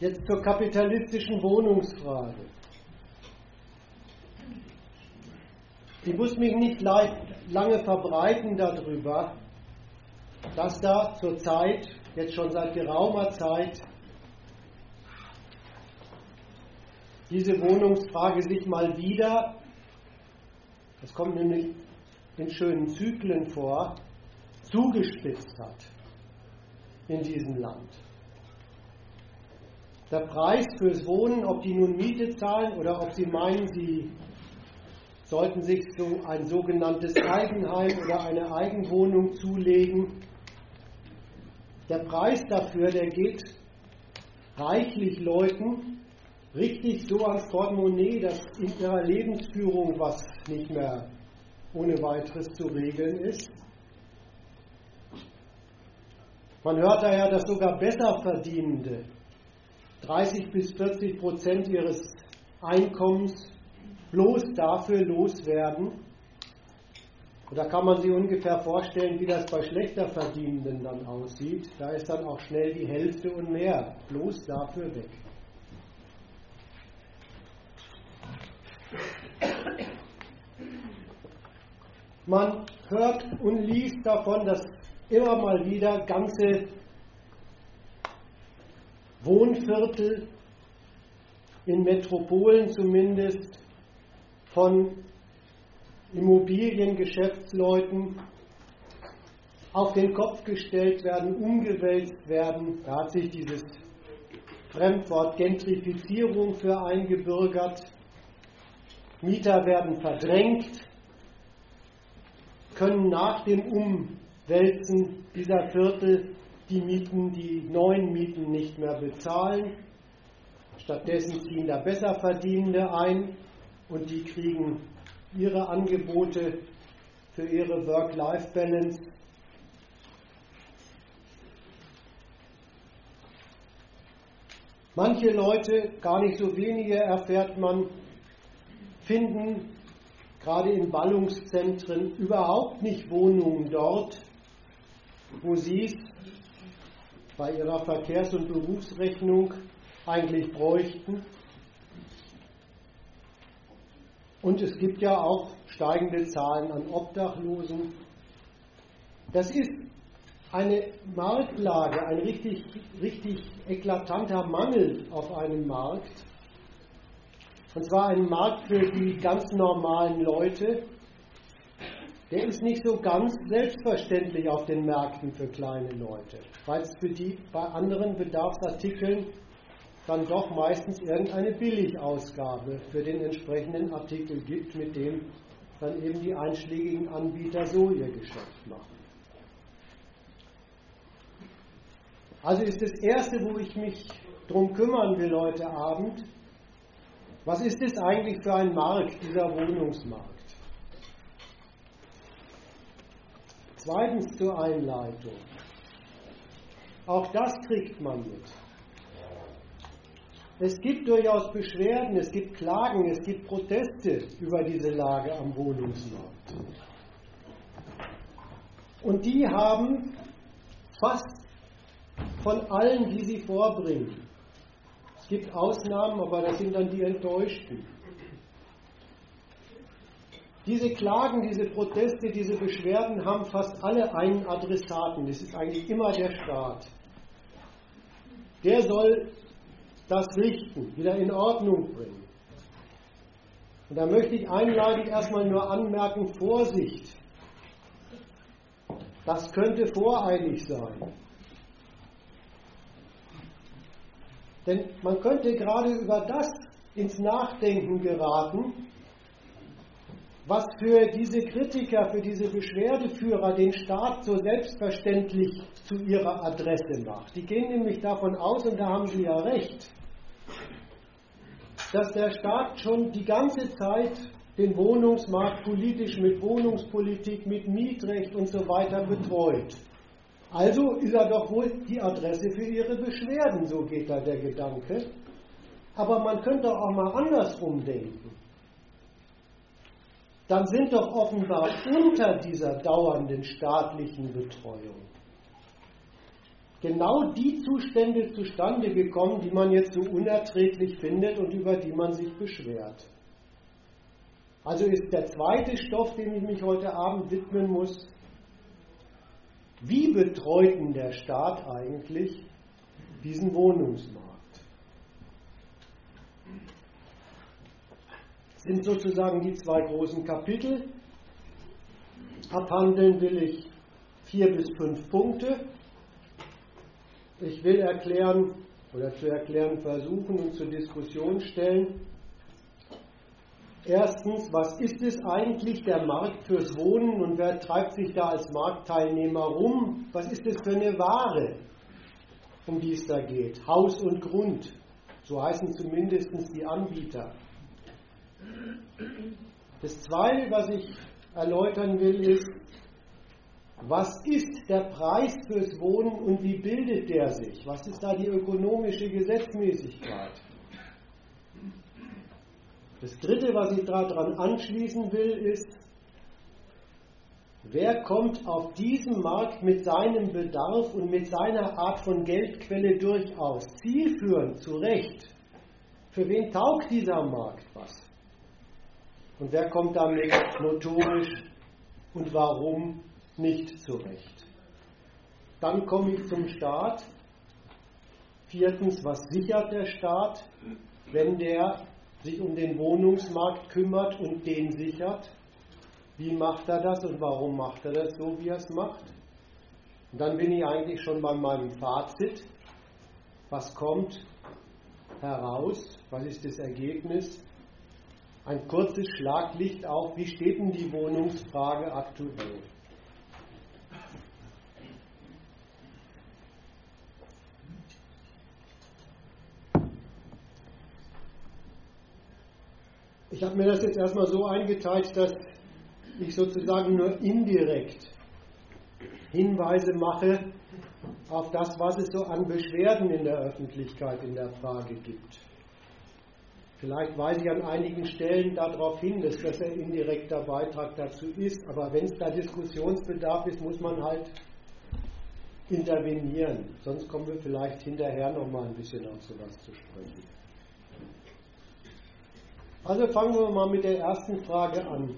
Jetzt zur kapitalistischen Wohnungsfrage. Ich muss mich nicht lange verbreiten darüber, dass da zurzeit, jetzt schon seit geraumer Zeit, diese Wohnungsfrage sich mal wieder, das kommt nämlich in schönen Zyklen vor, zugespitzt hat in diesem Land. Der Preis fürs Wohnen, ob die nun Miete zahlen oder ob sie meinen, sie sollten sich so ein sogenanntes Eigenheim oder eine Eigenwohnung zulegen. Der Preis dafür, der geht reichlich Leuten richtig so ans Portemonnaie, dass in ihrer Lebensführung was nicht mehr ohne weiteres zu regeln ist. Man hört daher, dass sogar Besserverdienende 30 bis 40 Prozent ihres Einkommens bloß dafür loswerden. Und da kann man sich ungefähr vorstellen, wie das bei schlechter Verdienenden dann aussieht. Da ist dann auch schnell die Hälfte und mehr bloß dafür weg. Man hört und liest davon, dass immer mal wieder ganze Wohnviertel in Metropolen zumindest von Immobiliengeschäftsleuten auf den Kopf gestellt werden, umgewälzt werden. Da hat sich dieses Fremdwort Gentrifizierung für eingebürgert. Mieter werden verdrängt, können nach dem Umwälzen dieser Viertel die Mieten, die neuen Mieten nicht mehr bezahlen. Stattdessen ziehen da Besserverdienende ein und die kriegen ihre Angebote für ihre Work-Life-Balance. Manche Leute, gar nicht so wenige erfährt man, finden gerade in Ballungszentren überhaupt nicht Wohnungen dort, wo sie es bei ihrer Verkehrs- und Berufsrechnung eigentlich bräuchten. Und es gibt ja auch steigende Zahlen an Obdachlosen. Das ist eine Marktlage, ein richtig, richtig eklatanter Mangel auf einem Markt. Und zwar ein Markt für die ganz normalen Leute. Der ist nicht so ganz selbstverständlich auf den Märkten für kleine Leute, weil es für die bei anderen Bedarfsartikeln dann doch meistens irgendeine Billigausgabe für den entsprechenden Artikel gibt, mit dem dann eben die einschlägigen Anbieter so ihr Geschäft machen. Also ist das Erste, wo ich mich drum kümmern will heute Abend, was ist es eigentlich für ein Markt, dieser Wohnungsmarkt? Zweitens zur Einleitung. Auch das kriegt man mit. Es gibt durchaus Beschwerden, es gibt Klagen, es gibt Proteste über diese Lage am Wohnungsmarkt. Und die haben fast von allen, die sie vorbringen. Es gibt Ausnahmen, aber das sind dann die Enttäuschten. Diese Klagen, diese Proteste, diese Beschwerden haben fast alle einen Adressaten. Das ist eigentlich immer der Staat. Der soll das richten, wieder in Ordnung bringen. Und da möchte ich einleitend erstmal nur anmerken, Vorsicht. Das könnte voreilig sein. Denn man könnte gerade über das ins Nachdenken geraten, was für diese Kritiker, für diese Beschwerdeführer den Staat so selbstverständlich zu ihrer Adresse macht. Die gehen nämlich davon aus, und da haben sie ja recht, dass der Staat schon die ganze Zeit den Wohnungsmarkt politisch mit Wohnungspolitik, mit Mietrecht und so weiter betreut. Also ist er doch wohl die Adresse für ihre Beschwerden, so geht da der Gedanke. Aber man könnte auch mal andersrum denken. Dann sind doch offenbar unter dieser dauernden staatlichen Betreuung genau die Zustände zustande gekommen, die man jetzt so unerträglich findet und über die man sich beschwert. Also ist der zweite Stoff, dem ich mich heute Abend widmen muss, wie betreut denn der Staat eigentlich diesen Wohnungsmarkt? Das sind sozusagen die zwei großen Kapitel. Abhandeln will ich vier bis fünf Punkte. Ich will erklären oder zu erklären versuchen und zur Diskussion stellen. Erstens, was ist es eigentlich der Markt fürs Wohnen und wer treibt sich da als Marktteilnehmer rum? Was ist es für eine Ware, um die es da geht? Haus und Grund, so heißen zumindest die Anbieter. Das Zweite, was ich erläutern will, ist, was ist der Preis fürs Wohnen und wie bildet der sich? Was ist da die ökonomische Gesetzmäßigkeit? Das Dritte, was ich daran anschließen will, ist, wer kommt auf diesem Markt mit seinem Bedarf und mit seiner Art von Geldquelle durchaus zielführend zurecht? Für wen taugt dieser Markt was? Und wer kommt damit notorisch und warum nicht zurecht. Dann komme ich zum Staat. Viertens, was sichert der Staat, wenn der sich um den Wohnungsmarkt kümmert und den sichert? Wie macht er das und warum macht er das so, wie er es macht? Und dann bin ich eigentlich schon bei meinem Fazit. Was kommt heraus? Was ist das Ergebnis? Ein kurzes Schlaglicht auf, wie steht denn die Wohnungsfrage aktuell? Ich habe mir das jetzt erstmal so eingeteilt, dass ich sozusagen nur indirekt Hinweise mache auf das, was es so an Beschwerden in der Öffentlichkeit in der Frage gibt. Vielleicht weise ich an einigen Stellen darauf hin, dass das ein indirekter Beitrag dazu ist, aber wenn es da Diskussionsbedarf ist, muss man halt intervenieren. Sonst kommen wir vielleicht hinterher noch mal ein bisschen auf sowas zu sprechen. Also fangen wir mal mit der ersten Frage an.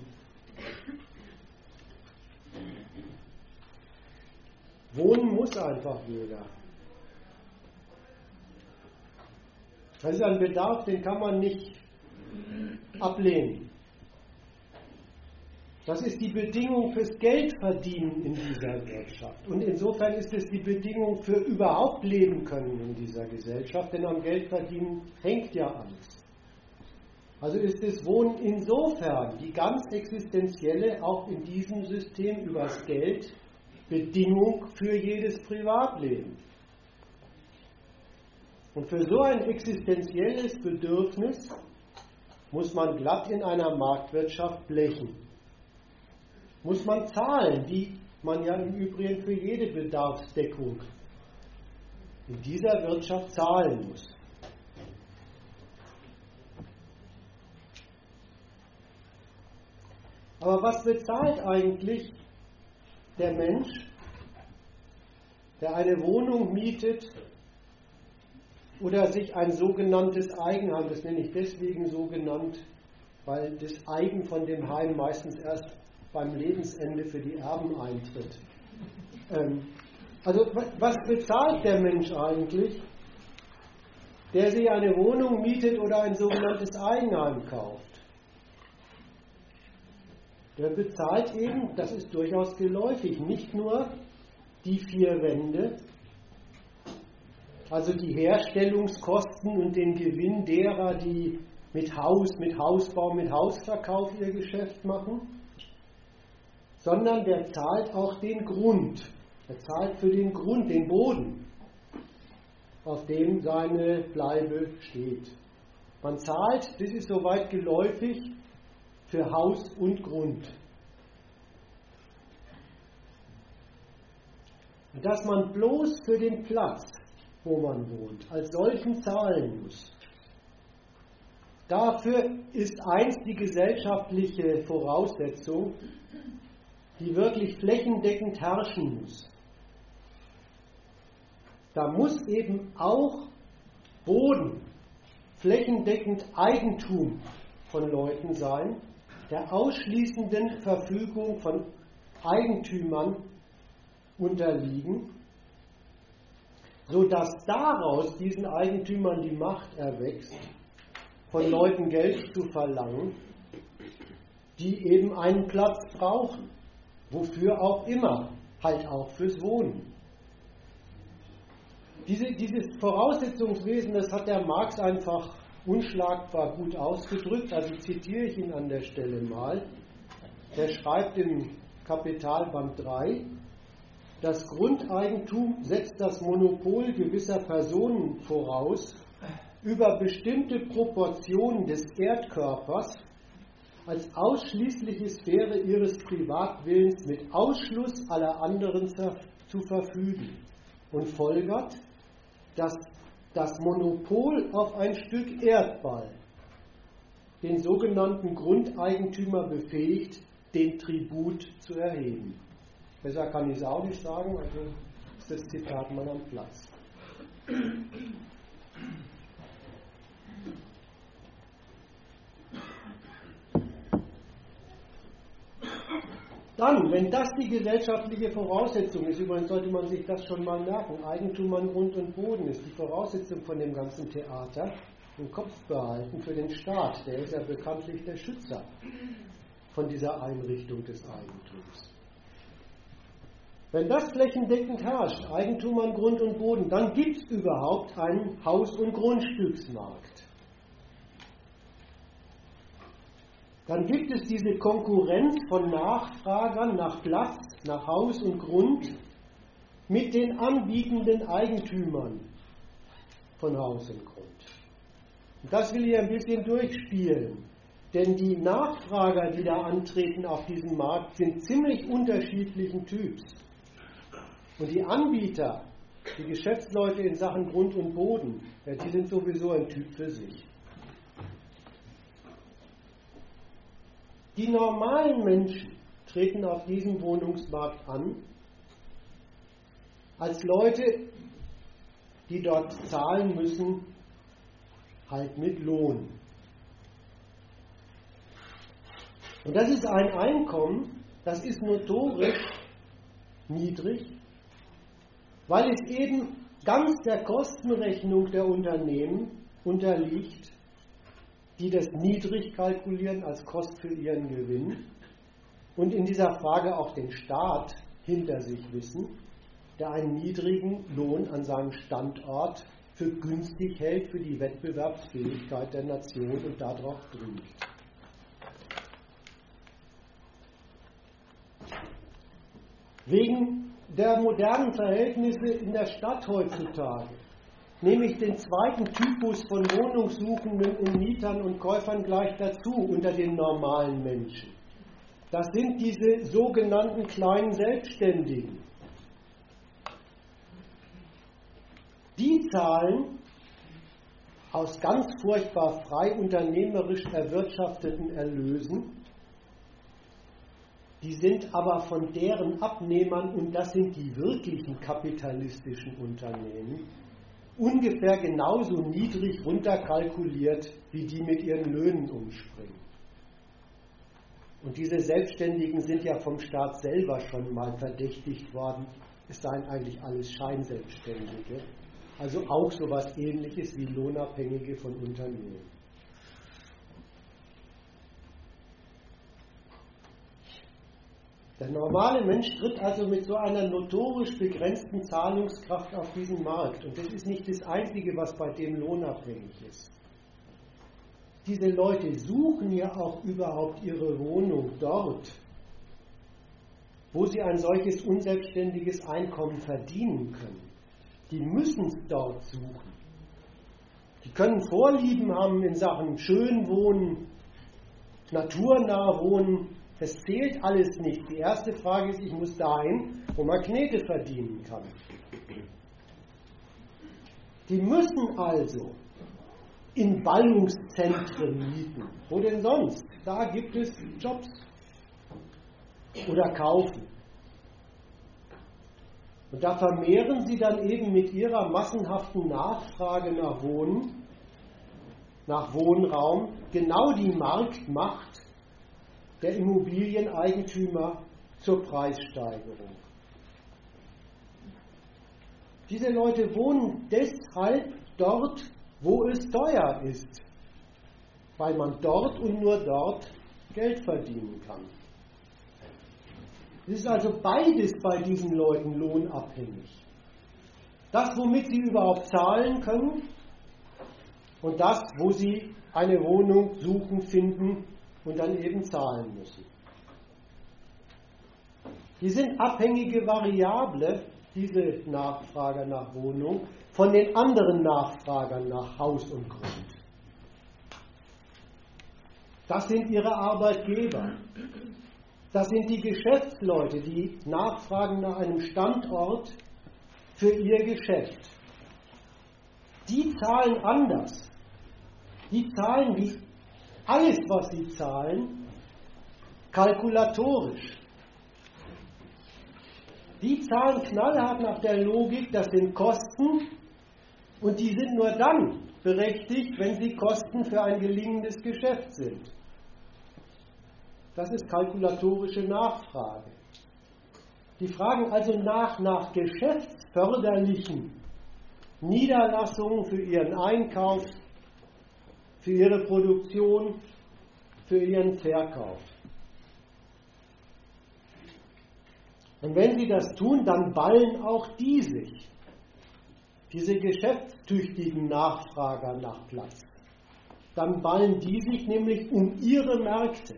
Wohnen muss einfach jeder. Das ist ein Bedarf, den kann man nicht ablehnen. Das ist die Bedingung fürs Geldverdienen in dieser Wirtschaft. Und insofern ist es die Bedingung für überhaupt leben können in dieser Gesellschaft, denn am Geldverdienen hängt ja alles. Also ist das Wohnen insofern die ganz existenzielle, auch in diesem System übers Geld, Bedingung für jedes Privatleben. Und für so ein existenzielles Bedürfnis muss man glatt in einer Marktwirtschaft blechen. Muss man zahlen, wie man ja im Übrigen für jede Bedarfsdeckung in dieser Wirtschaft zahlen muss. Aber was bezahlt eigentlich der Mensch, der eine Wohnung mietet oder sich ein sogenanntes Eigenheim, das nenne ich deswegen so genannt, weil das Eigen von dem Heim meistens erst beim Lebensende für die Erben eintritt. Ähm, also was bezahlt der Mensch eigentlich, der sich eine Wohnung mietet oder ein sogenanntes Eigenheim kauft? Der bezahlt eben, das ist durchaus geläufig, nicht nur die vier Wände, also die Herstellungskosten und den Gewinn derer, die mit Haus, mit Hausbau, mit Hausverkauf ihr Geschäft machen, sondern der zahlt auch den Grund. Er zahlt für den Grund, den Boden, auf dem seine Bleibe steht. Man zahlt, das ist soweit geläufig, für Haus und Grund. Dass man bloß für den Platz, wo man wohnt, als solchen zahlen muss. Dafür ist eins die gesellschaftliche Voraussetzung, die wirklich flächendeckend herrschen muss. da muss eben auch Boden flächendeckend Eigentum von Leuten sein, der ausschließenden Verfügung von Eigentümern unterliegen, sodass daraus diesen Eigentümern die Macht erwächst, von Leuten Geld zu verlangen, die eben einen Platz brauchen, wofür auch immer, halt auch fürs Wohnen. Diese, dieses Voraussetzungswesen, das hat der Marx einfach unschlagbar gut ausgedrückt, also zitiere ich ihn an der Stelle mal. Er schreibt im Kapitalband 3, das Grundeigentum setzt das Monopol gewisser Personen voraus über bestimmte Proportionen des Erdkörpers als ausschließliche Sphäre ihres Privatwillens mit Ausschluss aller anderen zu verfügen und folgert, dass das Monopol auf ein Stück Erdball den sogenannten Grundeigentümer befähigt, den Tribut zu erheben. Besser kann ich es auch nicht sagen, also ist das Zitat mal am Platz. Dann, wenn das die gesellschaftliche Voraussetzung ist, übrigens sollte man sich das schon mal merken, Eigentum an Grund und Boden ist die Voraussetzung von dem ganzen Theater, im Kopf behalten für den Staat, der ist ja bekanntlich der Schützer von dieser Einrichtung des Eigentums. Wenn das flächendeckend herrscht, Eigentum an Grund und Boden, dann gibt es überhaupt einen Haus- und Grundstücksmarkt. Dann gibt es diese Konkurrenz von Nachfragern nach Platz, nach Haus und Grund mit den anbietenden Eigentümern von Haus und Grund. Und das will ich ein bisschen durchspielen. Denn die Nachfrager, die da antreten auf diesem Markt, sind ziemlich unterschiedlichen Typs. Und die Anbieter, die Geschäftsleute in Sachen Grund und Boden, ja, die sind sowieso ein Typ für sich. Die normalen Menschen treten auf diesem Wohnungsmarkt an als Leute, die dort zahlen müssen, halt mit Lohn. Und das ist ein Einkommen, das ist notorisch niedrig, weil es eben ganz der Kostenrechnung der Unternehmen unterliegt, die das niedrig kalkulieren als Kost für ihren Gewinn und in dieser Frage auch den Staat hinter sich wissen, der einen niedrigen Lohn an seinem Standort für günstig hält für die Wettbewerbsfähigkeit der Nation und darauf drückt. Wegen der modernen Verhältnisse in der Stadt heutzutage, nämlich den zweiten Typus von Wohnungssuchenden und Mietern und Käufern gleich dazu unter den normalen Menschen. Das sind diese sogenannten kleinen Selbstständigen. Die zahlen aus ganz furchtbar frei unternehmerisch erwirtschafteten Erlösen die sind aber von deren Abnehmern, und das sind die wirklichen kapitalistischen Unternehmen, ungefähr genauso niedrig runterkalkuliert, wie die mit ihren Löhnen umspringen. Und diese Selbstständigen sind ja vom Staat selber schon mal verdächtigt worden, es seien eigentlich alles Scheinselbstständige. Also auch so etwas ähnliches wie Lohnabhängige von Unternehmen. Der normale Mensch tritt also mit so einer notorisch begrenzten Zahlungskraft auf diesen Markt. Und das ist nicht das Einzige, was bei dem lohnabhängig ist. Diese Leute suchen ja auch überhaupt ihre Wohnung dort, wo sie ein solches unselbstständiges Einkommen verdienen können. Die müssen es dort suchen. Die können Vorlieben haben in Sachen schön wohnen, naturnah wohnen, das zählt alles nicht. Die erste Frage ist, ich muss dahin, wo man Knete verdienen kann. Die müssen also in Ballungszentren mieten. Wo denn sonst? Da gibt es Jobs. Oder kaufen. Und da vermehren sie dann eben mit ihrer massenhaften Nachfrage nach Wohnen, nach Wohnraum, genau die Marktmacht der Immobilieneigentümer zur Preissteigerung. Diese Leute wohnen deshalb dort, wo es teuer ist, weil man dort und nur dort Geld verdienen kann. Es ist also beides bei diesen Leuten lohnabhängig. Das, womit sie überhaupt zahlen können und das, wo sie eine Wohnung suchen, finden und dann eben zahlen müssen. Die sind abhängige Variable, diese Nachfrager nach Wohnung, von den anderen Nachfragern nach Haus und Grund. Das sind ihre Arbeitgeber. Das sind die Geschäftsleute, die nachfragen nach einem Standort für ihr Geschäft. Die zahlen anders. Die zahlen wie alles, was sie zahlen, kalkulatorisch. Die zahlen knallhart nach der Logik, das sind Kosten und die sind nur dann berechtigt, wenn sie Kosten für ein gelingendes Geschäft sind. Das ist kalkulatorische Nachfrage. Die fragen also nach, nach geschäftsförderlichen Niederlassungen für ihren Einkauf, für ihre Produktion, für ihren Verkauf. Und wenn sie das tun, dann ballen auch die sich, diese geschäftstüchtigen Nachfrager nach Platz. Dann ballen die sich nämlich um ihre Märkte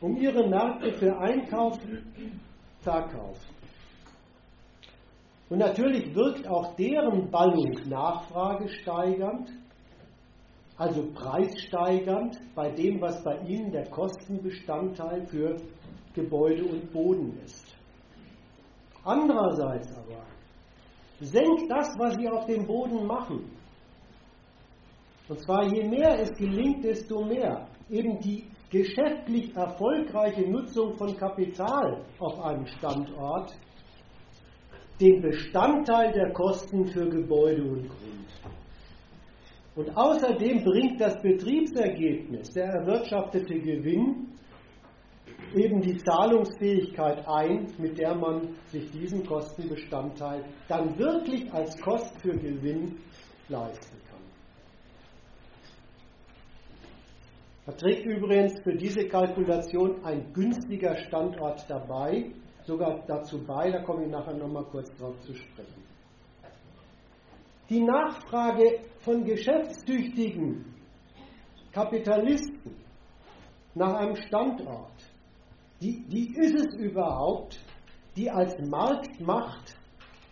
um ihre Märkte für Einkauf, Verkauf. Und natürlich wirkt auch deren Ballung nachfragesteigernd, also preissteigernd bei dem, was bei ihnen der Kostenbestandteil für Gebäude und Boden ist. Andererseits aber senkt das, was sie auf dem Boden machen. Und zwar je mehr es gelingt, desto mehr. Eben die geschäftlich erfolgreiche Nutzung von Kapital auf einem Standort den Bestandteil der Kosten für Gebäude und Grund. Und außerdem bringt das Betriebsergebnis, der erwirtschaftete Gewinn, eben die Zahlungsfähigkeit ein, mit der man sich diesen Kostenbestandteil dann wirklich als Kost für Gewinn leistet. Da trägt übrigens für diese Kalkulation ein günstiger Standort dabei, sogar dazu bei, da komme ich nachher nochmal kurz drauf zu sprechen. Die Nachfrage von geschäftstüchtigen Kapitalisten nach einem Standort, die, die ist es überhaupt, die als Marktmacht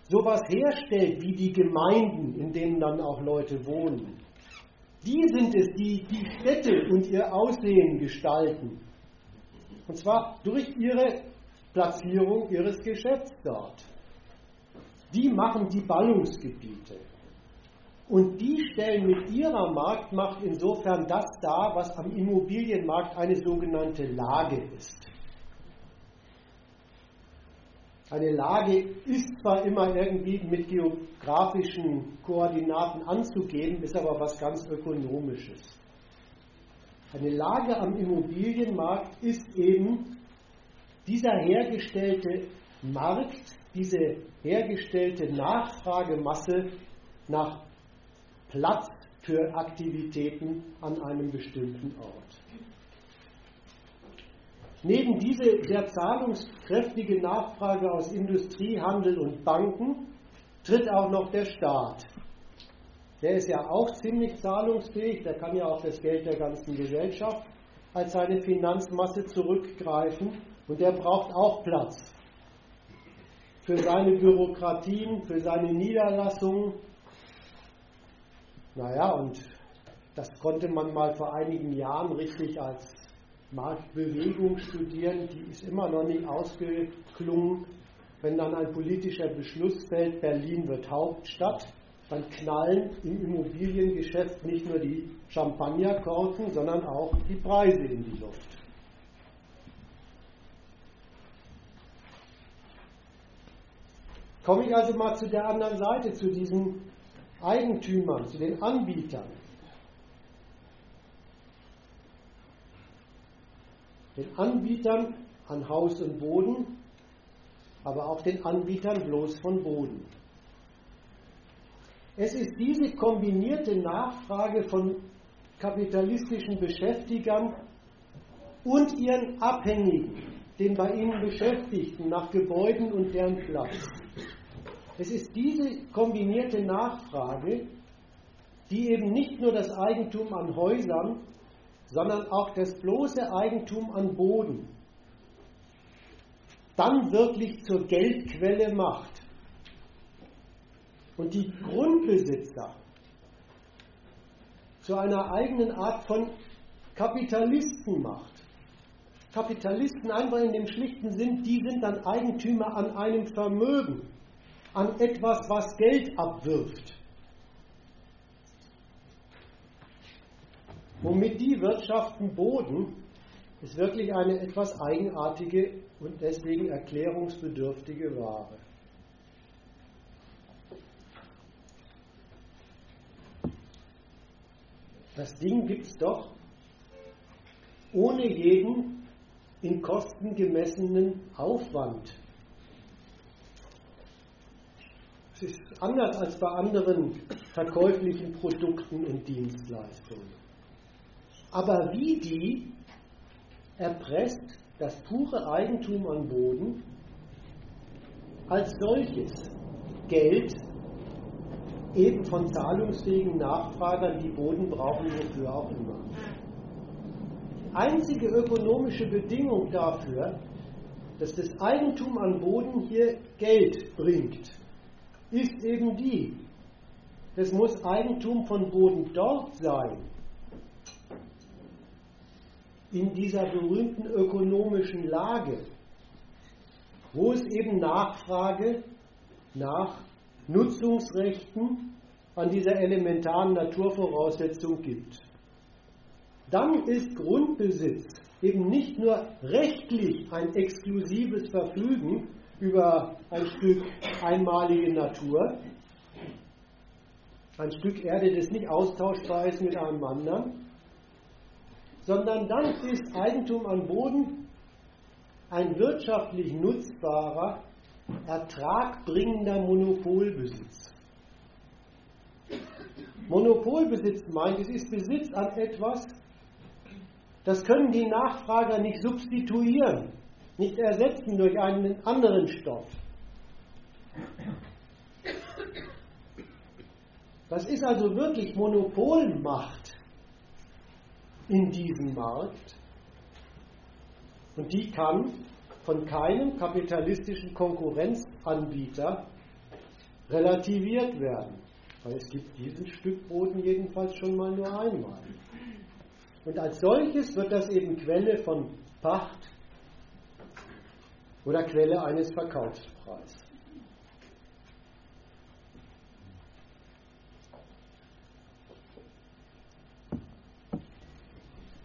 sowas herstellt wie die Gemeinden, in denen dann auch Leute wohnen. Die sind es, die die Städte und ihr Aussehen gestalten. Und zwar durch ihre Platzierung ihres Geschäfts dort. Die machen die Ballungsgebiete. Und die stellen mit ihrer Marktmacht insofern das dar, was am Immobilienmarkt eine sogenannte Lage ist. Eine Lage ist zwar immer irgendwie mit geografischen Koordinaten anzugeben, ist aber was ganz Ökonomisches. Eine Lage am Immobilienmarkt ist eben dieser hergestellte Markt, diese hergestellte Nachfragemasse nach Platz für Aktivitäten an einem bestimmten Ort. Neben diese sehr zahlungskräftige Nachfrage aus Industrie, Handel und Banken tritt auch noch der Staat. Der ist ja auch ziemlich zahlungsfähig, der kann ja auf das Geld der ganzen Gesellschaft als seine Finanzmasse zurückgreifen und der braucht auch Platz für seine Bürokratien, für seine Niederlassungen. Naja, und das konnte man mal vor einigen Jahren richtig als Marktbewegung studieren, die ist immer noch nicht ausgeklungen. Wenn dann ein politischer Beschluss fällt, Berlin wird Hauptstadt, dann knallen im Immobiliengeschäft nicht nur die Champagnerkorken, sondern auch die Preise in die Luft. Komme ich also mal zu der anderen Seite, zu diesen Eigentümern, zu den Anbietern. Den Anbietern an Haus und Boden, aber auch den Anbietern bloß von Boden. Es ist diese kombinierte Nachfrage von kapitalistischen Beschäftigern und ihren Abhängigen, den bei ihnen Beschäftigten nach Gebäuden und deren Platz. Es ist diese kombinierte Nachfrage, die eben nicht nur das Eigentum an Häusern, sondern auch das bloße Eigentum an Boden dann wirklich zur Geldquelle macht. Und die Grundbesitzer zu einer eigenen Art von Kapitalisten macht. Kapitalisten einfach in dem schlichten Sinn, die sind dann Eigentümer an einem Vermögen, an etwas, was Geld abwirft. Womit die wirtschaften Boden, ist wirklich eine etwas eigenartige und deswegen erklärungsbedürftige Ware. Das Ding gibt es doch ohne jeden in Kosten gemessenen Aufwand. Es ist anders als bei anderen verkäuflichen Produkten und Dienstleistungen. Aber wie die erpresst das pure Eigentum an Boden als solches Geld eben von zahlungsfähigen Nachfragern, die Boden brauchen, wofür auch immer. Einzige ökonomische Bedingung dafür, dass das Eigentum an Boden hier Geld bringt, ist eben die, es muss Eigentum von Boden dort sein, in dieser berühmten ökonomischen Lage, wo es eben Nachfrage nach Nutzungsrechten an dieser elementaren Naturvoraussetzung gibt. Dann ist Grundbesitz eben nicht nur rechtlich ein exklusives Verfügen über ein Stück einmalige Natur, ein Stück Erde, das nicht austauschbar ist mit einem anderen, sondern dann ist Eigentum an Boden ein wirtschaftlich nutzbarer, ertragbringender Monopolbesitz. Monopolbesitz meint, es ist Besitz an etwas, das können die Nachfrager nicht substituieren, nicht ersetzen durch einen anderen Stoff. Das ist also wirklich Monopolmacht in diesem Markt und die kann von keinem kapitalistischen Konkurrenzanbieter relativiert werden. Weil es gibt diesen Stück Boden jedenfalls schon mal nur einmal. Und als solches wird das eben Quelle von Pacht oder Quelle eines Verkaufspreises.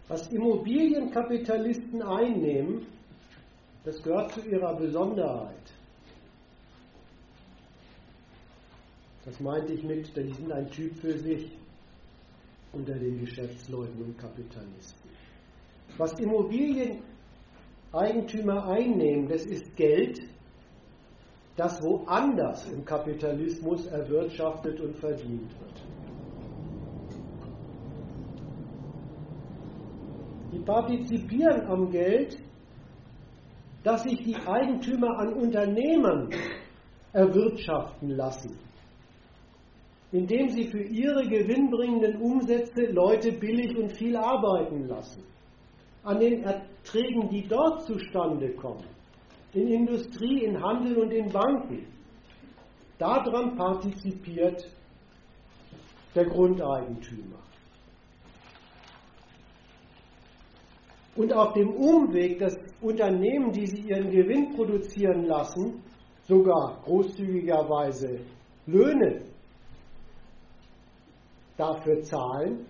Was Immobilienkapitalisten einnehmen, das gehört zu ihrer Besonderheit. Das meinte ich mit, die sind ein Typ für sich unter den Geschäftsleuten und Kapitalisten. Was Immobilieneigentümer einnehmen, das ist Geld, das woanders im Kapitalismus erwirtschaftet und verdient wird. Die partizipieren am Geld, das sich die Eigentümer an Unternehmen erwirtschaften lassen, indem sie für ihre gewinnbringenden Umsätze Leute billig und viel arbeiten lassen. An den Erträgen, die dort zustande kommen, in Industrie, in Handel und in Banken, daran partizipiert der Grundeigentümer. und auf dem Umweg das Unternehmen, die sie ihren Gewinn produzieren lassen, sogar großzügigerweise Löhne dafür zahlen,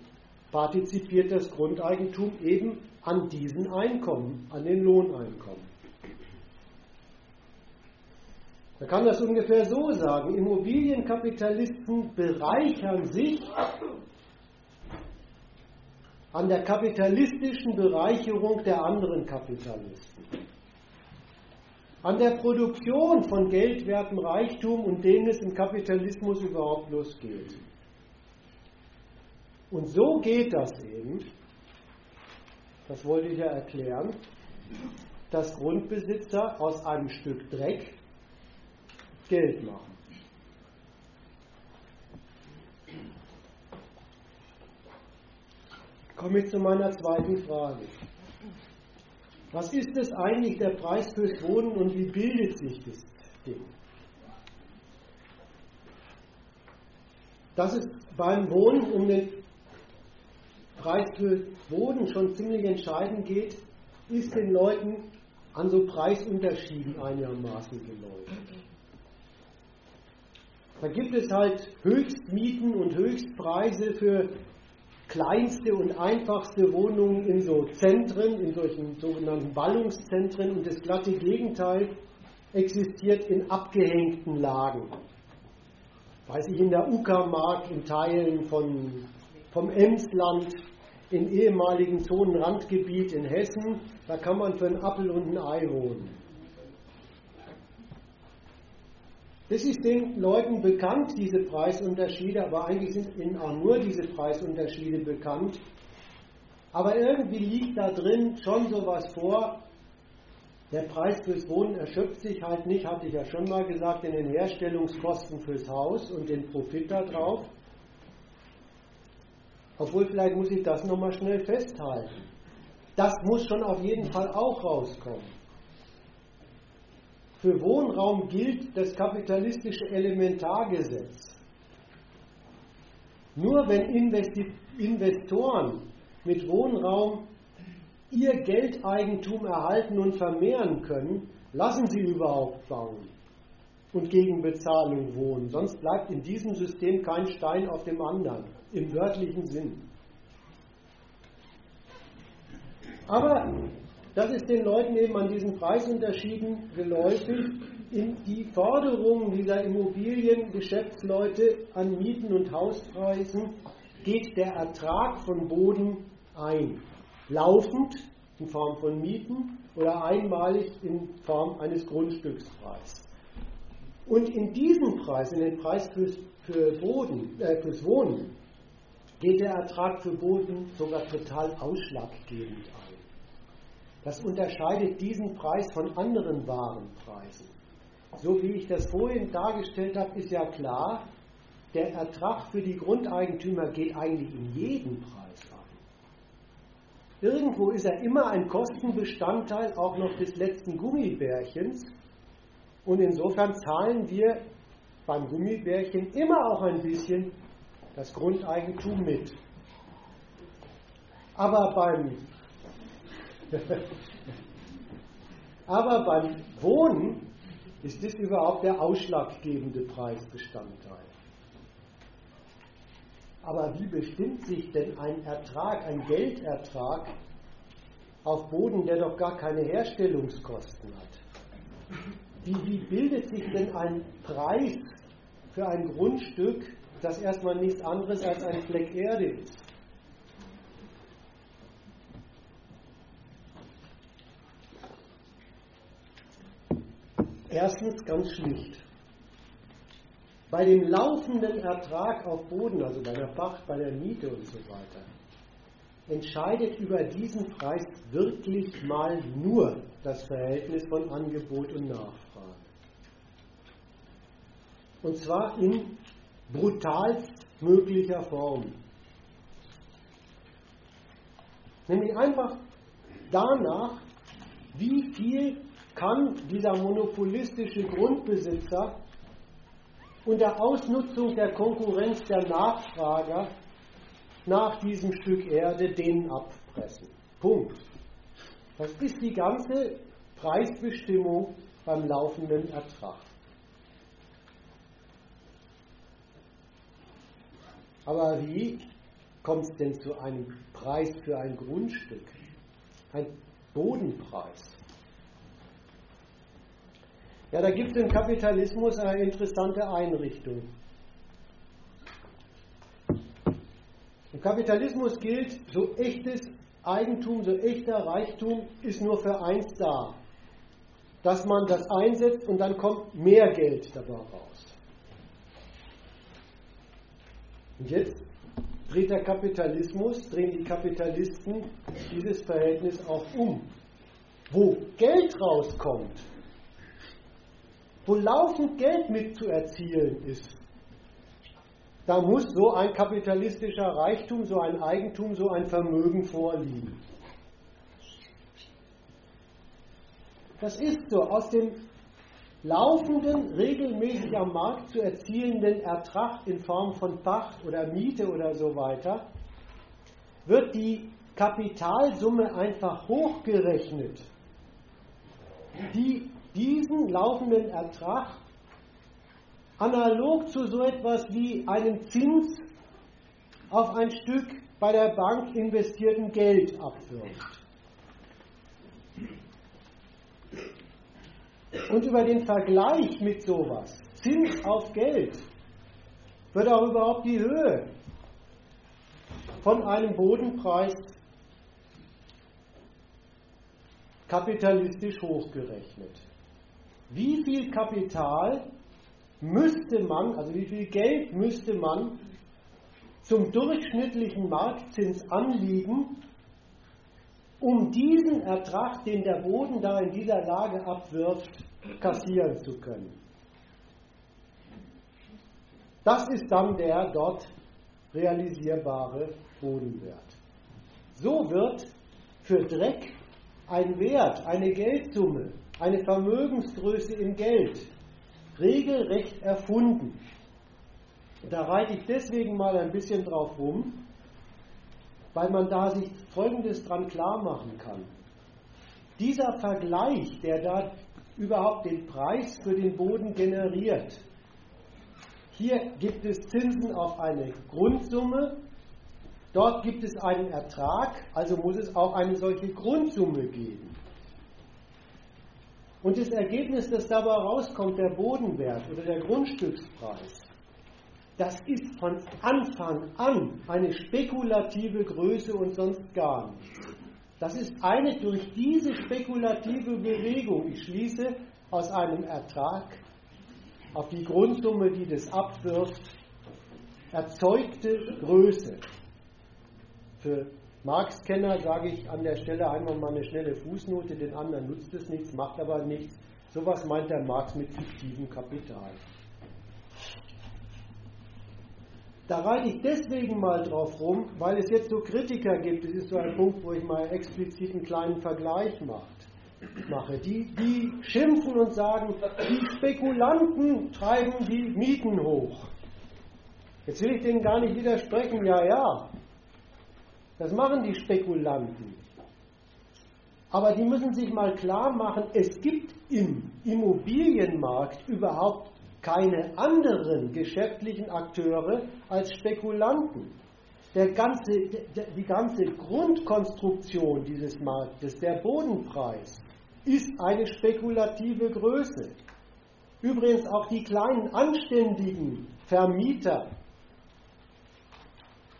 partizipiert das Grundeigentum eben an diesen Einkommen, an den Lohneinkommen. Man kann das ungefähr so sagen. Immobilienkapitalisten bereichern sich an der kapitalistischen Bereicherung der anderen Kapitalisten. An der Produktion von geldwertem Reichtum und denen es im Kapitalismus überhaupt losgeht. Und so geht das eben, das wollte ich ja erklären, dass Grundbesitzer aus einem Stück Dreck Geld machen. Komme ich zu meiner zweiten Frage. Was ist es eigentlich der Preis fürs Wohnen und wie bildet sich das Ding? Dass es beim Wohnen um den Preis für Wohnen schon ziemlich entscheidend geht, ist den Leuten an so Preisunterschieden einigermaßen geläufig. Da gibt es halt Höchstmieten und Höchstpreise für kleinste und einfachste Wohnungen in so Zentren, in solchen sogenannten Ballungszentren und das glatte Gegenteil existiert in abgehängten Lagen. Weiß ich, in der Uckermark, in Teilen von, vom Emsland, in ehemaligen Zonenrandgebiet in Hessen, da kann man für einen Appel und ein Ei wohnen. Das ist den Leuten bekannt, diese Preisunterschiede, aber eigentlich sind ihnen auch nur diese Preisunterschiede bekannt. Aber irgendwie liegt da drin schon sowas vor. Der Preis fürs Wohnen erschöpft sich halt nicht, hatte ich ja schon mal gesagt, in den Herstellungskosten fürs Haus und den Profit da drauf. Obwohl, vielleicht muss ich das nochmal schnell festhalten. Das muss schon auf jeden Fall auch rauskommen. Für Wohnraum gilt das kapitalistische Elementargesetz. Nur wenn Investoren mit Wohnraum ihr Geldeigentum erhalten und vermehren können, lassen sie überhaupt bauen und gegen Bezahlung wohnen. Sonst bleibt in diesem System kein Stein auf dem anderen, im wörtlichen Sinn. Aber das ist den Leuten eben an diesen Preisunterschieden geläufig. In die Forderungen dieser Immobiliengeschäftsleute an Mieten und Hauspreisen geht der Ertrag von Boden ein. Laufend in Form von Mieten oder einmalig in Form eines Grundstückspreises. Und in diesen Preis, in den Preis fürs, für Boden, äh, fürs Wohnen, geht der Ertrag für Boden sogar total ausschlaggebend ein. Das unterscheidet diesen Preis von anderen Warenpreisen. So wie ich das vorhin dargestellt habe, ist ja klar, der Ertrag für die Grundeigentümer geht eigentlich in jeden Preis ein. Irgendwo ist er immer ein Kostenbestandteil auch noch des letzten Gummibärchens. Und insofern zahlen wir beim Gummibärchen immer auch ein bisschen das Grundeigentum mit. Aber beim Aber beim Wohnen ist das überhaupt der ausschlaggebende Preisbestandteil. Aber wie bestimmt sich denn ein Ertrag, ein Geldertrag auf Boden, der doch gar keine Herstellungskosten hat? Wie, wie bildet sich denn ein Preis für ein Grundstück, das erstmal nichts anderes als ein Fleck Erde ist? Erstens ganz schlicht. Bei dem laufenden Ertrag auf Boden, also bei der Pacht, bei der Miete und so weiter, entscheidet über diesen Preis wirklich mal nur das Verhältnis von Angebot und Nachfrage. Und zwar in brutalst möglicher Form. Nämlich einfach danach, wie viel kann dieser monopolistische Grundbesitzer unter Ausnutzung der Konkurrenz der Nachfrager nach diesem Stück Erde denen abpressen. Punkt. Das ist die ganze Preisbestimmung beim laufenden Ertrag. Aber wie kommt es denn zu einem Preis für ein Grundstück? Ein Bodenpreis. Ja, da gibt es im Kapitalismus eine interessante Einrichtung. Im Kapitalismus gilt, so echtes Eigentum, so echter Reichtum ist nur für eins da, dass man das einsetzt und dann kommt mehr Geld dabei raus. Und jetzt dreht der Kapitalismus, drehen die Kapitalisten dieses Verhältnis auch um. Wo Geld rauskommt, wo laufend Geld mitzuerzielen ist, da muss so ein kapitalistischer Reichtum, so ein Eigentum, so ein Vermögen vorliegen. Das ist so. Aus dem laufenden, regelmäßig am Markt zu erzielenden Ertrag in Form von Pacht oder Miete oder so weiter, wird die Kapitalsumme einfach hochgerechnet, die diesen laufenden Ertrag analog zu so etwas wie einem Zins auf ein Stück bei der Bank investierten Geld abwirft. Und über den Vergleich mit sowas, Zins auf Geld, wird auch überhaupt die Höhe von einem Bodenpreis kapitalistisch hochgerechnet. Wie viel Kapital müsste man, also wie viel Geld müsste man zum durchschnittlichen Marktzins anliegen, um diesen Ertrag, den der Boden da in dieser Lage abwirft, kassieren zu können. Das ist dann der dort realisierbare Bodenwert. So wird für Dreck ein Wert, eine Geldsumme, eine Vermögensgröße im Geld regelrecht erfunden. Da reite ich deswegen mal ein bisschen drauf rum, weil man da sich Folgendes dran klar machen kann. Dieser Vergleich, der da überhaupt den Preis für den Boden generiert, hier gibt es Zinsen auf eine Grundsumme, dort gibt es einen Ertrag, also muss es auch eine solche Grundsumme geben. Und das Ergebnis, das dabei rauskommt, der Bodenwert oder der Grundstückspreis, das ist von Anfang an eine spekulative Größe und sonst gar nichts. Das ist eine durch diese spekulative Bewegung, ich schließe aus einem Ertrag auf die Grundsumme, die das abwirft, erzeugte Größe. Für Marx-Kenner sage ich an der Stelle einmal mal eine schnelle Fußnote, den anderen nutzt es nichts, macht aber nichts. Sowas meint der Marx mit fiktivem Kapital. Da reite ich deswegen mal drauf rum, weil es jetzt so Kritiker gibt. Das ist so ein Punkt, wo ich mal explizit einen kleinen Vergleich mache. Die, die schimpfen und sagen, die Spekulanten treiben die Mieten hoch. Jetzt will ich denen gar nicht widersprechen, ja, ja. Das machen die Spekulanten. Aber die müssen sich mal klar machen, es gibt im Immobilienmarkt überhaupt keine anderen geschäftlichen Akteure als Spekulanten. Ganze, die ganze Grundkonstruktion dieses Marktes, der Bodenpreis, ist eine spekulative Größe. Übrigens auch die kleinen anständigen Vermieter.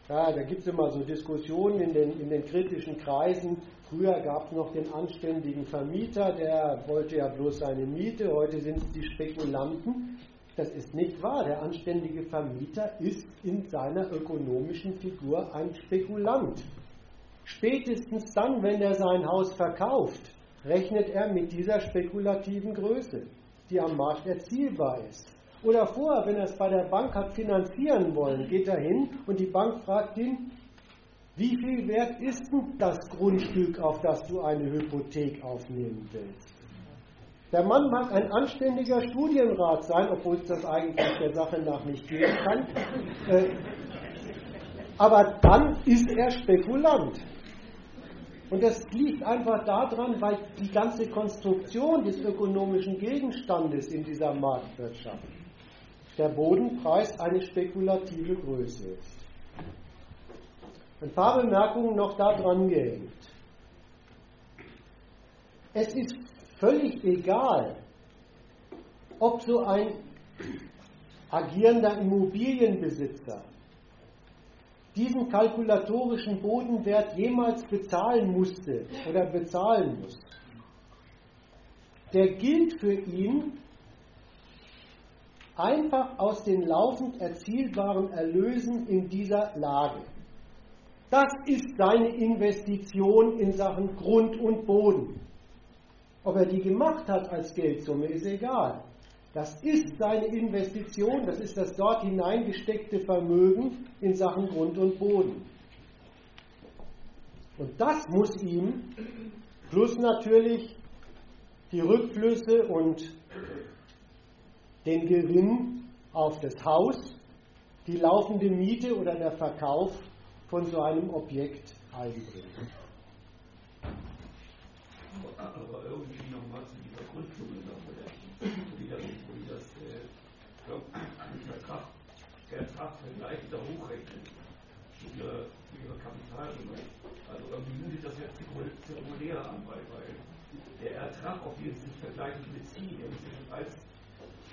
Ja, da gibt es immer so Diskussionen in den, in den kritischen Kreisen. Früher gab es noch den anständigen Vermieter, der wollte ja bloß seine Miete, heute sind es die Spekulanten. Das ist nicht wahr. Der anständige Vermieter ist in seiner ökonomischen Figur ein Spekulant. Spätestens dann, wenn er sein Haus verkauft, rechnet er mit dieser spekulativen Größe, die am Markt erzielbar ist. Oder vorher, wenn er es bei der Bank hat finanzieren wollen, geht er hin und die Bank fragt ihn, wie viel wert ist denn das Grundstück, auf das du eine Hypothek aufnehmen willst? Der Mann mag ein anständiger Studienrat sein, obwohl es das eigentlich der Sache nach nicht geben kann. Äh, aber dann ist er Spekulant. Und das liegt einfach daran, weil die ganze Konstruktion des ökonomischen Gegenstandes in dieser Marktwirtschaft, der Bodenpreis, eine spekulative Größe ist. Ein paar Bemerkungen noch daran gehängt. Es ist völlig egal, ob so ein agierender Immobilienbesitzer diesen kalkulatorischen Bodenwert jemals bezahlen musste oder bezahlen muss. Der gilt für ihn einfach aus den laufend erzielbaren Erlösen in dieser Lage. Das ist seine Investition in Sachen Grund und Boden. Ob er die gemacht hat als Geldsumme, ist egal. Das ist seine Investition, das ist das dort hineingesteckte Vermögen in Sachen Grund und Boden. Und das muss ihm, plus natürlich die Rückflüsse und den Gewinn auf das Haus, die laufende Miete oder der Verkauf von so einem Objekt einbringen. Aber irgendwie nochmal zu dieser Grundsumme noch wie das, wie das äh, der Ertrag gleich wieder hochrechnen für ihre, ihre Kapitalsumme. Also irgendwie mutet das jetzt zirkulär an, weil, weil der Ertrag, auf den sie sich vergleichen, beziehen, als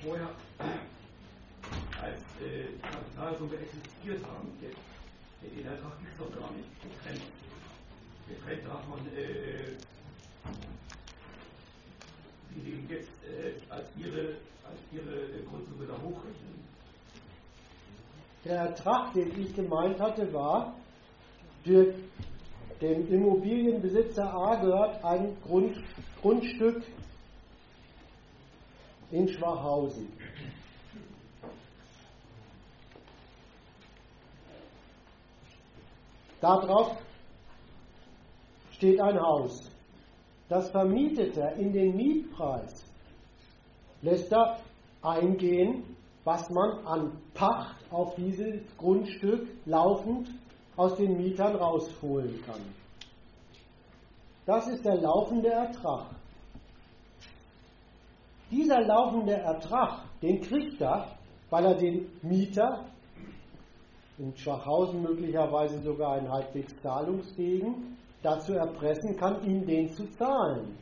vorher als äh, Kapitalsumme existiert haben, der, den Ertrag gibt es doch gar nicht. Getrennt, getrennt davon, äh, sie jetzt äh, als ihre, als ihre Grundsumme da hochrechnen. Der Ertrag, den ich gemeint hatte, war, für den Immobilienbesitzer A gehört ein Grund, Grundstück in Schwachhausen. Darauf steht ein Haus. Das vermietet er in den Mietpreis, lässt er eingehen, was man an Pacht auf dieses Grundstück laufend aus den Mietern rausholen kann. Das ist der laufende Ertrag. Dieser laufende Ertrag, den kriegt er, weil er den Mieter, in Schwachhausen möglicherweise sogar einen halbwegs zahlungsfähigen, dazu erpressen kann, ihm den zu zahlen.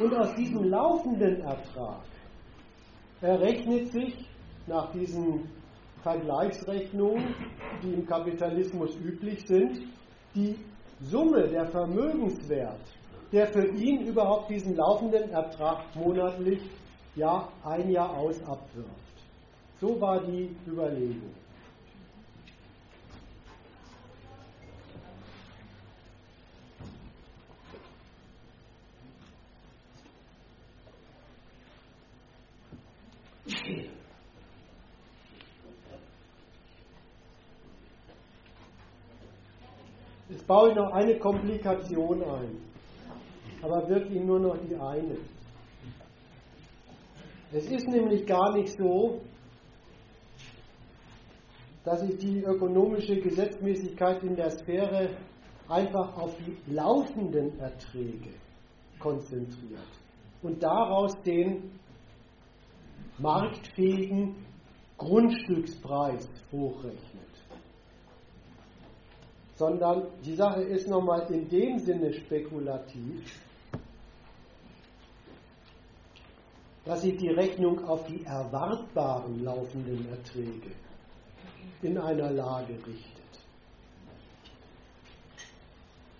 Und aus diesem laufenden Ertrag errechnet sich nach diesen Vergleichsrechnungen, die im Kapitalismus üblich sind, die Summe, der Vermögenswert, der für ihn überhaupt diesen laufenden Ertrag monatlich ja ein Jahr aus abwirft. So war die Überlegung. Baue ich noch eine Komplikation ein, aber wirklich nur noch die eine. Es ist nämlich gar nicht so, dass sich die ökonomische Gesetzmäßigkeit in der Sphäre einfach auf die laufenden Erträge konzentriert und daraus den marktfähigen Grundstückspreis hochrechnet. Sondern die Sache ist nochmal in dem Sinne spekulativ, dass sich die Rechnung auf die erwartbaren laufenden Erträge in einer Lage richtet.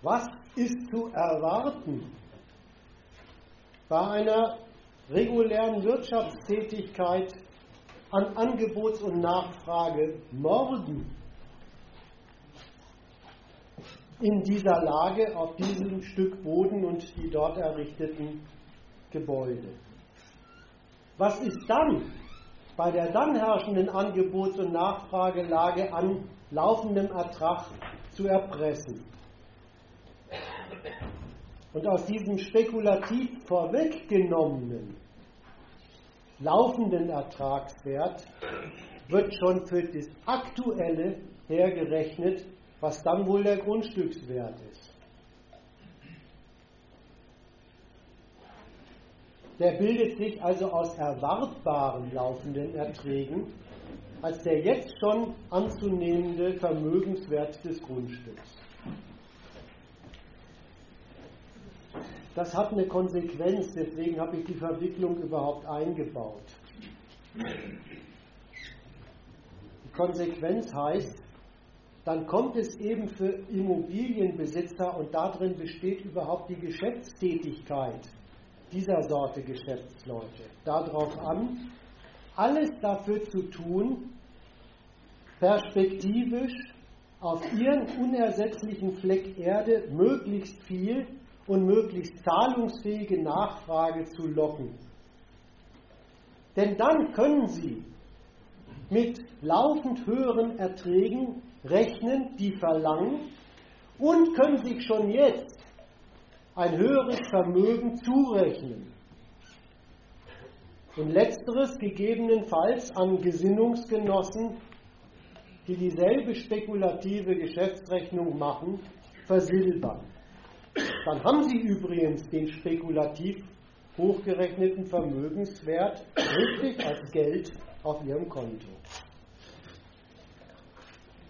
Was ist zu erwarten bei einer regulären Wirtschaftstätigkeit an Angebots- und Nachfrage morgen in dieser Lage auf diesem Stück Boden und die dort errichteten Gebäude. Was ist dann bei der dann herrschenden Angebots- und Nachfragelage an laufendem Ertrag zu erpressen? Und aus diesem spekulativ vorweggenommenen laufenden Ertragswert wird schon für das aktuelle hergerechnet, was dann wohl der Grundstückswert ist. Der bildet sich also aus erwartbaren laufenden Erträgen als der jetzt schon anzunehmende Vermögenswert des Grundstücks. das hat eine Konsequenz, deswegen habe ich die Verwicklung überhaupt eingebaut. Die Konsequenz heißt, dann kommt es eben für Immobilienbesitzer und darin besteht überhaupt die Geschäftstätigkeit dieser Sorte Geschäftsleute darauf an, alles dafür zu tun, perspektivisch auf ihren unersetzlichen Fleck Erde möglichst viel und möglichst zahlungsfähige Nachfrage zu locken. Denn dann können sie mit laufend höheren Erträgen rechnen, die verlangen, und können sich schon jetzt ein höheres Vermögen zurechnen. Und letzteres gegebenenfalls an Gesinnungsgenossen, die dieselbe spekulative Geschäftsrechnung machen, versilbern. Dann haben Sie übrigens den spekulativ hochgerechneten Vermögenswert richtig als Geld auf Ihrem Konto.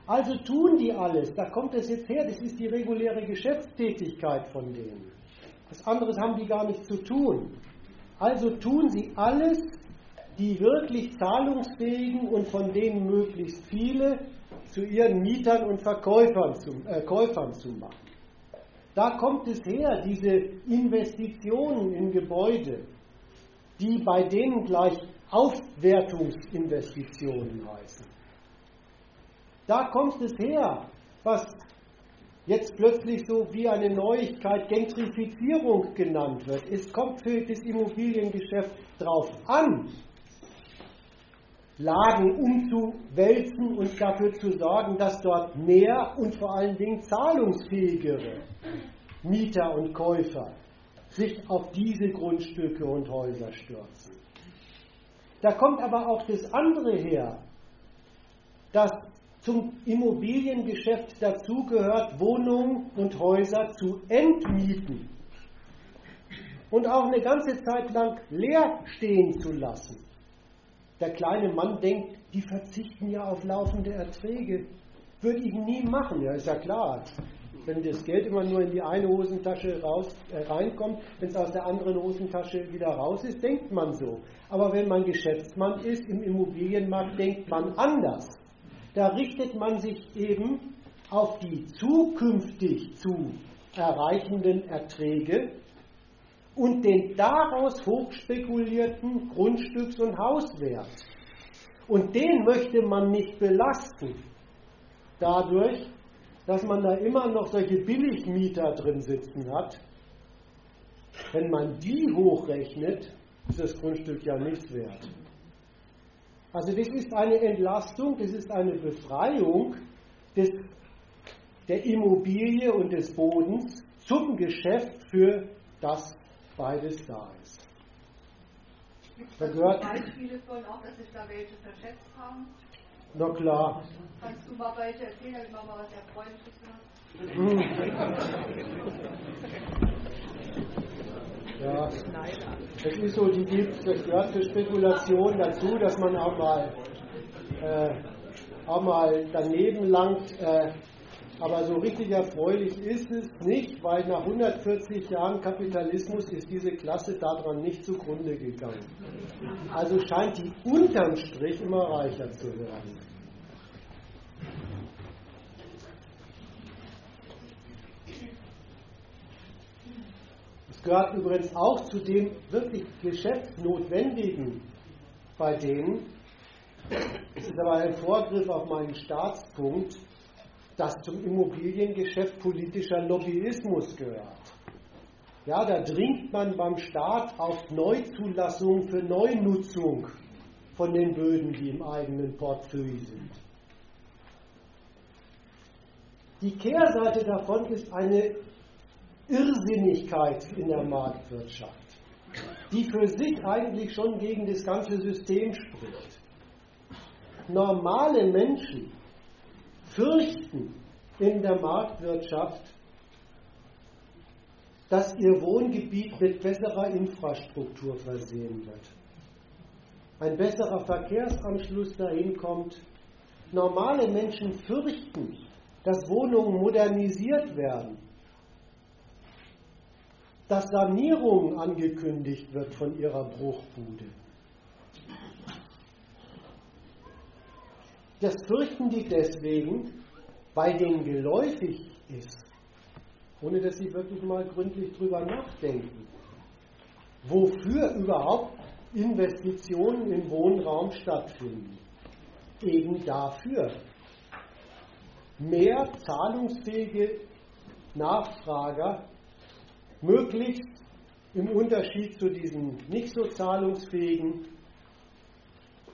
Also tun die alles, da kommt es jetzt her, das ist die reguläre Geschäftstätigkeit von denen. Was anderes haben die gar nicht zu tun. Also tun sie alles, die wirklich zahlungsfähigen und von denen möglichst viele zu ihren Mietern und Verkäufern zu, äh, Käufern zu machen. Da kommt es her, diese Investitionen in Gebäude, die bei denen gleich Aufwertungsinvestitionen heißen. Da kommt es her, was jetzt plötzlich so wie eine Neuigkeit Gentrifizierung genannt wird. Es kommt für das Immobiliengeschäft darauf an, Lagen umzuwälzen und dafür zu sorgen, dass dort mehr und vor allen Dingen zahlungsfähigere Mieter und Käufer sich auf diese Grundstücke und Häuser stürzen. Da kommt aber auch das andere her, dass zum Immobiliengeschäft dazugehört, Wohnungen und Häuser zu entmieten und auch eine ganze Zeit lang leer stehen zu lassen. Der kleine Mann denkt, die verzichten ja auf laufende Erträge. Würde ich nie machen, ja, ist ja klar. Wenn das Geld immer nur in die eine Hosentasche raus, äh, reinkommt, wenn es aus der anderen Hosentasche wieder raus ist, denkt man so. Aber wenn man Geschäftsmann ist im Immobilienmarkt, denkt man anders. Da richtet man sich eben auf die zukünftig zu erreichenden Erträge und den daraus hochspekulierten Grundstücks- und Hauswert. Und den möchte man nicht belasten, dadurch, dass man da immer noch solche Billigmieter drin sitzen hat. Wenn man die hochrechnet, ist das Grundstück ja nichts wert. Also das ist eine Entlastung, das ist eine Befreiung des, der Immobilie und des Bodens zum Geschäft für das beides da ist. Gibt es da gehört, Beispiele von auch, dass sich da welche verschätzt haben? Na klar. Kannst du mal welche erzählen, damit man mal was Erfreuliches hat? ja, das ist so, die gibt, das gehört zur Spekulation dazu, dass man auch mal, äh, auch mal daneben langt. Äh, aber so richtig erfreulich ist es nicht, weil nach 140 Jahren Kapitalismus ist diese Klasse daran nicht zugrunde gegangen. Also scheint die unterm Strich immer reicher zu werden. Gehört übrigens auch zu dem wirklich Geschäftsnotwendigen bei denen, es ist aber ein Vorgriff auf meinen Staatspunkt, dass zum Immobiliengeschäft politischer Lobbyismus gehört. Ja, da dringt man beim Staat auf Neuzulassung für Neunutzung von den Böden, die im eigenen Portfolio sind. Die Kehrseite davon ist eine Irrsinnigkeit in der Marktwirtschaft, die für sich eigentlich schon gegen das ganze System spricht. Normale Menschen fürchten in der Marktwirtschaft, dass ihr Wohngebiet mit besserer Infrastruktur versehen wird. Ein besserer Verkehrsanschluss dahin kommt. Normale Menschen fürchten, dass Wohnungen modernisiert werden. Dass Sanierung angekündigt wird von ihrer Bruchbude. Das fürchten die deswegen, weil denen geläufig ist, ohne dass sie wirklich mal gründlich drüber nachdenken, wofür überhaupt Investitionen in Wohnraum stattfinden. Eben dafür. Mehr zahlungsfähige Nachfrager, möglichst im Unterschied zu diesen nicht so zahlungsfähigen,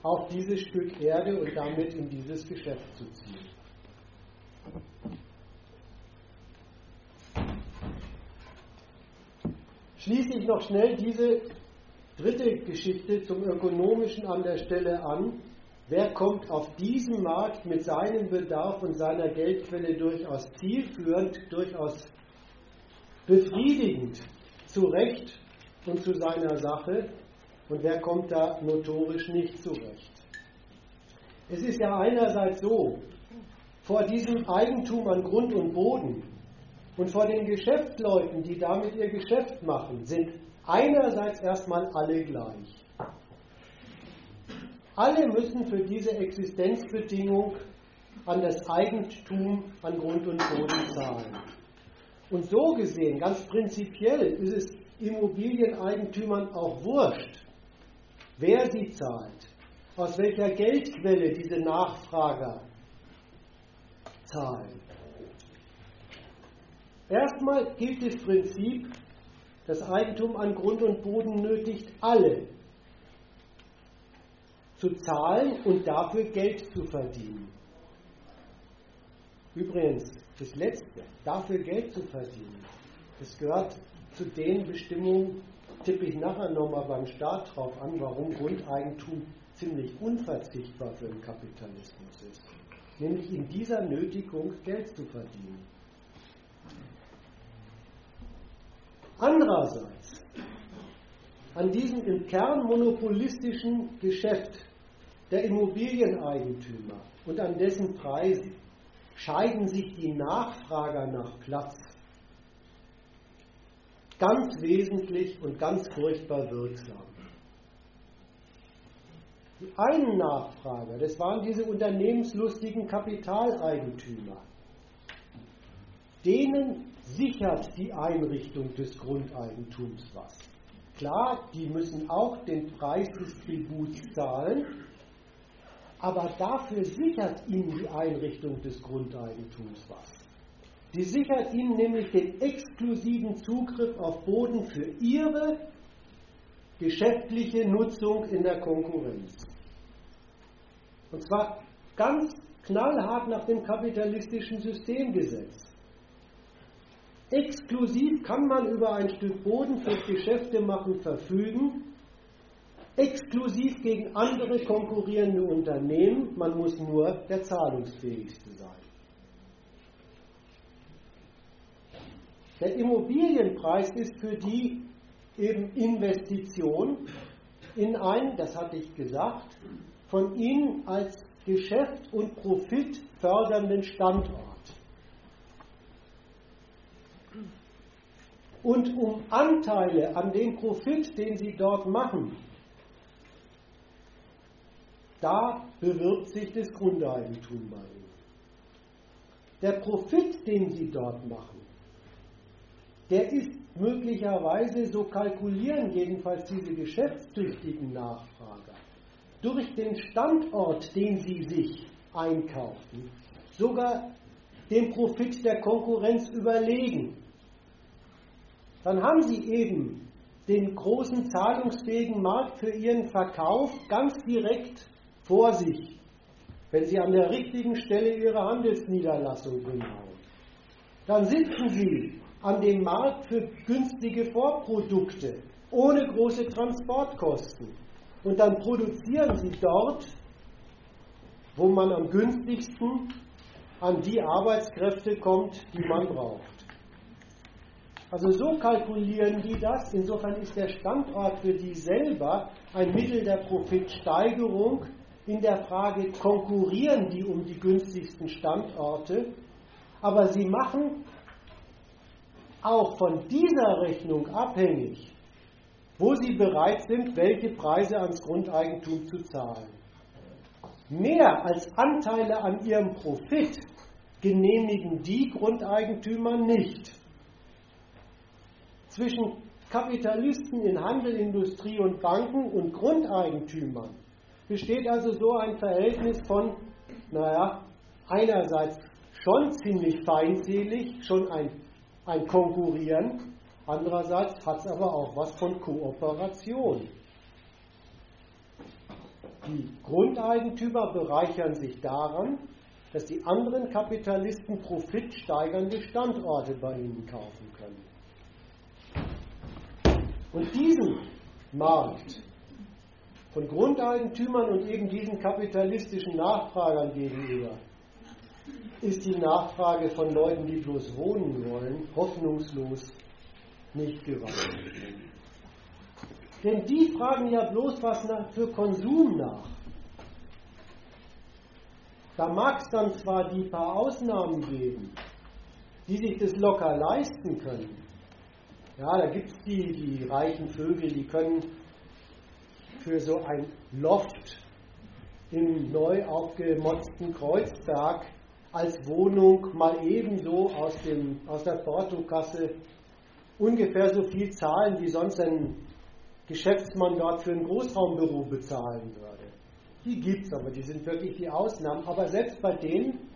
auf dieses Stück Erde und damit in dieses Geschäft zu ziehen. Schließe ich noch schnell diese dritte Geschichte zum Ökonomischen an der Stelle an. Wer kommt auf diesem Markt mit seinem Bedarf und seiner Geldquelle durchaus zielführend, durchaus befriedigend zurecht und zu seiner Sache und wer kommt da notorisch nicht zurecht? Es ist ja einerseits so, vor diesem Eigentum an Grund und Boden und vor den Geschäftsleuten, die damit ihr Geschäft machen, sind einerseits erstmal alle gleich. Alle müssen für diese Existenzbedingung an das Eigentum an Grund und Boden zahlen. Und so gesehen, ganz prinzipiell, ist es Immobilieneigentümern auch wurscht, wer sie zahlt, aus welcher Geldquelle diese Nachfrager zahlen. Erstmal gilt das Prinzip, das Eigentum an Grund und Boden nötigt alle zu zahlen und dafür Geld zu verdienen. Übrigens, das Letzte, dafür Geld zu verdienen, das gehört zu den Bestimmungen, tippe ich nachher nochmal beim Staat drauf an, warum Grundeigentum ziemlich unverzichtbar für den Kapitalismus ist. Nämlich in dieser Nötigung Geld zu verdienen. Andererseits, an diesem im Kern monopolistischen Geschäft der Immobilieneigentümer und an dessen Preisen scheiden sich die Nachfrager nach Platz ganz wesentlich und ganz furchtbar wirksam. Die einen Nachfrager, das waren diese unternehmenslustigen Kapitaleigentümer, denen sichert die Einrichtung des Grundeigentums was. Klar, die müssen auch den Preis des Tributs zahlen, aber dafür sichert ihnen die Einrichtung des Grundeigentums was. Die sichert ihnen nämlich den exklusiven Zugriff auf Boden für ihre geschäftliche Nutzung in der Konkurrenz. Und zwar ganz knallhart nach dem kapitalistischen Systemgesetz. Exklusiv kann man über ein Stück Boden fürs Geschäftemachen verfügen, exklusiv gegen andere konkurrierende Unternehmen, man muss nur der zahlungsfähigste sein. Der Immobilienpreis ist für die eben Investition in einen, das hatte ich gesagt, von ihnen als Geschäft und Profit fördernden Standort. Und um Anteile an dem Profit, den sie dort machen, da bewirbt sich das Grundeigentum bei ihnen. Der Profit, den sie dort machen, der ist möglicherweise, so kalkulieren jedenfalls diese geschäftstüchtigen Nachfrager, durch den Standort, den sie sich einkaufen, sogar dem Profit der Konkurrenz überlegen. Dann haben sie eben den großen zahlungsfähigen Markt für ihren Verkauf ganz direkt vor sich, wenn sie an der richtigen Stelle ihre Handelsniederlassung hinhauen. Dann sitzen sie an dem Markt für günstige Vorprodukte ohne große Transportkosten. Und dann produzieren sie dort, wo man am günstigsten an die Arbeitskräfte kommt, die man braucht. Also so kalkulieren die das. Insofern ist der Standort für die selber ein Mittel der Profitsteigerung. In der Frage, konkurrieren die um die günstigsten Standorte? Aber sie machen auch von dieser Rechnung abhängig, wo sie bereit sind, welche Preise ans Grundeigentum zu zahlen. Mehr als Anteile an ihrem Profit genehmigen die Grundeigentümer nicht. Zwischen Kapitalisten in Handel, Industrie und Banken und Grundeigentümern besteht also so ein Verhältnis von, naja, einerseits schon ziemlich feindselig, schon ein, ein Konkurrieren, andererseits hat es aber auch was von Kooperation. Die Grundeigentümer bereichern sich daran, dass die anderen Kapitalisten profitsteigernde Standorte bei ihnen kaufen können. Und diesen Markt von Grundeigentümern und eben diesen kapitalistischen Nachfragern gegenüber ist die Nachfrage von Leuten, die bloß wohnen wollen, hoffnungslos nicht gewachsen. Denn die fragen ja bloß was für Konsum nach. Da mag es dann zwar die paar Ausnahmen geben, die sich das locker leisten können. Ja, da gibt es die, die reichen Vögel, die können für so ein Loft im neu aufgemotzten Kreuzberg als Wohnung mal ebenso aus, dem, aus der Portokasse ungefähr so viel zahlen, wie sonst ein Geschäftsmann dort für ein Großraumbüro bezahlen würde. Die gibt es, aber die sind wirklich die Ausnahmen. Aber selbst bei denen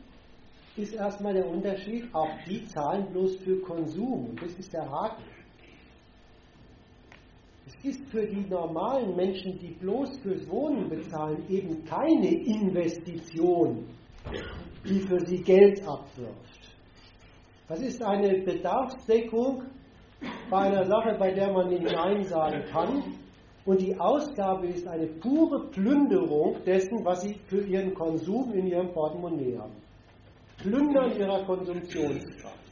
ist erstmal der Unterschied, auch die zahlen bloß für Konsum. Und das ist der Haken. Es ist für die normalen Menschen, die bloß fürs Wohnen bezahlen, eben keine Investition, die für sie Geld abwirft. Das ist eine Bedarfsdeckung bei einer Sache, bei der man nicht Nein sagen kann, und die Ausgabe ist eine pure Plünderung dessen, was sie für ihren Konsum in ihrem Portemonnaie haben. Plündern ihrer Konsumtionskraft.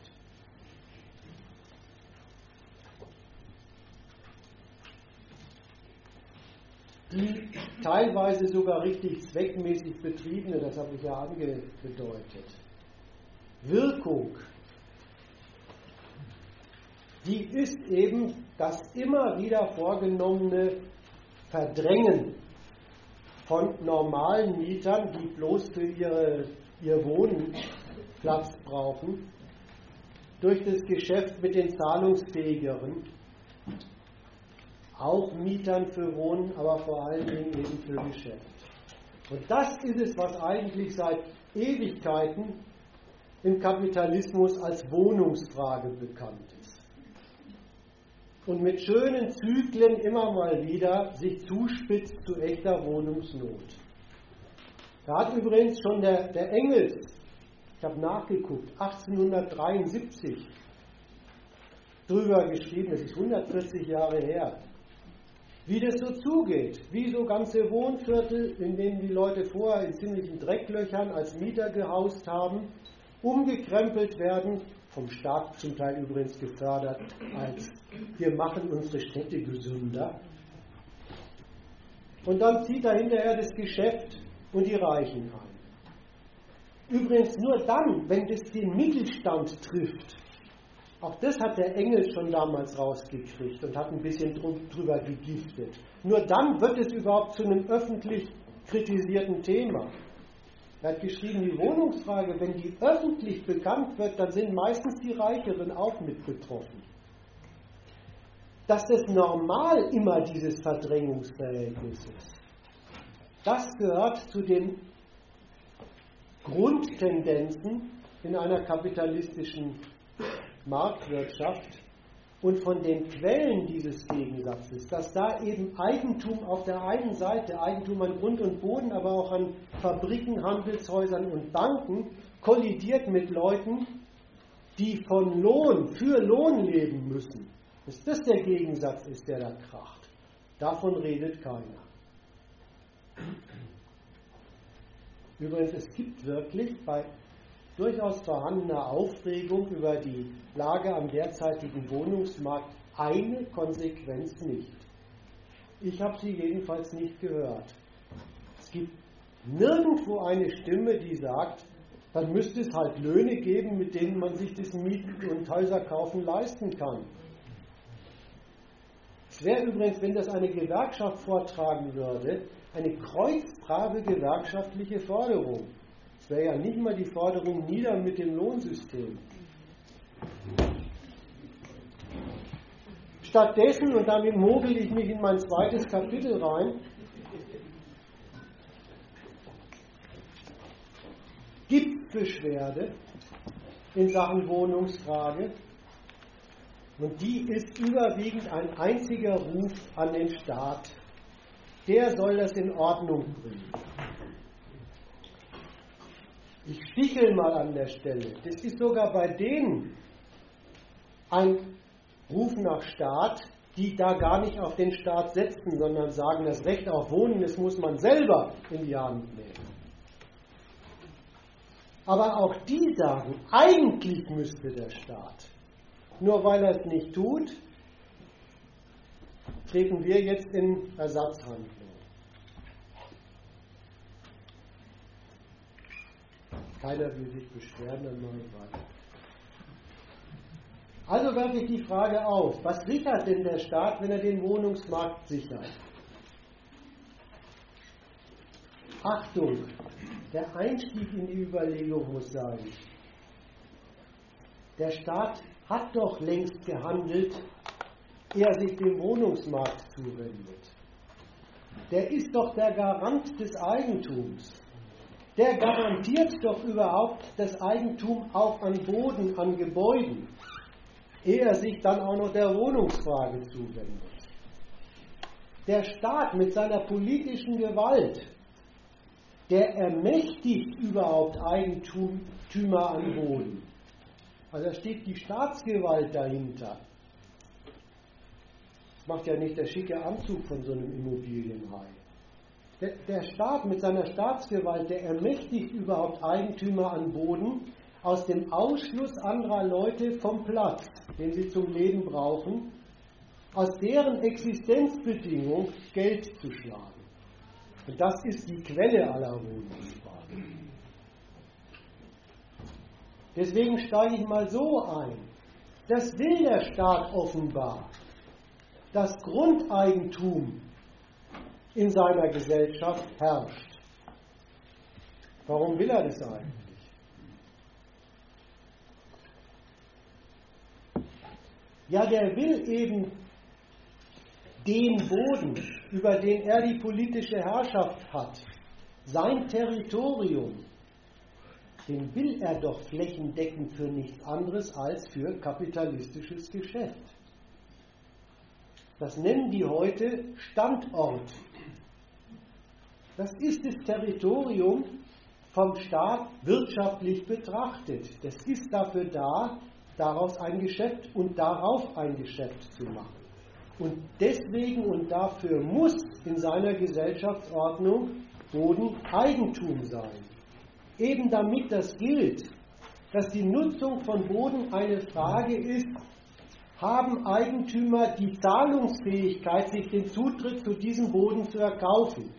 Die teilweise sogar richtig zweckmäßig betriebene, das habe ich ja angedeutet, Wirkung die ist eben das immer wieder vorgenommene Verdrängen von normalen Mietern, die bloß für ihre, ihr Wohnen Platz brauchen, durch das Geschäft mit den Zahlungsfähigeren, auch Mietern für Wohnen, aber vor allen Dingen eben für Geschäft. Und das ist es, was eigentlich seit Ewigkeiten im Kapitalismus als Wohnungsfrage bekannt ist und mit schönen Zyklen immer mal wieder sich zuspitzt zu echter Wohnungsnot. Da hat übrigens schon der, der Engels, ich habe nachgeguckt, 1873 drüber geschrieben, das ist 140 Jahre her, wie das so zugeht, wie so ganze Wohnviertel, in denen die Leute vorher in ziemlichen Drecklöchern als Mieter gehaust haben, umgekrempelt werden vom Staat zum Teil übrigens gefördert als wir machen unsere Städte gesünder. Und dann zieht er hinterher das Geschäft und die Reichen ein. Übrigens nur dann, wenn das den Mittelstand trifft. Auch das hat der Engel schon damals rausgekriegt und hat ein bisschen drüber gegiftet. Nur dann wird es überhaupt zu einem öffentlich kritisierten Thema. Er hat geschrieben, die Wohnungsfrage, wenn die öffentlich bekannt wird, dann sind meistens die Reicheren auch mit betroffen. Dass das normal immer dieses Verdrängungsverhältnis ist, das gehört zu den Grundtendenzen in einer kapitalistischen Marktwirtschaft, und von den Quellen dieses Gegensatzes, dass da eben Eigentum auf der einen Seite, Eigentum an Grund und Boden, aber auch an Fabriken, Handelshäusern und Banken, kollidiert mit Leuten, die von Lohn, für Lohn leben müssen. Dass das der Gegensatz ist, der da kracht. Davon redet keiner. Übrigens, es gibt wirklich bei durchaus vorhandener Aufregung über die Lage am derzeitigen Wohnungsmarkt eine Konsequenz nicht. Ich habe sie jedenfalls nicht gehört. Es gibt nirgendwo eine Stimme, die sagt, dann müsste es halt Löhne geben, mit denen man sich das Mieten und Häuser kaufen leisten kann. Es wäre übrigens, wenn das eine Gewerkschaft vortragen würde, eine kreuzbrave gewerkschaftliche Forderung. Es wäre ja nicht mal die Forderung nieder mit dem Lohnsystem. Stattdessen, und damit mogel ich mich in mein zweites Kapitel rein, gibt Beschwerde in Sachen Wohnungsfrage und die ist überwiegend ein einziger Ruf an den Staat. Der soll das in Ordnung bringen. Ich stichel mal an der Stelle. Das ist sogar bei denen ein Ruf nach Staat, die da gar nicht auf den Staat setzen, sondern sagen, das Recht auf Wohnen, das muss man selber in die Hand nehmen. Aber auch die sagen, eigentlich müsste der Staat. Nur weil er es nicht tut, treten wir jetzt in Ersatzhandlung. Keiner will sich beschweren, dann mache ich weiter. Also werfe ich die Frage auf, was sichert denn der Staat, wenn er den Wohnungsmarkt sichert? Achtung, der Einstieg in die Überlegung muss sein, der Staat hat doch längst gehandelt, er sich dem Wohnungsmarkt zuwendet. Der ist doch der Garant des Eigentums. Der garantiert doch überhaupt das Eigentum auch an Boden, an Gebäuden, ehe er sich dann auch noch der Wohnungsfrage zuwendet. Der Staat mit seiner politischen Gewalt, der ermächtigt überhaupt Eigentümer an Boden. Also da steht die Staatsgewalt dahinter. Das macht ja nicht der schicke Anzug von so einem Immobilienhai. Der, Staat mit seiner Staatsgewalt, der ermächtigt überhaupt Eigentümer an Boden aus dem Ausschluss anderer Leute vom Platz, den sie zum Leben brauchen, aus deren Existenzbedingung Geld zu schlagen. Und das ist die Quelle aller Wohnungsfragen. Deswegen steige ich mal so ein. Das will der Staat offenbar. Das Grundeigentum in seiner Gesellschaft herrscht. Warum will er das eigentlich? Ja, der will eben den Boden, über den er die politische Herrschaft hat, sein Territorium, den will er doch flächendeckend für nichts anderes als für kapitalistisches Geschäft. Das nennen die heute Standort. Das ist das Territorium vom Staat wirtschaftlich betrachtet. Das ist dafür da, daraus ein Geschäft und darauf ein Geschäft zu machen. Und deswegen und dafür muss in seiner Gesellschaftsordnung Boden Eigentum sein. Eben damit das gilt, dass die Nutzung von Boden eine Frage ist, haben Eigentümer die Zahlungsfähigkeit, sich den Zutritt zu diesem Boden zu erkaufen.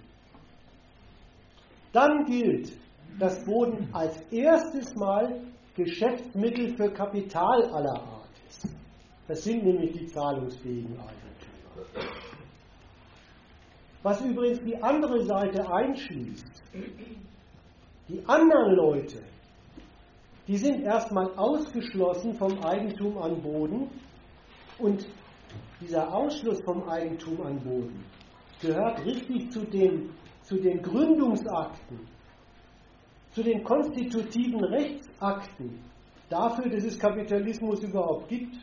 Dann gilt, dass Boden als erstes Mal Geschäftsmittel für Kapital aller Art ist. Das sind nämlich die zahlungsfähigen Eigentümer. Was übrigens die andere Seite einschließt. Die anderen Leute, die sind erstmal ausgeschlossen vom Eigentum an Boden und dieser Ausschluss vom Eigentum an Boden gehört richtig zu den, zu den Gründungsakten, zu den konstitutiven Rechtsakten dafür, dass es Kapitalismus überhaupt gibt.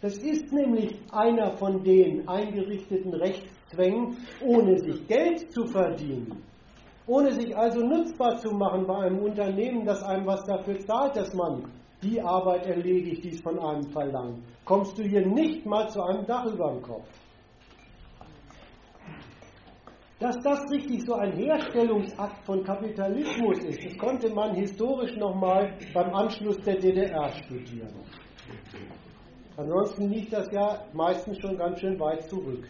Das ist nämlich einer von den eingerichteten Rechtszwängen, ohne sich Geld zu verdienen ohne sich also nutzbar zu machen bei einem Unternehmen, das einem was dafür zahlt, dass man die Arbeit erledigt, die es von einem verlangt, kommst du hier nicht mal zu einem Dach über dem Kopf. Dass das richtig so ein Herstellungsakt von Kapitalismus ist, das konnte man historisch nochmal beim Anschluss der DDR studieren. Ansonsten liegt das ja meistens schon ganz schön weit zurück.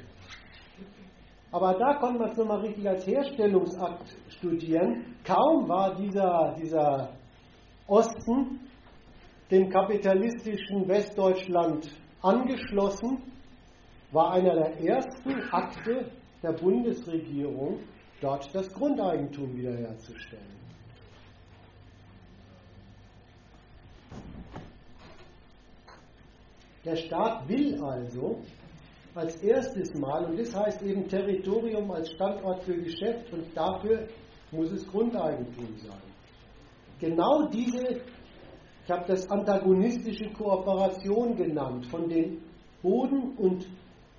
Aber da konnte man es nochmal richtig als Herstellungsakt studieren. Kaum war dieser, dieser Osten dem kapitalistischen Westdeutschland angeschlossen, war einer der ersten Akte der Bundesregierung, dort das Grundeigentum wiederherzustellen. Der Staat will also als erstes Mal, und das heißt eben Territorium als Standort für Geschäft, und dafür muss es Grundeigentum sein. Genau diese, ich habe das antagonistische Kooperation genannt, von den Boden- und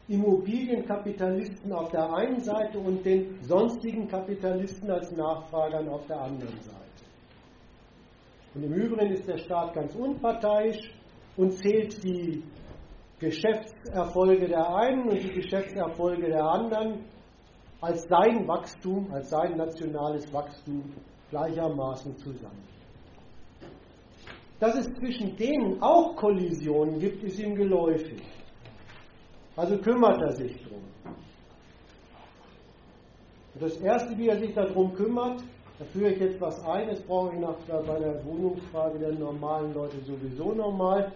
Immobilienkapitalisten auf der einen Seite und den sonstigen Kapitalisten als Nachfragern auf der anderen Seite. Und im Übrigen ist der Staat ganz unparteiisch und zählt die Geschäftserfolge der einen und die Geschäftserfolge der anderen als sein Wachstum, als sein nationales Wachstum gleichermaßen zusammen. Dass es zwischen denen auch Kollisionen gibt, ist ihm geläufig. Also kümmert er sich drum. Und das Erste, wie er sich darum kümmert, da führe ich jetzt was ein, das brauche ich nach, bei der Wohnungsfrage der normalen Leute sowieso normal,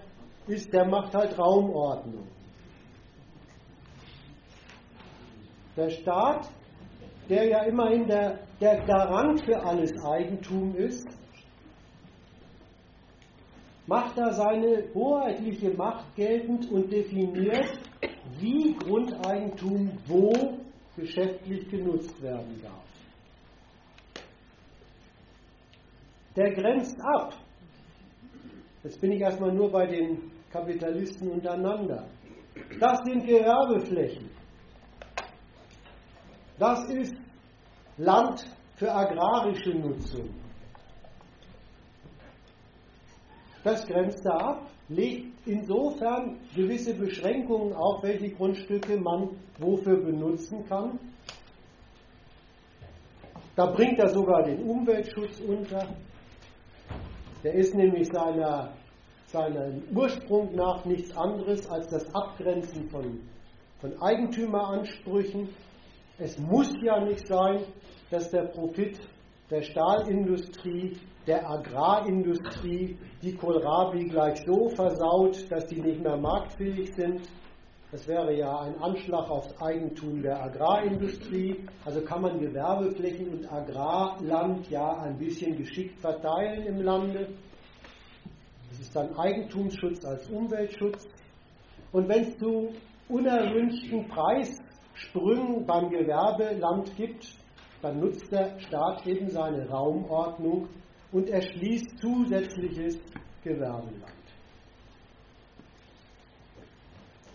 ist, der macht halt Raumordnung. Der Staat, der ja immerhin der, der Garant für alles Eigentum ist, macht da seine hoheitliche Macht geltend und definiert, wie Grundeigentum wo geschäftlich genutzt werden darf. Der grenzt ab. Jetzt bin ich erstmal nur bei den Kapitalisten untereinander. Das sind Gewerbeflächen. Das ist Land für agrarische Nutzung. Das grenzt da ab, legt insofern gewisse Beschränkungen auf, welche Grundstücke man wofür benutzen kann. Da bringt er sogar den Umweltschutz unter. Der ist nämlich seiner seinem Ursprung nach nichts anderes als das Abgrenzen von, von Eigentümeransprüchen. Es muss ja nicht sein, dass der Profit der Stahlindustrie, der Agrarindustrie die Kohlrabi gleich so versaut, dass die nicht mehr marktfähig sind. Das wäre ja ein Anschlag aufs Eigentum der Agrarindustrie. Also kann man Gewerbeflächen und Agrarland ja ein bisschen geschickt verteilen im Lande. Das ist dann Eigentumsschutz als Umweltschutz. Und wenn es zu unerwünschten Preissprüngen beim Gewerbeland gibt, dann nutzt der Staat eben seine Raumordnung und erschließt zusätzliches Gewerbeland.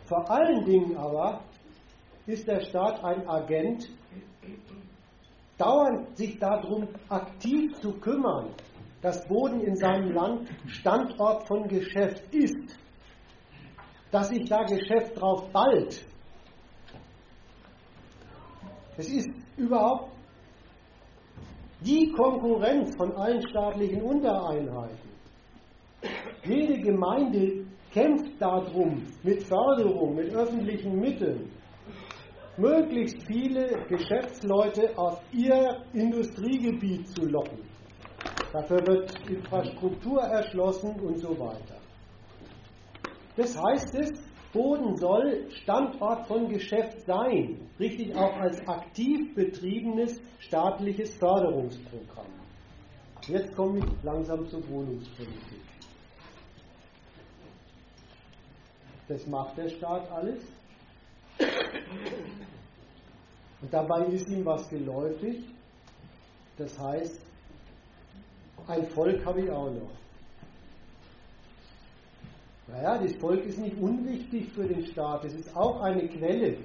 Vor allen Dingen aber ist der Staat ein Agent, dauernd sich darum aktiv zu kümmern, dass Boden in seinem Land Standort von Geschäft ist, dass sich da Geschäft drauf ballt. Es ist überhaupt die Konkurrenz von allen staatlichen Untereinheiten. Jede Gemeinde kämpft darum, mit Förderung, mit öffentlichen Mitteln, möglichst viele Geschäftsleute auf ihr Industriegebiet zu locken. Dafür wird Infrastruktur erschlossen und so weiter. Das heißt es, Boden soll Standort von Geschäft sein, richtig auch als aktiv betriebenes staatliches Förderungsprogramm. Jetzt komme ich langsam zur Wohnungspolitik. Das macht der Staat alles. Und dabei ist ihm was geläufig. Das heißt, ein Volk habe ich auch noch. Naja, das Volk ist nicht unwichtig für den Staat, es ist auch eine Quelle.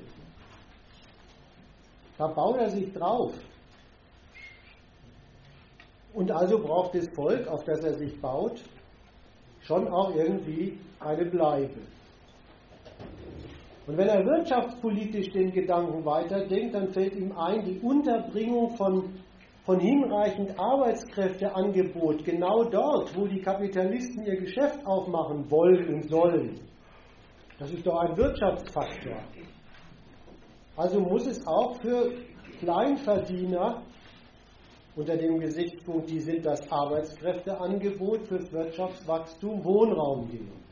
Da baut er sich drauf. Und also braucht das Volk, auf das er sich baut, schon auch irgendwie eine Bleibe. Und wenn er wirtschaftspolitisch den Gedanken weiterdenkt, dann fällt ihm ein, die Unterbringung von von hinreichend Arbeitskräfteangebot genau dort, wo die Kapitalisten ihr Geschäft aufmachen wollen und sollen. Das ist doch ein Wirtschaftsfaktor. Also muss es auch für Kleinverdiener unter dem Gesichtspunkt, die sind das Arbeitskräfteangebot fürs Wirtschaftswachstum, Wohnraum geben.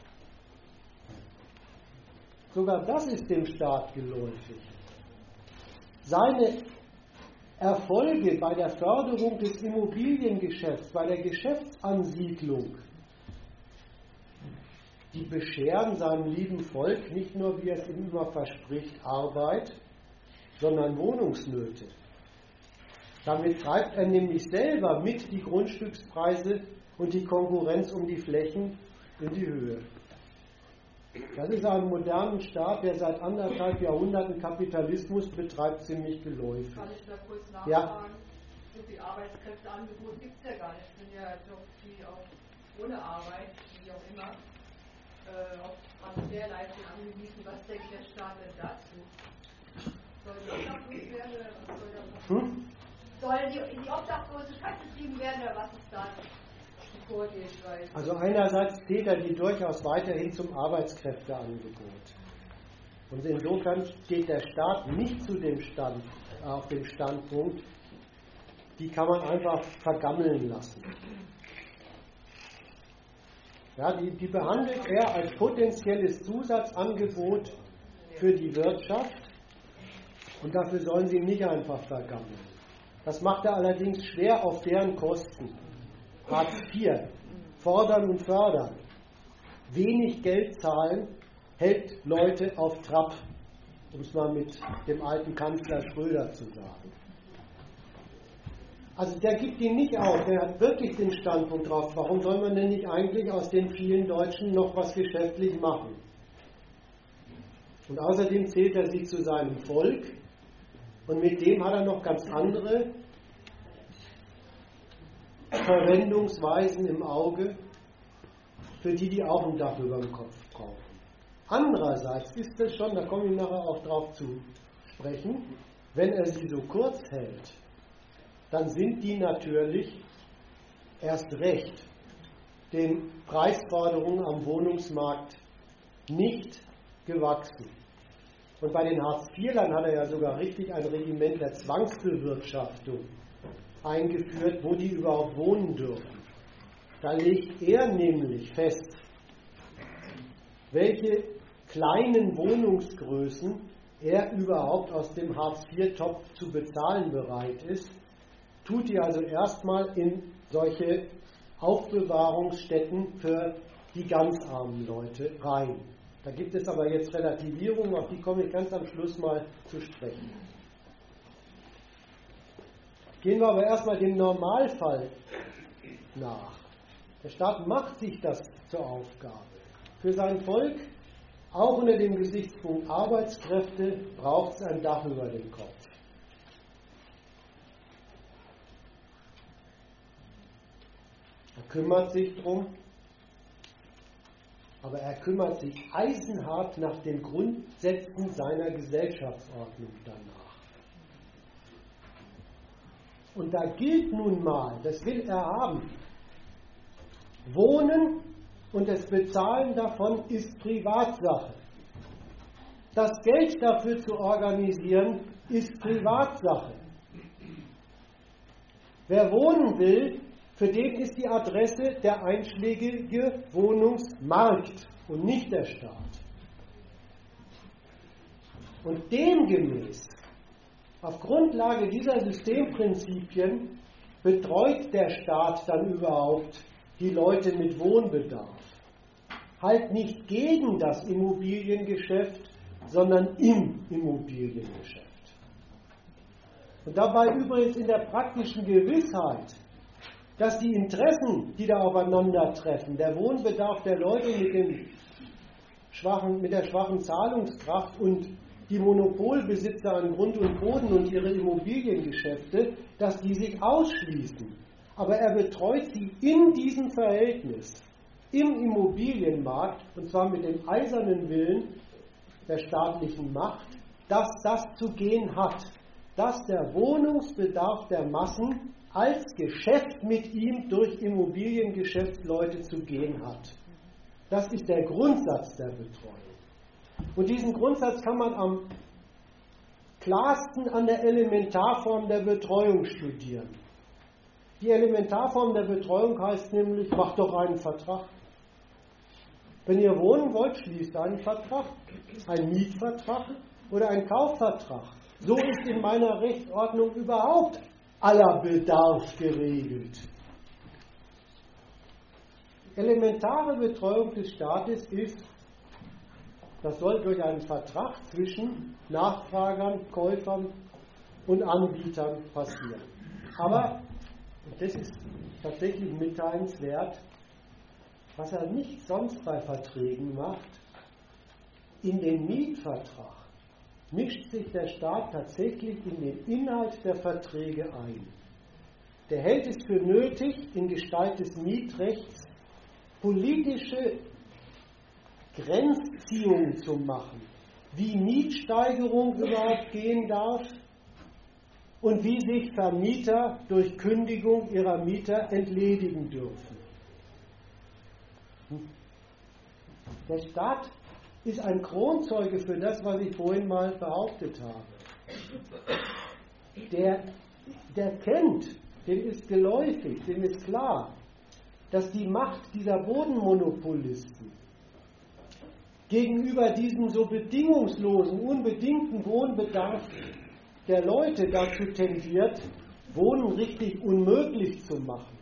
Sogar das ist dem Staat geläufig. Seine Erfolge bei der Förderung des Immobiliengeschäfts, bei der Geschäftsansiedlung, die bescheren seinem lieben Volk nicht nur, wie es ihm immer verspricht, Arbeit, sondern Wohnungsnöte. Damit treibt er nämlich selber mit die Grundstückspreise und die Konkurrenz um die Flächen in die Höhe. Das ist einem modernen Staat, der seit anderthalb Jahrhunderten Kapitalismus betreibt, ziemlich geläufig. Kann ich da kurz nachfragen? Ja. So viel Arbeitskräfteangebot gibt es ja gar nicht. Es sind ja doch die auch ohne Arbeit, wie auch immer, äh, auf Transferleistung angewiesen. Was denkt der Staat denn dazu? Soll die obdachlos werden soll? Hm? Sollen die, die Obdachlosigkeit betrieben werden oder was ist da also einerseits zählt er die durchaus weiterhin zum Arbeitskräfteangebot. Und insofern steht der Staat nicht zu dem Stand, auf dem Standpunkt, die kann man einfach vergammeln lassen. Ja, die, die behandelt er als potenzielles Zusatzangebot für die Wirtschaft und dafür sollen sie nicht einfach vergammeln. Das macht er allerdings schwer auf deren Kosten. Hartz IV, fordern und fördern, wenig Geld zahlen, hält Leute auf Trab, um es mal mit dem alten Kanzler Schröder zu sagen. Also der gibt ihn nicht auf, der hat wirklich den Standpunkt drauf, warum soll man denn nicht eigentlich aus den vielen Deutschen noch was geschäftlich machen? Und außerdem zählt er sich zu seinem Volk und mit dem hat er noch ganz andere Verwendungsweisen im Auge, für die die auch ein Dach über dem Kopf brauchen. Andererseits ist es schon, da komme ich nachher auch drauf zu sprechen, wenn er sie so kurz hält, dann sind die natürlich erst recht den Preisforderungen am Wohnungsmarkt nicht gewachsen. Und bei den Hartz-IVlern hat er ja sogar richtig ein Regiment der Zwangsbewirtschaftung eingeführt, wo die überhaupt wohnen dürfen. Da legt er nämlich fest, welche kleinen Wohnungsgrößen er überhaupt aus dem Hartz-IV-Topf zu bezahlen bereit ist, tut die also erstmal in solche Aufbewahrungsstätten für die ganz armen Leute rein. Da gibt es aber jetzt Relativierungen, auf die komme ich ganz am Schluss mal zu sprechen. Gehen wir aber erstmal dem Normalfall nach. Der Staat macht sich das zur Aufgabe. Für sein Volk, auch unter dem Gesichtspunkt Arbeitskräfte, braucht es ein Dach über dem Kopf. Er kümmert sich drum, aber er kümmert sich eisenhart nach den Grundsätzen seiner Gesellschaftsordnung danach. Und da gilt nun mal, das will er haben, Wohnen und das Bezahlen davon ist Privatsache. Das Geld dafür zu organisieren ist Privatsache. Wer wohnen will, für den ist die Adresse der einschlägige Wohnungsmarkt und nicht der Staat. Und demgemäß auf Grundlage dieser Systemprinzipien betreut der Staat dann überhaupt die Leute mit Wohnbedarf. Halt nicht gegen das Immobiliengeschäft, sondern im Immobiliengeschäft. Und dabei übrigens in der praktischen Gewissheit, dass die Interessen, die da aufeinandertreffen, der Wohnbedarf der Leute mit, schwachen, mit der schwachen Zahlungskraft und die Monopolbesitzer an Grund und Boden und ihre Immobiliengeschäfte, dass die sich ausschließen. Aber er betreut sie in diesem Verhältnis, im Immobilienmarkt, und zwar mit dem eisernen Willen der staatlichen Macht, dass das zu gehen hat, dass der Wohnungsbedarf der Massen als Geschäft mit ihm durch Immobiliengeschäftsleute zu gehen hat. Das ist der Grundsatz der Betreuung. Und diesen Grundsatz kann man am klarsten an der Elementarform der Betreuung studieren. Die Elementarform der Betreuung heißt nämlich, macht doch einen Vertrag. Wenn ihr wohnen wollt, schließt einen Vertrag, einen Mietvertrag oder einen Kaufvertrag. So ist in meiner Rechtsordnung überhaupt aller Bedarf geregelt. Elementare Betreuung des Staates ist, das soll durch einen Vertrag zwischen Nachfragern, Käufern und Anbietern passieren. Aber, und das ist tatsächlich mitteilenswert, was er nicht sonst bei Verträgen macht, in den Mietvertrag mischt sich der Staat tatsächlich in den Inhalt der Verträge ein. Der hält es für nötig, in Gestalt des Mietrechts politische Grenzziehungen zu machen, wie Mietsteigerung überhaupt gehen darf und wie sich Vermieter durch Kündigung ihrer Mieter entledigen dürfen. Der Staat ist ein Kronzeuge für das, was ich vorhin mal behauptet habe. Der, der kennt, dem ist geläufig, dem ist klar, dass die Macht dieser Bodenmonopolisten gegenüber diesem so bedingungslosen, unbedingten Wohnbedarf der Leute dazu tendiert, Wohnen richtig unmöglich zu machen.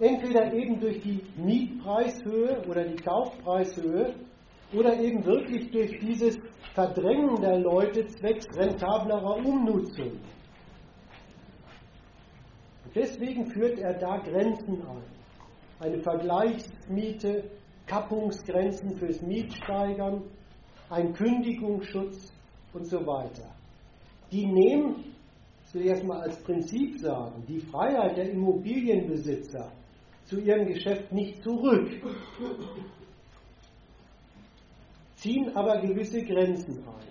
Entweder eben durch die Mietpreishöhe oder die Kaufpreishöhe oder eben wirklich durch dieses Verdrängen der Leute zwecks rentablerer Umnutzung. Deswegen führt er da Grenzen ein. Eine Vergleichsmiete, Kappungsgrenzen fürs Mietsteigern, ein Kündigungsschutz und so weiter. Die nehmen, zuerst mal als Prinzip sagen, die Freiheit der Immobilienbesitzer zu ihrem Geschäft nicht zurück, ziehen aber gewisse Grenzen ein.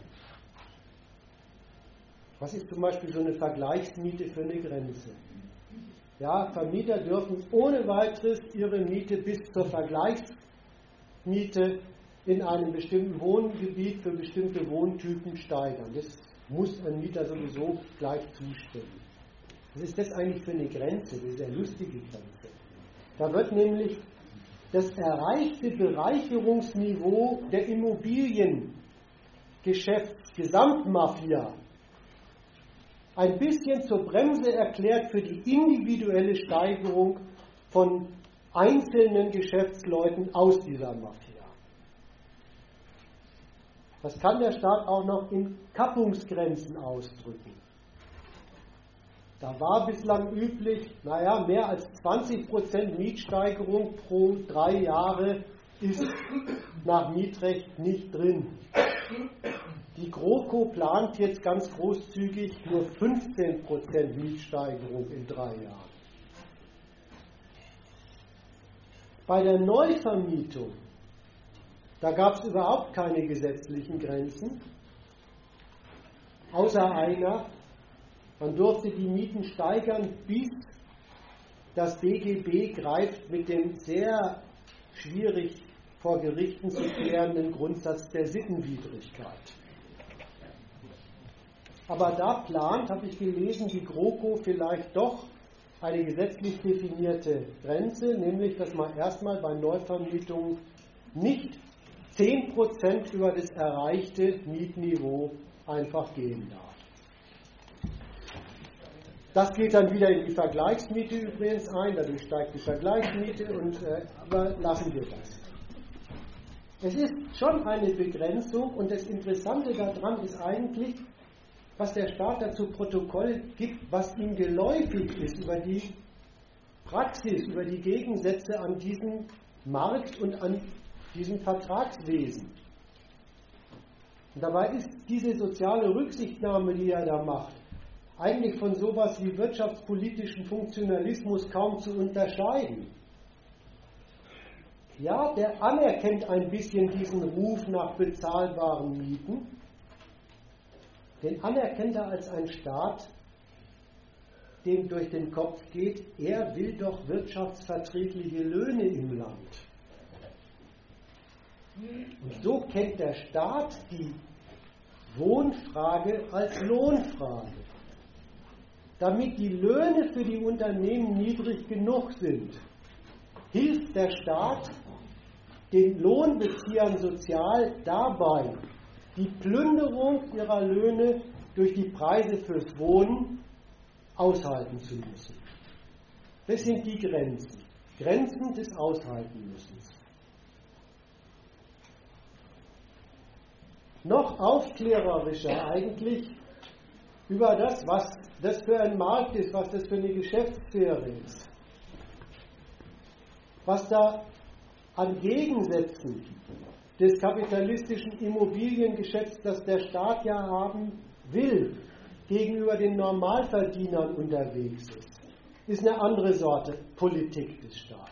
Was ist zum Beispiel so eine Vergleichsmiete für eine Grenze? Ja, Vermieter dürfen ohne weiteres ihre Miete bis zur Vergleichsmiete in einem bestimmten Wohngebiet für bestimmte Wohntypen steigern. Das muss ein Mieter sowieso gleich zustimmen. Was ist das eigentlich für eine Grenze? Eine lustige Grenze. Da wird nämlich das erreichte Bereicherungsniveau der Immobiliengeschäftsgesamtmafia ein bisschen zur Bremse erklärt für die individuelle Steigerung von einzelnen Geschäftsleuten aus dieser Mafia. Das kann der Staat auch noch in Kappungsgrenzen ausdrücken. Da war bislang üblich, naja, mehr als 20% Mietsteigerung pro drei Jahre ist nach Mietrecht nicht drin. Die GroKo plant jetzt ganz großzügig nur 15% Mietsteigerung in drei Jahren. Bei der Neuvermietung, da gab es überhaupt keine gesetzlichen Grenzen, außer einer, man durfte die Mieten steigern, bis das BGB greift mit dem sehr schwierig vor Gerichten zu klärenden Grundsatz der Sittenwidrigkeit. Aber da plant, habe ich gelesen, die GroKo vielleicht doch eine gesetzlich definierte Grenze, nämlich dass man erstmal bei Neuvermietungen nicht 10% über das erreichte Mietniveau einfach gehen darf. Das geht dann wieder in die Vergleichsmiete übrigens ein, dadurch steigt die Vergleichsmiete und äh, aber lassen wir das. Es ist schon eine Begrenzung und das Interessante daran ist eigentlich, was der Staat dazu Protokoll gibt, was ihm geläufig ist über die Praxis, über die Gegensätze an diesem Markt und an diesem Vertragswesen. Und dabei ist diese soziale Rücksichtnahme, die er da macht, eigentlich von sowas wie wirtschaftspolitischen Funktionalismus kaum zu unterscheiden. Ja, der anerkennt ein bisschen diesen Ruf nach bezahlbaren Mieten, den anerkennt er als ein Staat, dem durch den Kopf geht, er will doch wirtschaftsverträgliche Löhne im Land. Und so kennt der Staat die Wohnfrage als Lohnfrage. Damit die Löhne für die Unternehmen niedrig genug sind, hilft der Staat den Lohnbeziehern sozial dabei, die Plünderung ihrer Löhne durch die Preise fürs Wohnen aushalten zu müssen. Das sind die Grenzen. Grenzen des Aushaltenmüssens. Noch aufklärerischer eigentlich über das, was das für ein Markt ist, was das für eine Geschäftssphäre ist. Was da an Gegensätzen des kapitalistischen Immobiliengeschäfts, das der Staat ja haben will, gegenüber den Normalverdienern unterwegs ist, ist eine andere Sorte Politik des Staates.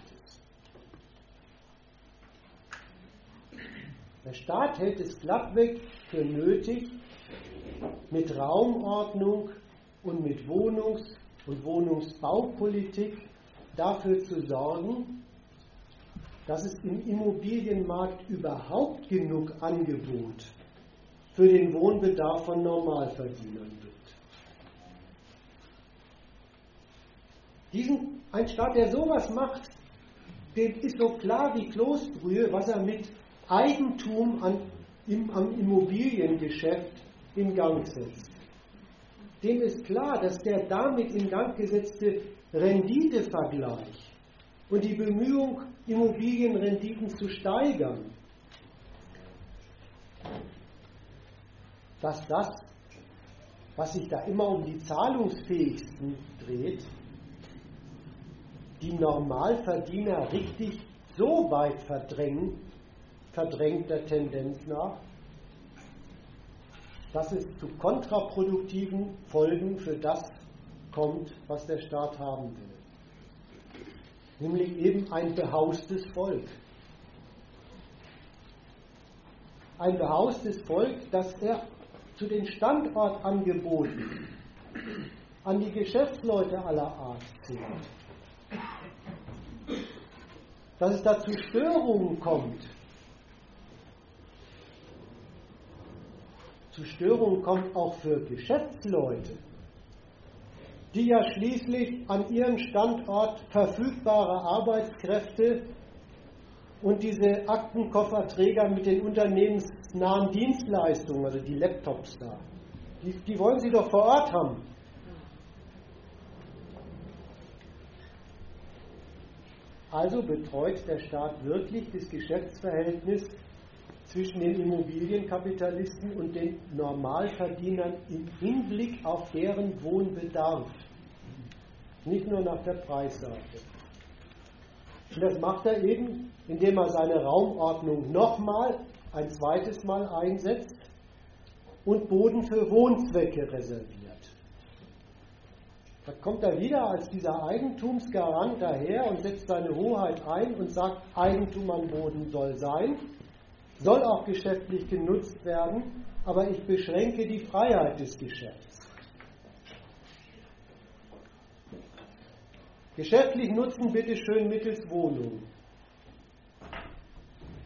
Der Staat hält es glattweg für nötig, mit Raumordnung und mit Wohnungs- und Wohnungsbaupolitik dafür zu sorgen, dass es im Immobilienmarkt überhaupt genug Angebot für den Wohnbedarf von Normalverdienern gibt. Diesen, ein Staat, der sowas macht, dem ist so klar wie Kloßbrühe, was er mit Eigentum an, im, am Immobiliengeschäft in Gang setzt. Dem ist klar, dass der damit in Gang gesetzte Renditevergleich und die Bemühung, Immobilienrenditen zu steigern, dass das, was sich da immer um die Zahlungsfähigsten dreht, die Normalverdiener richtig so weit verdrängen, verdrängt der Tendenz nach, dass es zu kontraproduktiven Folgen für das kommt, was der Staat haben will. Nämlich eben ein behaustes Volk. Ein behaustes Volk, das er zu den Standortangeboten an die Geschäftsleute aller Art zählt. Dass es da zu Störungen kommt, zu Störungen kommt auch für Geschäftsleute, die ja schließlich an ihrem Standort verfügbare Arbeitskräfte und diese Aktenkofferträger mit den unternehmensnahen Dienstleistungen, also die Laptops da, die, die wollen sie doch vor Ort haben. Also betreut der Staat wirklich das Geschäftsverhältnis zwischen den Immobilienkapitalisten und den Normalverdienern im Hinblick auf deren Wohnbedarf. Nicht nur nach der Preisseite. Und das macht er eben, indem er seine Raumordnung nochmal ein zweites Mal einsetzt und Boden für Wohnzwecke reserviert. Da kommt er wieder als dieser Eigentumsgarant daher und setzt seine Hoheit ein und sagt, Eigentum an Boden soll sein, soll auch geschäftlich genutzt werden, aber ich beschränke die Freiheit des Geschäfts. Geschäftlich nutzen bitte schön mittels Wohnung.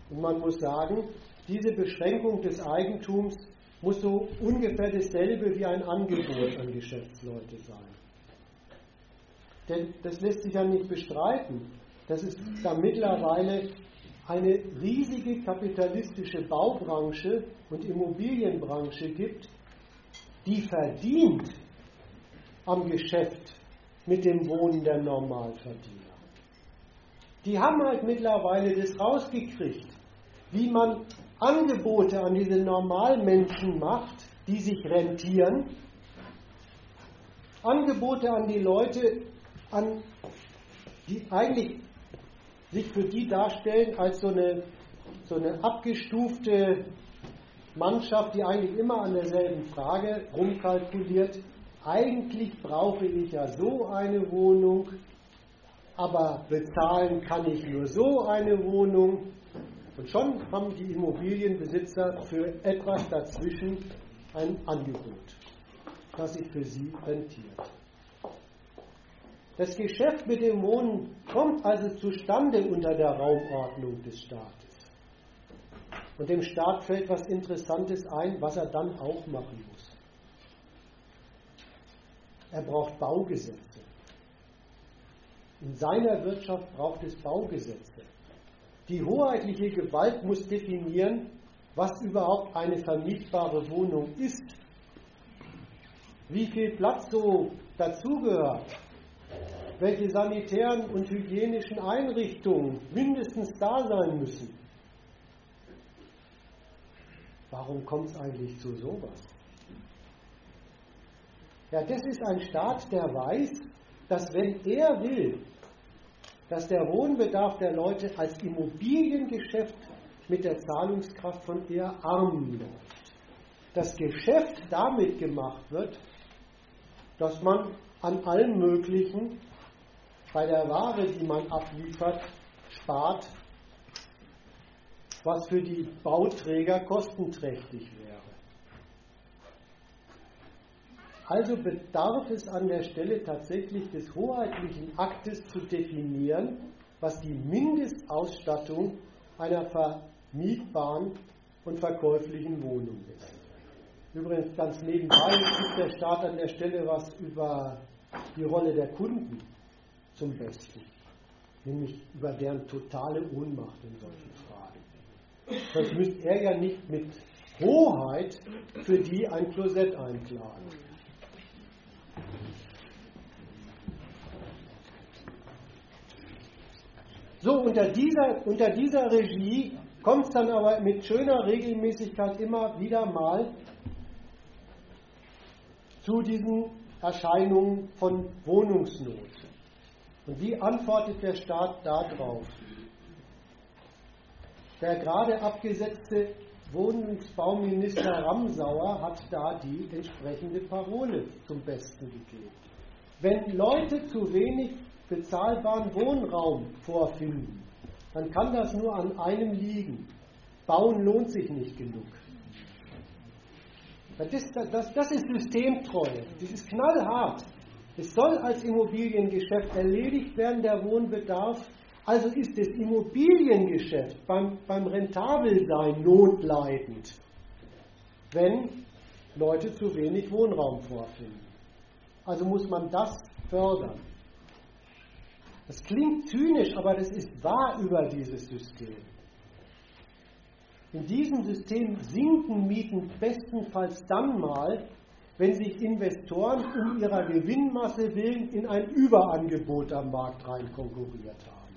Und man muss sagen, diese Beschränkung des Eigentums muss so ungefähr dasselbe wie ein Angebot an Geschäftsleute sein. Denn das lässt sich ja nicht bestreiten, dass es da mittlerweile eine riesige kapitalistische Baubranche und Immobilienbranche gibt, die verdient am Geschäft mit dem Wohnen der Normalverdiener. Die haben halt mittlerweile das rausgekriegt, wie man Angebote an diese Normalmenschen macht, die sich rentieren, Angebote an die Leute, an, die eigentlich sich für die darstellen als so eine, so eine abgestufte Mannschaft, die eigentlich immer an derselben Frage rumkalkuliert. Eigentlich brauche ich ja so eine Wohnung, aber bezahlen kann ich nur so eine Wohnung. Und schon haben die Immobilienbesitzer für etwas dazwischen ein Angebot, das sich für sie rentiert. Das Geschäft mit dem Wohnen kommt also zustande unter der Raumordnung des Staates. Und dem Staat fällt was Interessantes ein, was er dann auch machen. Er braucht Baugesetze. In seiner Wirtschaft braucht es Baugesetze. Die hoheitliche Gewalt muss definieren, was überhaupt eine vermietbare Wohnung ist. Wie viel Platz so dazugehört. Welche sanitären und hygienischen Einrichtungen mindestens da sein müssen. Warum kommt es eigentlich zu sowas? Ja, das ist ein Staat, der weiß, dass wenn er will, dass der Wohnbedarf der Leute als Immobiliengeschäft mit der Zahlungskraft von eher Armen läuft. Das Geschäft damit gemacht wird, dass man an allem Möglichen bei der Ware, die man abliefert, spart, was für die Bauträger kostenträchtig wäre. Also bedarf es an der Stelle tatsächlich des hoheitlichen Aktes zu definieren, was die Mindestausstattung einer vermietbaren und verkäuflichen Wohnung ist. Übrigens ganz nebenbei gibt der Staat an der Stelle was über die Rolle der Kunden zum Besten, nämlich über deren totale Ohnmacht in solchen Fragen. Sonst müsste er ja nicht mit Hoheit für die ein Klosett einklagen. So, unter dieser, unter dieser Regie kommt es dann aber mit schöner Regelmäßigkeit immer wieder mal zu diesen Erscheinungen von Wohnungsnot. Und wie antwortet der Staat darauf? Der gerade abgesetzte Wohnungsbauminister Ramsauer hat da die entsprechende Parole zum Besten gegeben. Wenn Leute zu wenig bezahlbaren Wohnraum vorfinden, dann kann das nur an einem liegen. Bauen lohnt sich nicht genug. Das, das, das ist Systemtreue. Das ist knallhart. Es soll als Immobiliengeschäft erledigt werden, der Wohnbedarf. Also ist das Immobiliengeschäft beim, beim Rentabelsein notleidend, wenn Leute zu wenig Wohnraum vorfinden. Also muss man das fördern. Das klingt zynisch, aber das ist wahr über dieses System. In diesem System sinken Mieten bestenfalls dann mal, wenn sich Investoren um ihrer Gewinnmasse willen in ein Überangebot am Markt rein konkurriert haben.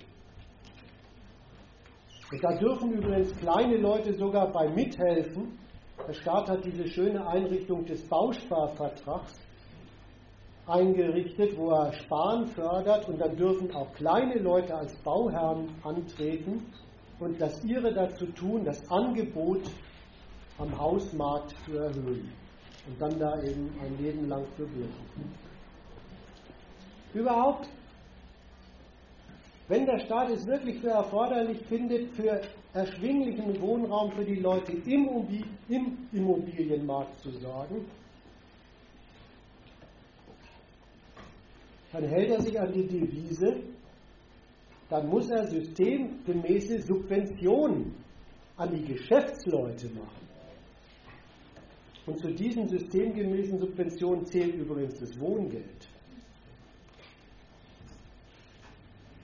Und da dürfen übrigens kleine Leute sogar bei mithelfen. Der Staat hat diese schöne Einrichtung des Bausparvertrags eingerichtet, wo er Sparen fördert und dann dürfen auch kleine Leute als Bauherren antreten und das ihre dazu tun, das Angebot am Hausmarkt zu erhöhen und dann da eben ein Leben lang zu wirken. Überhaupt, wenn der Staat es wirklich für erforderlich findet, für erschwinglichen Wohnraum für die Leute im Immobilienmarkt zu sorgen, dann hält er sich an die Devise, dann muss er systemgemäße Subventionen an die Geschäftsleute machen. Und zu diesen systemgemäßen Subventionen zählt übrigens das Wohngeld.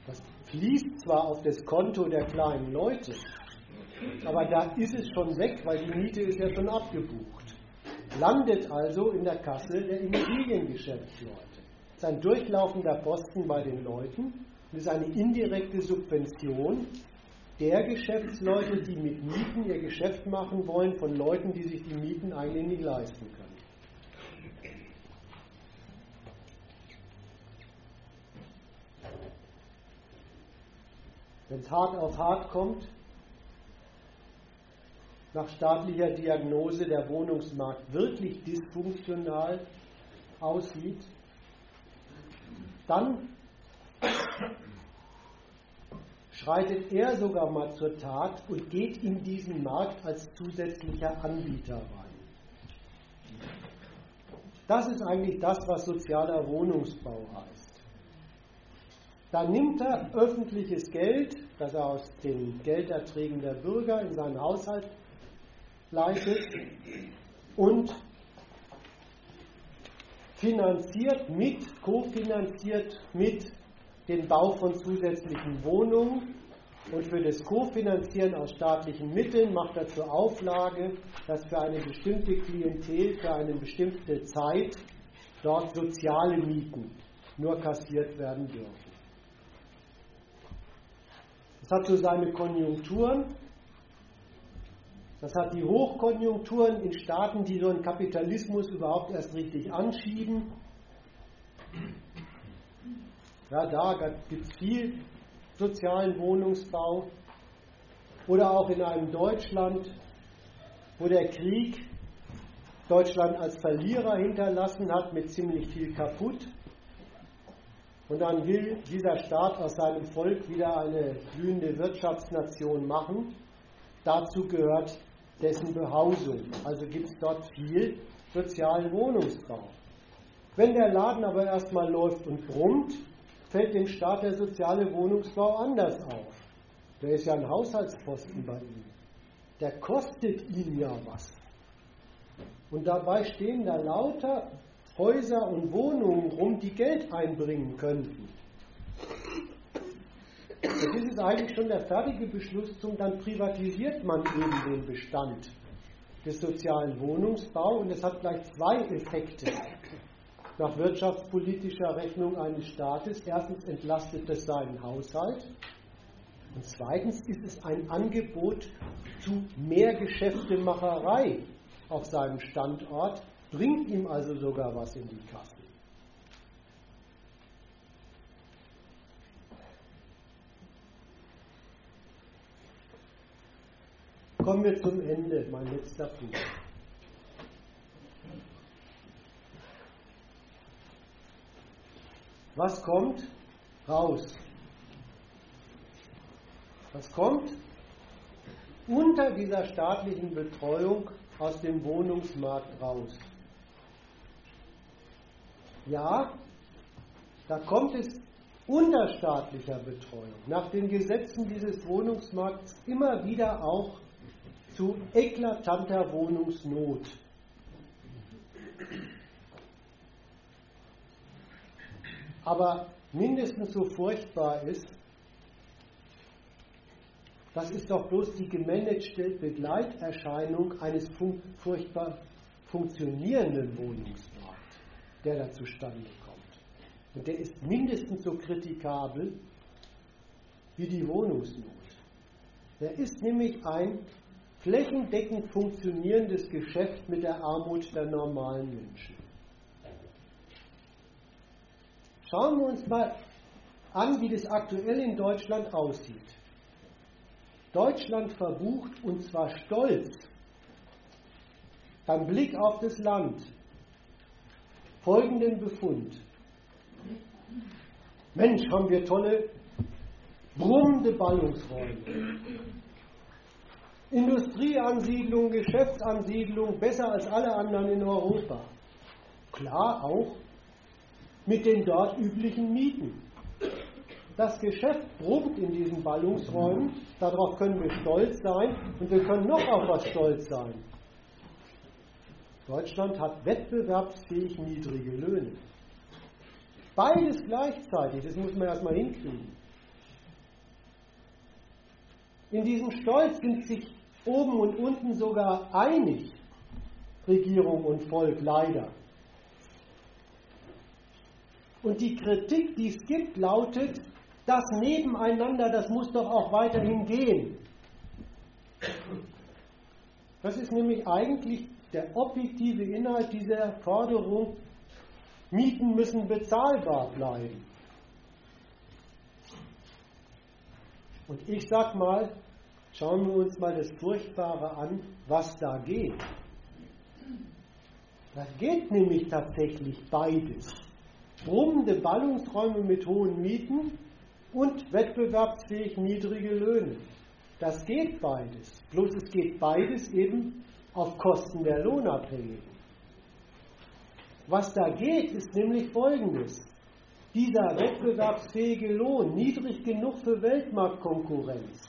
Das fließt zwar auf das Konto der kleinen Leute, aber da ist es schon weg, weil die Miete ist ja schon abgebucht. Landet also in der Kasse der Immobiliengeschäftsleute. Ist ein durchlaufender Posten bei den Leuten das ist eine indirekte Subvention der Geschäftsleute, die mit Mieten ihr Geschäft machen wollen, von Leuten, die sich die Mieten eigentlich nicht leisten können. Wenn es hart auf hart kommt, nach staatlicher Diagnose der Wohnungsmarkt wirklich dysfunktional aussieht, dann schreitet er sogar mal zur Tat und geht in diesen Markt als zusätzlicher Anbieter rein. Das ist eigentlich das, was sozialer Wohnungsbau heißt. Da nimmt er öffentliches Geld, das er aus den Gelderträgen der Bürger in seinen Haushalt leitet und finanziert mit, kofinanziert mit den Bau von zusätzlichen Wohnungen und für das Kofinanzieren aus staatlichen Mitteln macht er zur Auflage, dass für eine bestimmte Klientel, für eine bestimmte Zeit dort soziale Mieten nur kassiert werden dürfen. Das hat so seine Konjunkturen. Das hat die Hochkonjunkturen in Staaten, die so einen Kapitalismus überhaupt erst richtig anschieben. Ja, da gibt es viel sozialen Wohnungsbau. Oder auch in einem Deutschland, wo der Krieg Deutschland als Verlierer hinterlassen hat mit ziemlich viel kaputt. Und dann will dieser Staat aus seinem Volk wieder eine blühende Wirtschaftsnation machen. Dazu gehört dessen Behausung. Also gibt es dort viel sozialen Wohnungsbau. Wenn der Laden aber erstmal läuft und brummt, fällt dem Staat der soziale Wohnungsbau anders auf. Der ist ja ein Haushaltsposten bei ihm. Der kostet ihm ja was. Und dabei stehen da lauter Häuser und Wohnungen rum, die Geld einbringen könnten. Das ist eigentlich schon der fertige Beschluss zum, dann privatisiert man eben den Bestand des sozialen Wohnungsbaus und es hat gleich zwei Effekte nach wirtschaftspolitischer Rechnung eines Staates. Erstens entlastet es seinen Haushalt und zweitens ist es ein Angebot zu mehr Geschäftemacherei auf seinem Standort, bringt ihm also sogar was in die Kasse. Kommen wir zum Ende, mein letzter Punkt. Was kommt raus? Was kommt unter dieser staatlichen Betreuung aus dem Wohnungsmarkt raus? Ja, da kommt es unter staatlicher Betreuung nach den Gesetzen dieses Wohnungsmarkts immer wieder auch zu eklatanter Wohnungsnot. Aber mindestens so furchtbar ist, das ist doch bloß die gemanagte Begleiterscheinung eines furchtbar funktionierenden Wohnungsmarkts, der da zustande kommt. Und der ist mindestens so kritikabel wie die Wohnungsnot. Der ist nämlich ein flächendeckend funktionierendes Geschäft mit der Armut der normalen Menschen. Schauen wir uns mal an, wie das aktuell in Deutschland aussieht. Deutschland verbucht, und zwar stolz, beim Blick auf das Land, folgenden Befund. Mensch, haben wir tolle, brummende Ballungsräume. Industrieansiedlung, Geschäftsansiedlung, besser als alle anderen in Europa. Klar auch mit den dort üblichen Mieten. Das Geschäft brummt in diesen Ballungsräumen, darauf können wir stolz sein und wir können noch auf was stolz sein. Deutschland hat wettbewerbsfähig niedrige Löhne. Beides gleichzeitig, das muss man erstmal hinkriegen. In diesem Stolz sind sich oben und unten sogar einig, Regierung und Volk leider. Und die Kritik, die es gibt, lautet, das Nebeneinander, das muss doch auch weiterhin gehen. Das ist nämlich eigentlich der objektive Inhalt dieser Forderung, Mieten müssen bezahlbar bleiben. Und ich sag mal, schauen wir uns mal das Furchtbare an, was da geht. Da geht nämlich tatsächlich beides brummende Ballungsräume mit hohen Mieten und wettbewerbsfähig niedrige Löhne. Das geht beides. Bloß es geht beides eben auf Kosten der Lohnabhängigen. Was da geht, ist nämlich Folgendes. Dieser wettbewerbsfähige Lohn, niedrig genug für Weltmarktkonkurrenz,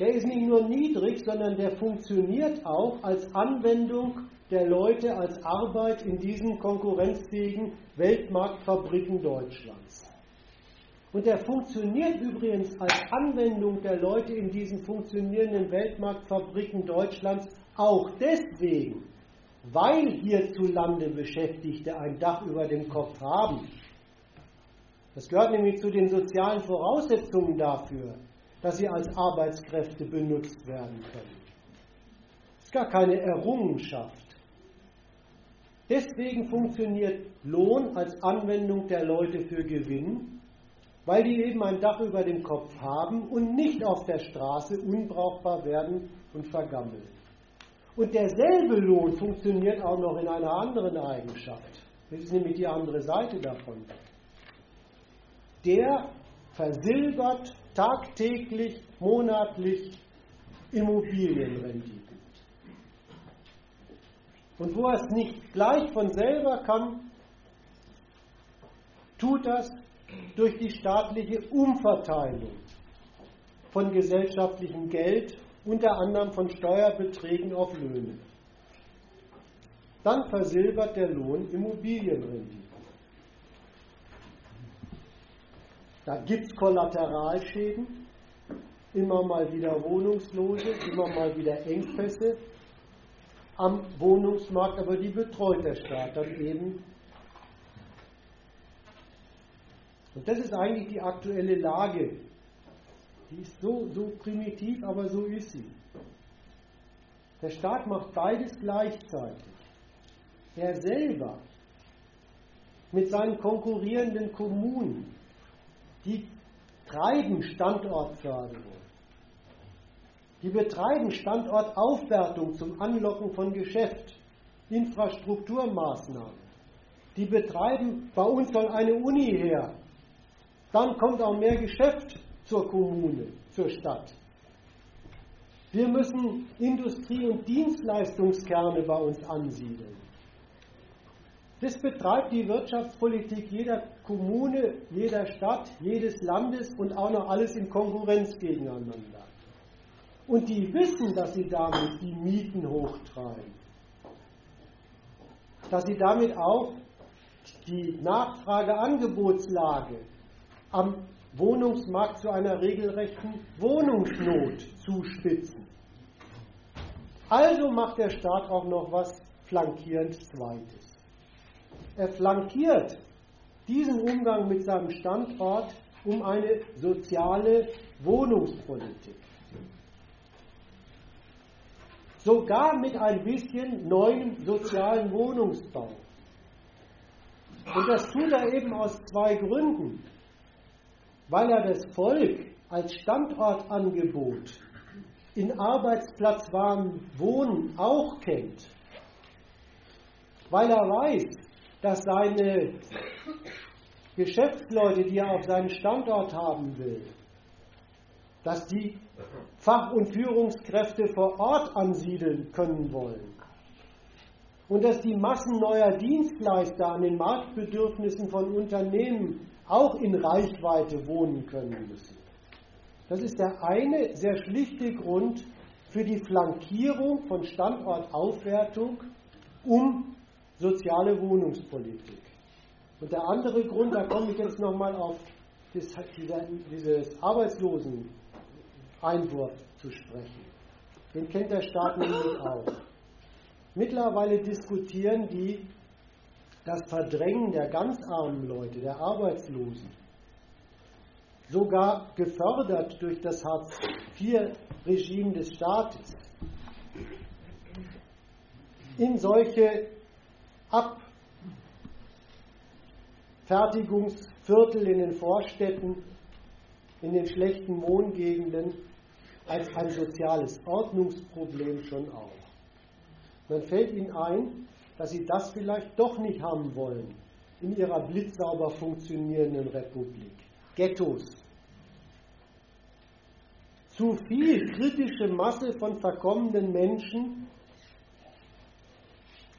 der ist nicht nur niedrig, sondern der funktioniert auch als Anwendung der Leute, als Arbeit in diesen konkurrenzfähigen Weltmarktfabriken Deutschlands. Und der funktioniert übrigens als Anwendung der Leute in diesen funktionierenden Weltmarktfabriken Deutschlands auch deswegen, weil hierzulande Beschäftigte ein Dach über dem Kopf haben. Das gehört nämlich zu den sozialen Voraussetzungen dafür, dass sie als Arbeitskräfte benutzt werden können. Das ist gar keine Errungenschaft. Deswegen funktioniert Lohn als Anwendung der Leute für Gewinn, weil die eben ein Dach über dem Kopf haben und nicht auf der Straße unbrauchbar werden und vergammeln. Und derselbe Lohn funktioniert auch noch in einer anderen Eigenschaft. Das ist nämlich die andere Seite davon. Der versilbert tagtäglich, monatlich Immobilienrenditen. Und wo es nicht gleich von selber kann, tut das durch die staatliche Umverteilung von gesellschaftlichem Geld, unter anderem von Steuerbeträgen auf Löhne. Dann versilbert der Lohn Immobilienrenditen. Da gibt es Kollateralschäden, immer mal wieder Wohnungslose, immer mal wieder Engpässe am Wohnungsmarkt, aber die betreut der Staat dann eben. Und das ist eigentlich die aktuelle Lage. Die ist so, so primitiv, aber so ist sie. Der Staat macht beides gleichzeitig. Er selber mit seinen konkurrierenden Kommunen die treiben Standortförderung. Die betreiben Standortaufwertung zum Anlocken von Geschäft, Infrastrukturmaßnahmen. Die betreiben, bei uns soll eine Uni her. Dann kommt auch mehr Geschäft zur Kommune, zur Stadt. Wir müssen Industrie- und Dienstleistungskerne bei uns ansiedeln. Das betreibt die Wirtschaftspolitik jeder Kommune, jeder Stadt, jedes Landes und auch noch alles in Konkurrenz gegeneinander. Und die wissen, dass sie damit die Mieten hochtreiben. Dass sie damit auch die Nachfrage-Angebotslage am Wohnungsmarkt zu einer regelrechten Wohnungsnot zuspitzen. Also macht der Staat auch noch was flankierend Zweites. Er flankiert diesen Umgang mit seinem Standort um eine soziale Wohnungspolitik. Sogar mit ein bisschen neuem sozialen Wohnungsbau. Und das tut er eben aus zwei Gründen. Weil er das Volk als Standortangebot in arbeitsplatzwarmem Wohnen auch kennt. Weil er weiß, dass seine Geschäftsleute, die er auf seinen Standort haben will, dass die Fach- und Führungskräfte vor Ort ansiedeln können wollen. Und dass die Massen neuer Dienstleister an den Marktbedürfnissen von Unternehmen auch in Reichweite wohnen können müssen. Das ist der eine sehr schlichte Grund für die Flankierung von Standortaufwertung, um soziale Wohnungspolitik. Und der andere Grund, da komme ich jetzt nochmal auf das, dieses Arbeitslosen-Einwurf zu sprechen. Den kennt der Staat nämlich auch. Mittlerweile diskutieren die das Verdrängen der ganz armen Leute, der Arbeitslosen, sogar gefördert durch das Hartz-IV-Regime des Staates, in solche Abfertigungsviertel in den Vorstädten, in den schlechten Wohngegenden als ein soziales Ordnungsproblem schon auch. Dann fällt Ihnen ein, dass Sie das vielleicht doch nicht haben wollen in Ihrer blitzsauber funktionierenden Republik. Ghettos. Zu viel kritische Masse von verkommenen Menschen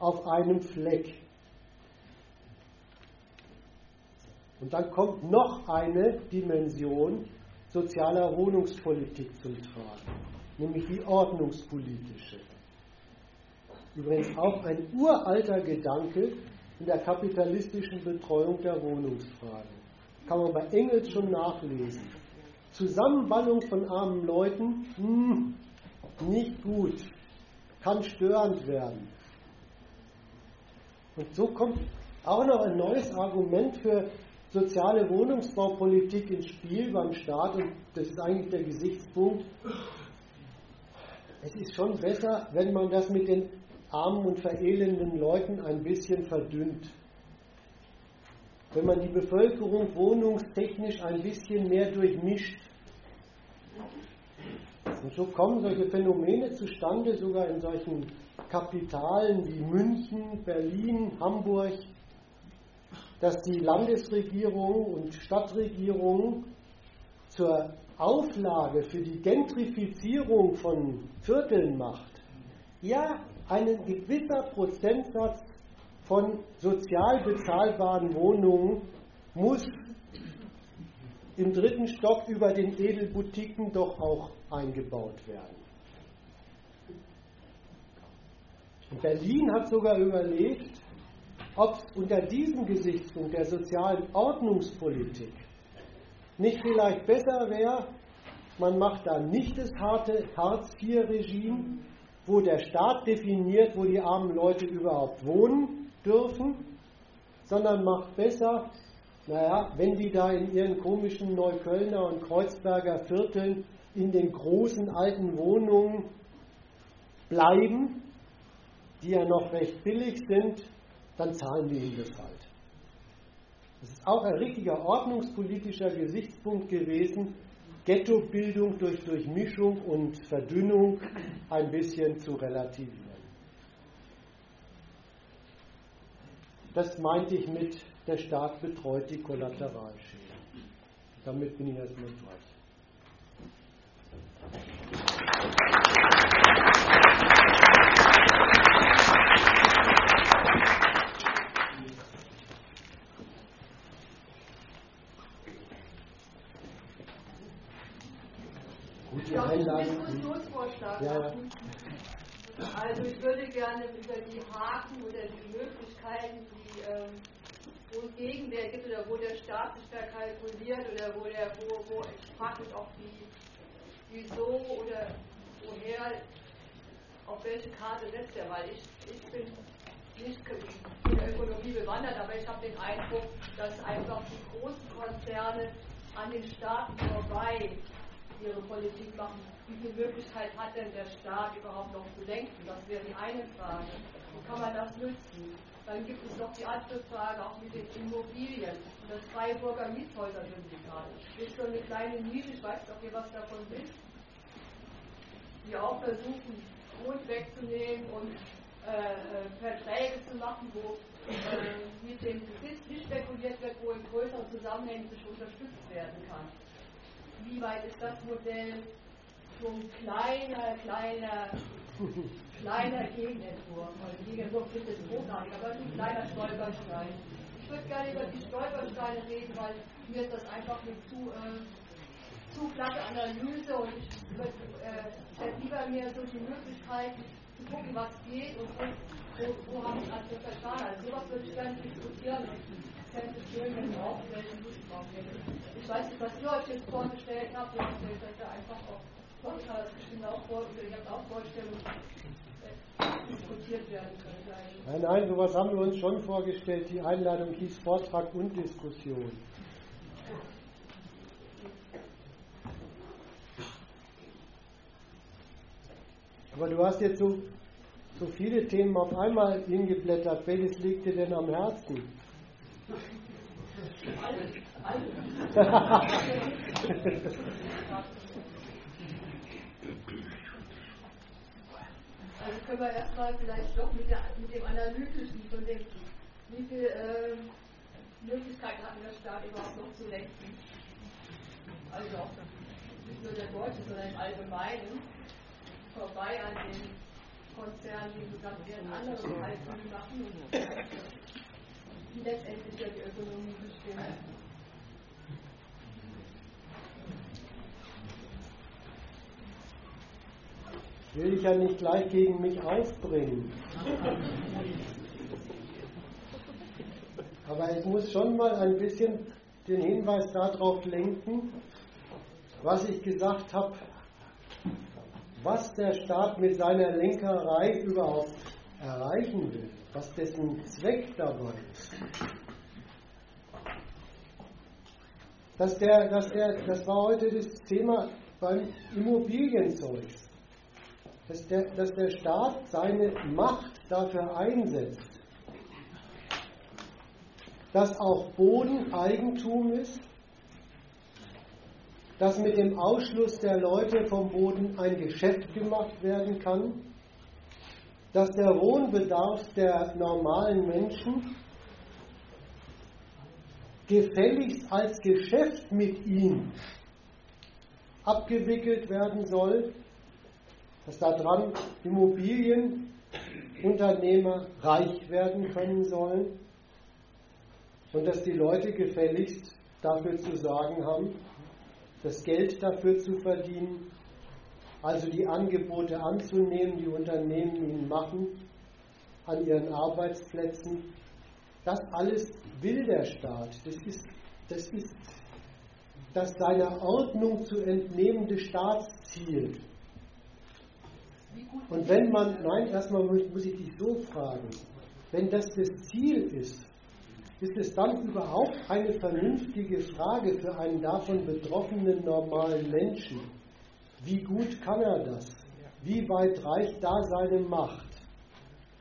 auf einem Fleck. Und dann kommt noch eine Dimension, sozialer Wohnungspolitik zum Tragen, nämlich die ordnungspolitische. Übrigens auch ein uralter Gedanke in der kapitalistischen Betreuung der Wohnungsfrage. Kann man bei Engels schon nachlesen. Zusammenballung von armen Leuten, hm, nicht gut, kann störend werden. Und so kommt auch noch ein neues Argument für soziale Wohnungsbaupolitik ins Spiel beim Staat und das ist eigentlich der Gesichtspunkt. Es ist schon besser, wenn man das mit den armen und verelenden Leuten ein bisschen verdünnt. Wenn man die Bevölkerung wohnungstechnisch ein bisschen mehr durchmischt. Und so kommen solche Phänomene zustande, sogar in solchen Kapitalen wie München, Berlin, Hamburg, dass die Landesregierung und Stadtregierung zur Auflage für die Gentrifizierung von Vierteln macht. Ja, ein gewisser Prozentsatz von sozial bezahlbaren Wohnungen muss im dritten Stock über den Edelboutiquen doch auch eingebaut werden. Berlin hat sogar überlegt, ob es unter diesem Gesichtspunkt der sozialen Ordnungspolitik nicht vielleicht besser wäre, man macht da nicht das harte Hartz-IV-Regime, wo der Staat definiert, wo die armen Leute überhaupt wohnen dürfen, sondern macht besser, naja, wenn die da in ihren komischen Neuköllner und Kreuzberger Vierteln in den großen alten Wohnungen bleiben, die ja noch recht billig sind, dann zahlen wir ihnen das halt. Das ist auch ein richtiger ordnungspolitischer Gesichtspunkt gewesen, Ghettobildung durch Durchmischung und Verdünnung ein bisschen zu relativieren. Das meinte ich mit, der Staat betreut die Kollateralschäden. Damit bin ich erstmal durch. Ja, ja. Also ich würde gerne über die Haken oder die Möglichkeiten, die ähm, wo es Gegenwehr gibt oder wo der Staat sich verkalkuliert oder wo der, wo, wo ich frage mich auch die, wieso oder woher, auf welche Karte setzt weil ich, ich bin nicht in der Ökonomie bewandert, aber ich habe den Eindruck, dass einfach die großen Konzerne an den Staaten vorbei ihre Politik machen wie viel Möglichkeit hat denn der Staat überhaupt noch zu lenken? Das wäre die eine Frage. Wie kann man das nutzen? Dann gibt es noch die andere Frage auch mit den Immobilien. Das Freiburger Miethäuser-Syndikat ist so eine kleine Nische, ich weiß nicht, ob ihr was davon wisst, die auch versuchen, Grund wegzunehmen und äh, äh, Verträge zu machen, wo äh, mit dem Besitz nicht spekuliert wird, wo in größeren Zusammenhängen sich unterstützt werden kann. Wie weit ist das Modell so ein kleiner, kleiner, kleiner Gegenentwurf. Also Gegenentwurf ist jetzt großartig, aber ein kleiner Stolperstein. Ich würde gerne über die Stolpersteine reden, weil mir ist das einfach eine zu, äh, zu glatte Analyse und ich äh, lieber mir so die Möglichkeit zu gucken, was geht und wo, wo, wo habe ich alles verstanden. Also sowas würde ich gerne diskutieren. Ich fände es schön, wenn ihr auch welche Lust drauf hättet. Ich weiß nicht, was ihr euch jetzt vorgestellt habt, ihr stellt euch einfach auch Nein, nein, sowas haben wir uns schon vorgestellt. Die Einladung hieß Vortrag und Diskussion. Aber du hast jetzt so, so viele Themen auf einmal hingeblättert. Welches liegt dir denn am Herzen? Also können wir erstmal vielleicht doch mit, der, mit dem Analytischen von dem, wie viele äh, Möglichkeiten hat der Staat überhaupt noch zu lenken. Also auch nicht nur der Deutsche, sondern im Allgemeinen vorbei an den Konzernen, die gesagt werden, andere alten Sachen, die letztendlich ja die Ökonomie bestimmen. Will ich ja nicht gleich gegen mich aufbringen. Aber ich muss schon mal ein bisschen den Hinweis darauf lenken, was ich gesagt habe was der Staat mit seiner Lenkerei überhaupt erreichen will, was dessen Zweck dabei ist. Dass der, dass er, das war heute das Thema beim Immobilienzeug, dass der, dass der Staat seine Macht dafür einsetzt, dass auch Boden Eigentum ist, dass mit dem Ausschluss der Leute vom Boden ein Geschäft gemacht werden kann, dass der Wohnbedarf der normalen Menschen gefälligst als Geschäft mit ihm abgewickelt werden soll, dass daran Immobilienunternehmer reich werden können sollen und dass die Leute gefälligst dafür zu sagen haben, das Geld dafür zu verdienen, also die Angebote anzunehmen, die Unternehmen ihnen machen, an ihren Arbeitsplätzen. Das alles will der Staat. Das ist das, ist das seiner Ordnung zu entnehmende Staatsziel. Und wenn man, nein, erstmal muss ich dich so fragen, wenn das das Ziel ist, ist es dann überhaupt eine vernünftige Frage für einen davon betroffenen normalen Menschen? Wie gut kann er das? Wie weit reicht da seine Macht?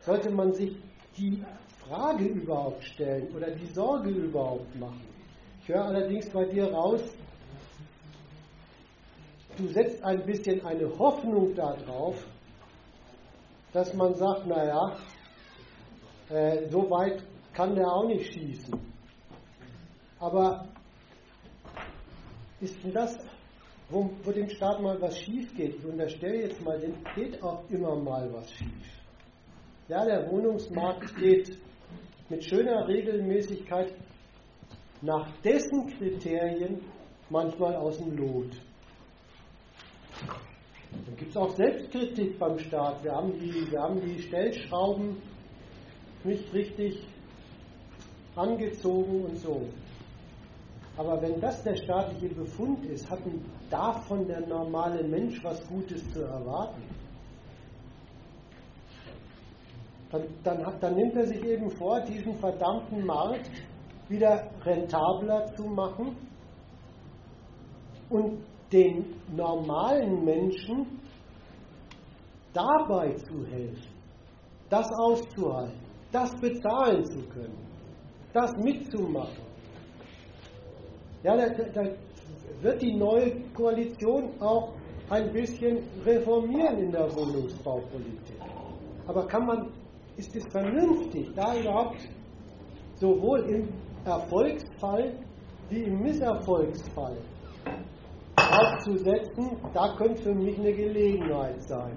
Sollte man sich die Frage überhaupt stellen oder die Sorge überhaupt machen? Ich höre allerdings bei dir raus, du setzt ein bisschen eine Hoffnung darauf, dass man sagt, naja, äh, so weit kann der auch nicht schießen. Aber ist denn das, wo, wo dem Staat mal was schief geht? Ich unterstelle jetzt mal, dem geht auch immer mal was schief. Ja, der Wohnungsmarkt geht mit schöner Regelmäßigkeit nach dessen Kriterien manchmal aus dem Lot. Dann gibt es auch Selbstkritik beim Staat. Wir haben, die, wir haben die Stellschrauben nicht richtig angezogen und so. Aber wenn das der staatliche Befund ist, hat davon der normale Mensch was Gutes zu erwarten. Dann, dann, dann nimmt er sich eben vor, diesen verdammten Markt wieder rentabler zu machen und den normalen Menschen dabei zu helfen, das auszuhalten, das bezahlen zu können das mitzumachen. Ja, da, da wird die neue Koalition auch ein bisschen reformieren in der Wohnungsbaupolitik. Aber kann man, ist es vernünftig, da überhaupt sowohl im Erfolgsfall wie im Misserfolgsfall aufzusetzen, da könnte für mich eine Gelegenheit sein.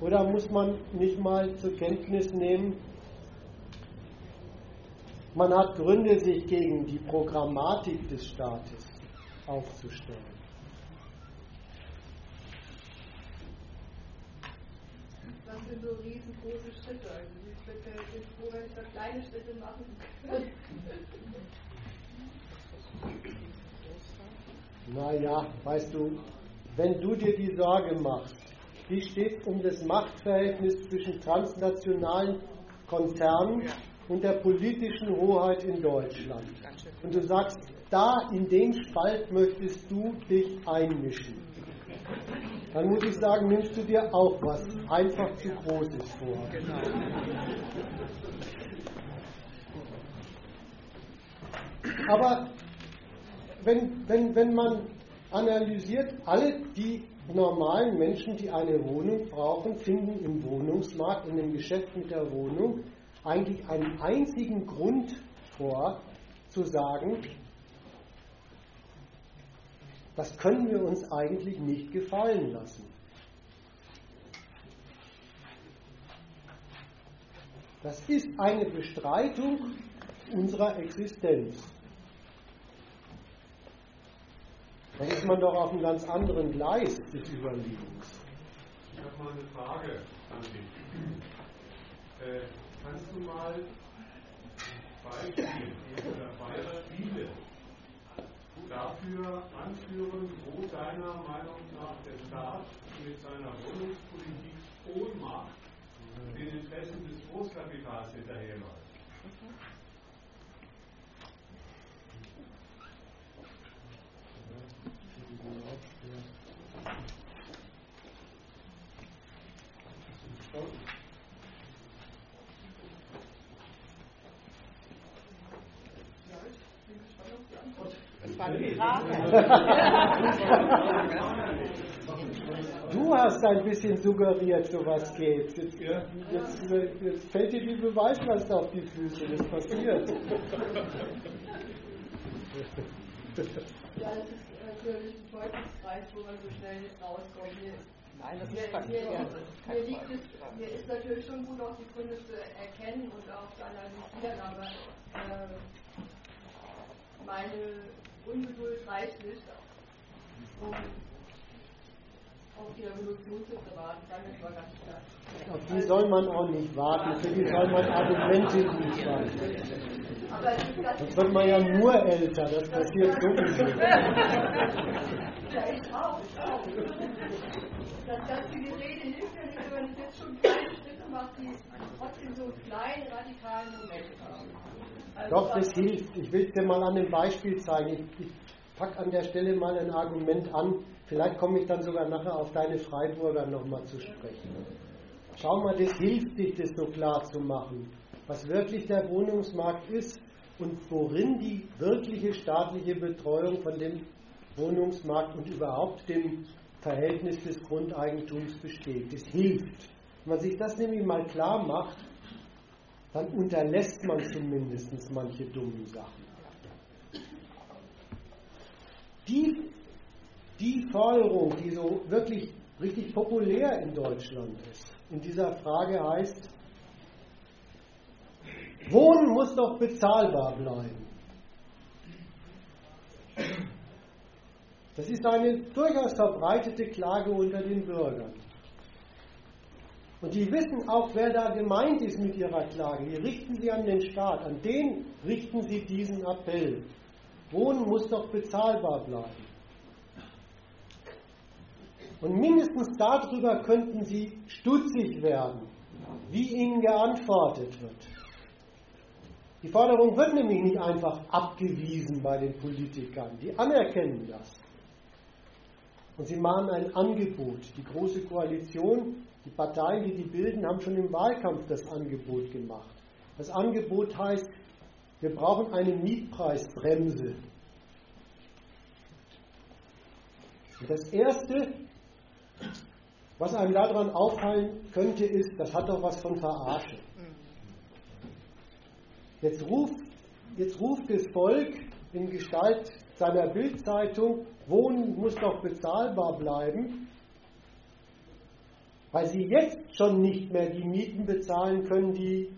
Oder muss man nicht mal zur Kenntnis nehmen, man hat Gründe, sich gegen die Programmatik des Staates aufzustellen. Das sind so riesengroße Schritte. Also ich bin froh, wenn ich da kleine Schritte machen kann. Naja, weißt du, wenn du dir die Sorge machst, wie steht es um das Machtverhältnis zwischen transnationalen Konzernen und der politischen Hoheit in Deutschland. Und du sagst, da in den Spalt möchtest du dich einmischen. Dann muss ich sagen, nimmst du dir auch was einfach zu Großes vor. Aber wenn, wenn, wenn man analysiert, alle die normalen Menschen, die eine Wohnung brauchen, finden im Wohnungsmarkt, in dem Geschäft mit der Wohnung, eigentlich einen einzigen Grund vor, zu sagen, das können wir uns eigentlich nicht gefallen lassen. Das ist eine Bestreitung unserer Existenz. Da ist man doch auf einem ganz anderen Gleis des Überlebens. Ich habe mal eine Frage an dich. Äh, kannst du mal Beispiele oder Beispiele dafür anführen, wo deiner Meinung nach der Staat mit seiner Wohnungspolitik Ohnmacht den Interessen des Großkapitals hinterherläuft? Du hast ein bisschen suggeriert, so was geht. Jetzt, jetzt, jetzt fällt dir die Beweislast auf die Füße. Das passiert. Ja, das ist natürlich ein Teufelskreis, wo man so schnell nicht rauskommt. Mir, Nein, das ist mir, verkehrt. mir, liegt es, mir ist natürlich schon gut, auch die Gründe zu erkennen und auch zu analysieren, aber äh, meine Ungeduld reicht nicht, um auf die Revolution zu warten. Wir mal ganz klar. Auf die soll man auch nicht warten, für die soll man Argumente ist ganz Sonst wird man ja nur älter, das passiert sowieso. Ja, ich auch, ich auch. Das ganze Gerede hilft ja nicht, wenn es jetzt schon kleine Schritte macht, die trotzdem so einen kleinen radikalen Moment haben. Doch, das hilft. Ich will es dir mal an einem Beispiel zeigen. Ich, ich packe an der Stelle mal ein Argument an. Vielleicht komme ich dann sogar nachher auf deine Freiburger nochmal zu sprechen. Schau mal, das hilft dich, das so klar zu machen, was wirklich der Wohnungsmarkt ist und worin die wirkliche staatliche Betreuung von dem Wohnungsmarkt und überhaupt dem Verhältnis des Grundeigentums besteht. Das hilft. Wenn man sich das nämlich mal klar macht, dann unterlässt man zumindest manche dummen Sachen. Die, die Forderung, die so wirklich richtig populär in Deutschland ist, in dieser Frage heißt, Wohnen muss doch bezahlbar bleiben. Das ist eine durchaus verbreitete Klage unter den Bürgern. Und die wissen auch, wer da gemeint ist mit ihrer Klage. Die richten sie an den Staat. An den richten sie diesen Appell. Wohnen muss doch bezahlbar bleiben. Und mindestens darüber könnten sie stutzig werden, wie ihnen geantwortet wird. Die Forderung wird nämlich nicht einfach abgewiesen bei den Politikern. Die anerkennen das. Und sie machen ein Angebot. Die Große Koalition, die Parteien, die die bilden, haben schon im Wahlkampf das Angebot gemacht. Das Angebot heißt, wir brauchen eine Mietpreisbremse. Und das Erste, was einem daran auffallen könnte, ist, das hat doch was von Verarsche. Jetzt ruft, jetzt ruft das Volk in Gestalt seiner Bildzeitung, Wohnen muss doch bezahlbar bleiben, weil sie jetzt schon nicht mehr die Mieten bezahlen können, die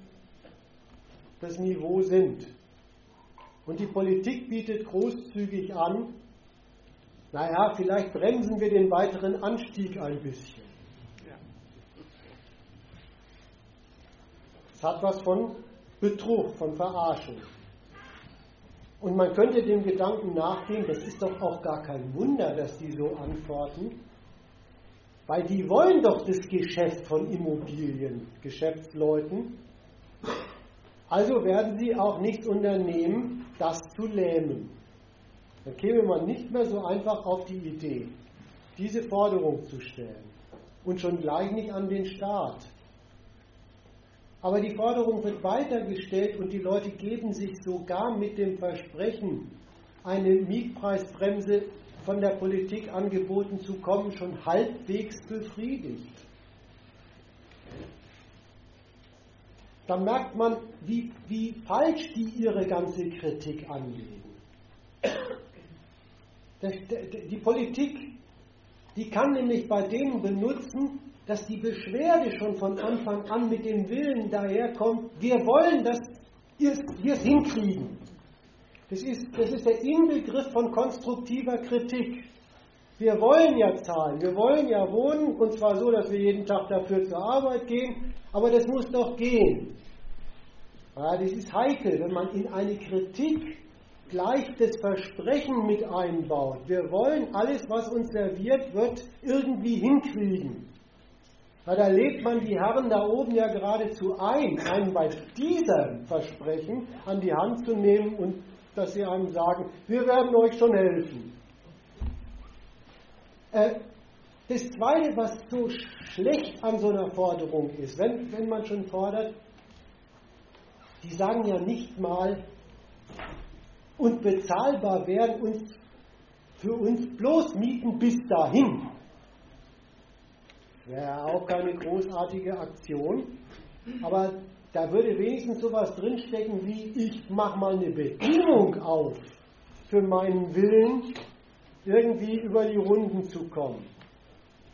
das Niveau sind. Und die Politik bietet großzügig an, naja, vielleicht bremsen wir den weiteren Anstieg ein bisschen. Es hat was von Betrug, von Verarschung. Und man könnte dem Gedanken nachgehen, das ist doch auch gar kein Wunder, dass die so antworten, weil die wollen doch das Geschäft von Immobilien, Geschäftsleuten. Also werden sie auch nichts unternehmen, das zu lähmen. Dann käme man nicht mehr so einfach auf die Idee, diese Forderung zu stellen. Und schon gleich nicht an den Staat. Aber die Forderung wird weitergestellt und die Leute geben sich sogar mit dem Versprechen, eine Mietpreisbremse von der Politik angeboten zu kommen, schon halbwegs befriedigt. Da merkt man, wie, wie falsch die ihre ganze Kritik anlegen. Die Politik, die kann nämlich bei denen benutzen, dass die Beschwerde schon von Anfang an mit dem Willen daherkommt, wir wollen, dass wir es hinkriegen. Das ist, das ist der Inbegriff von konstruktiver Kritik. Wir wollen ja zahlen, wir wollen ja wohnen, und zwar so, dass wir jeden Tag dafür zur Arbeit gehen, aber das muss doch gehen. Ja, das ist heikel, wenn man in eine Kritik gleich das Versprechen mit einbaut. Wir wollen alles, was uns serviert wird, irgendwie hinkriegen. Ja, da lädt man die Herren da oben ja geradezu ein, einen bei diesem Versprechen an die Hand zu nehmen und dass sie einem sagen, wir werden euch schon helfen. Äh, das Zweite, was so schlecht an so einer Forderung ist, wenn, wenn man schon fordert, die sagen ja nicht mal, und bezahlbar werden uns für uns bloß Mieten bis dahin. Wäre auch keine großartige Aktion, aber da würde wenigstens sowas drinstecken wie, ich mache mal eine Bedingung auf für meinen Willen, irgendwie über die Runden zu kommen.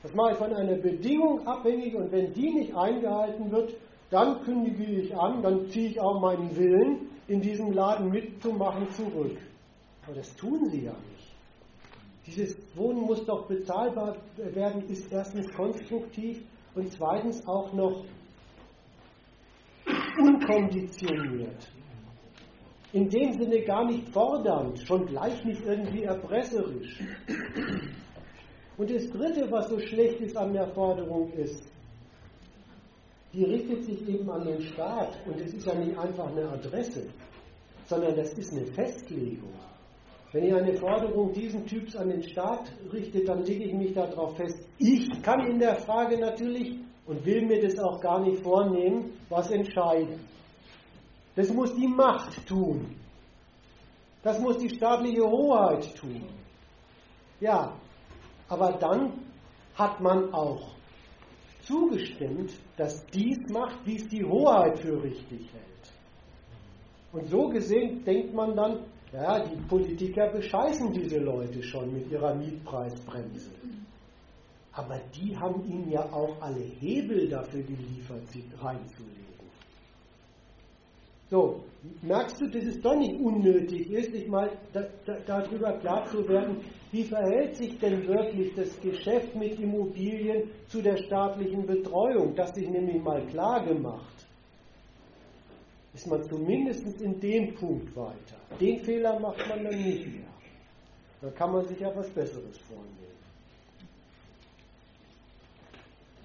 Das mache ich von einer Bedingung abhängig und wenn die nicht eingehalten wird, dann kündige ich an, dann ziehe ich auch meinen Willen, in diesem Laden mitzumachen, zurück. Aber das tun sie ja nicht. Dieses Wohnen muss doch bezahlbar werden, ist erstens konstruktiv und zweitens auch noch unkonditioniert. In dem Sinne gar nicht fordernd, schon gleich nicht irgendwie erpresserisch. Und das Dritte, was so schlecht ist an der Forderung, ist, die richtet sich eben an den Staat. Und es ist ja nicht einfach eine Adresse, sondern das ist eine Festlegung. Wenn ihr eine Forderung diesen Typs an den Staat richtet, dann lege ich mich darauf fest. Ich kann in der Frage natürlich und will mir das auch gar nicht vornehmen, was entscheiden. Das muss die Macht tun. Das muss die staatliche Hoheit tun. Ja, aber dann hat man auch zugestimmt, dass dies macht, wie es die Hoheit für richtig hält. Und so gesehen denkt man dann, ja, die Politiker bescheißen diese Leute schon mit ihrer Mietpreisbremse. Aber die haben ihnen ja auch alle Hebel dafür geliefert, sie reinzulegen. So, merkst du, dass es doch nicht unnötig ist, sich mal da, da, darüber klar zu werden, wie verhält sich denn wirklich das Geschäft mit Immobilien zu der staatlichen Betreuung? Das sich nämlich mal klar gemacht. Ist man zumindest in dem Punkt weiter. Den Fehler macht man dann nicht mehr. Da kann man sich ja was Besseres vornehmen.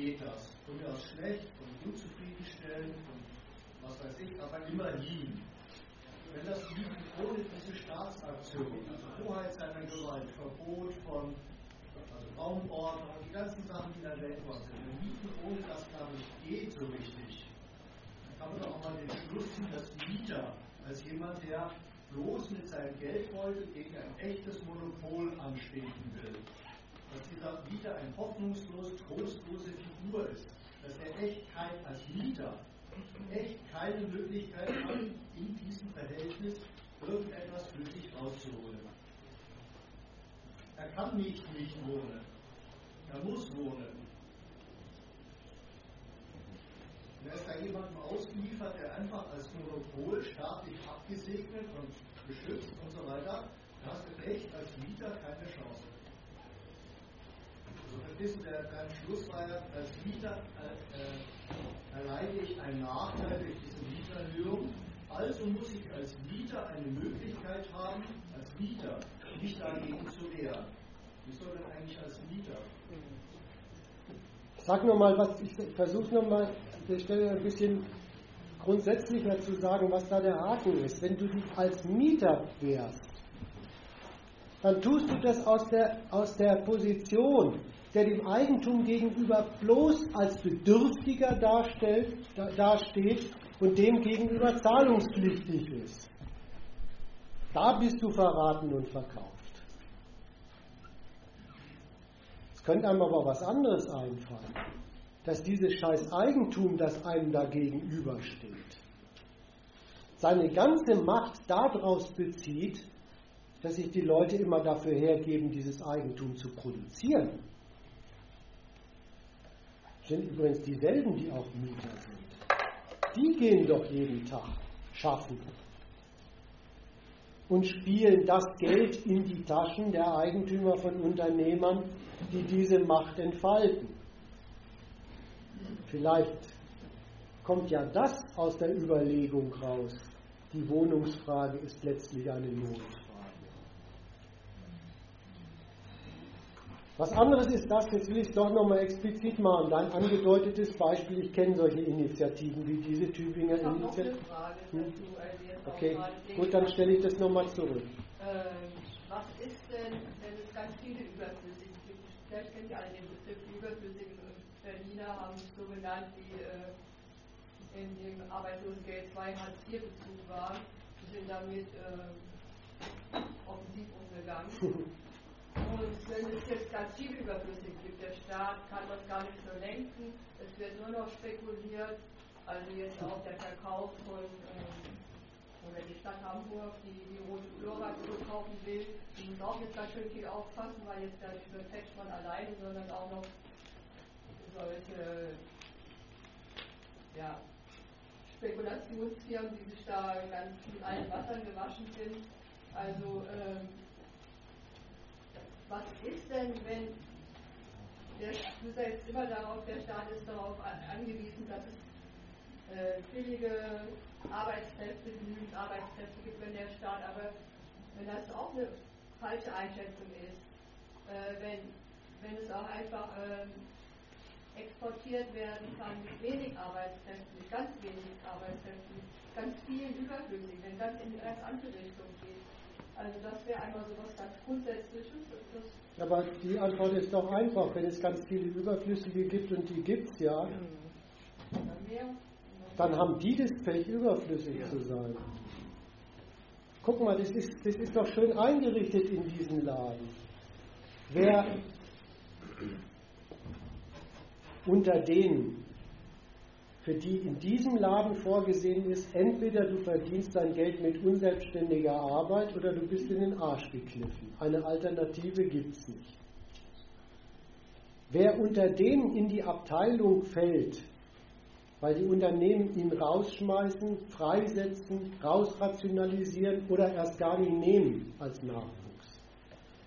geht das. Durchaus schlecht und unzufriedenstellend und was weiß ich, aber immerhin. Wenn das liegt ohne diese Staatsaktion, also Hoheit seiner Gewalt, Verbot von also Raumordnung, die ganzen Sachen, die da worden sind, wenn Mieten ohne das gar nicht geht so richtig, dann kann man auch mal den Schluss ziehen, dass Mieter als jemand, der bloß mit seinem Geldbeutel gegen ein echtes Monopol anstinken will, dass dieser Mieter eine hoffnungslos trostlose Figur ist, dass er echt kein, als Mieter echt keine Möglichkeit hat, in diesem Verhältnis irgendetwas für sich rauszuholen. Er kann nicht nicht wohnen. Er muss wohnen. Und er ist da jemandem ausgeliefert, der einfach als Monopol staatlich abgesegnet und geschützt und so weiter, da hast du echt als Mieter keine Chance. Du, der, dein Schluss war ja, als Mieter äh, äh, erleide ich einen Nachteil durch diese Mieterhöhung. Also muss ich als Mieter eine Möglichkeit haben, als Mieter mich dagegen zu wehren. Wie soll denn eigentlich als Mieter? Sag nochmal was, ich versuche nochmal an der Stelle ein bisschen grundsätzlicher zu sagen, was da der Haken ist. Wenn du dich als Mieter wehrst, dann tust du das aus der, aus der Position, der dem Eigentum gegenüber bloß als Bedürftiger darstellt, dasteht und dem gegenüber zahlungspflichtig ist. Da bist du verraten und verkauft. Es könnte einem aber was anderes einfallen, dass dieses scheiß Eigentum, das einem da gegenübersteht, seine ganze Macht daraus bezieht, dass sich die Leute immer dafür hergeben, dieses Eigentum zu produzieren. Sind übrigens dieselben, die auch Mieter sind. Die gehen doch jeden Tag schaffen und spielen das Geld in die Taschen der Eigentümer von Unternehmern, die diese Macht entfalten. Vielleicht kommt ja das aus der Überlegung raus. Die Wohnungsfrage ist letztlich eine Notfrage. Was anderes ist das, jetzt will ich es doch nochmal explizit machen, dein angedeutetes Beispiel, ich kenne solche Initiativen wie diese Tübinger Initiative. Hm? Okay, gut, dann stelle ich das nochmal zurück. Ähm, was ist denn, wenn es ganz viele Überflüssige gibt? Vielleicht kennt ihr alle den Begriff Überflüssige. Berliner haben es so genannt, wie äh, in dem Arbeitslosengeld 2 Hartz-IV-Bezug waren. Die sind damit äh, offensiv umgegangen. Und wenn es jetzt ganz viel überflüssig gibt, der Staat kann das gar nicht so lenken, es wird nur noch spekuliert, also jetzt auch der Verkauf von, ähm, oder die Stadt Hamburg, die die Rote Flora zurückkaufen will, die muss auch jetzt ganz schön viel aufpassen, weil jetzt da nicht nur Fetchmann alleine, sondern auch noch solche ja, Spekulationsfirmen, die sich da ganz mit allen Wassern gewaschen sind. Also ähm, was ist denn, wenn der, du sagst immer darauf, der Staat ist darauf angewiesen, dass es äh, billige Arbeitskräfte, genügend Arbeitskräfte gibt, wenn der Staat, aber wenn das auch eine falsche Einschätzung ist, äh, wenn, wenn es auch einfach äh, exportiert werden kann mit wenig Arbeitskräften, mit ganz wenig Arbeitskräften, ganz vielen überflüssig, wenn das in eine ganz andere Richtung geht. Also das wäre einmal so was ganz Grundsätzliches. Aber die Antwort ist doch einfach, wenn es ganz viele Überflüssige gibt und die gibt es ja, dann haben die das Pech, überflüssig ja. zu sein. Guck mal, das ist, das ist doch schön eingerichtet in diesem Laden. Wer unter denen für die in diesem Laden vorgesehen ist, entweder du verdienst dein Geld mit unselbstständiger Arbeit oder du bist in den Arsch gekniffen. Eine Alternative gibt es nicht. Wer unter denen in die Abteilung fällt, weil die Unternehmen ihn rausschmeißen, freisetzen, rausrationalisieren oder erst gar nicht nehmen als Nachwuchs.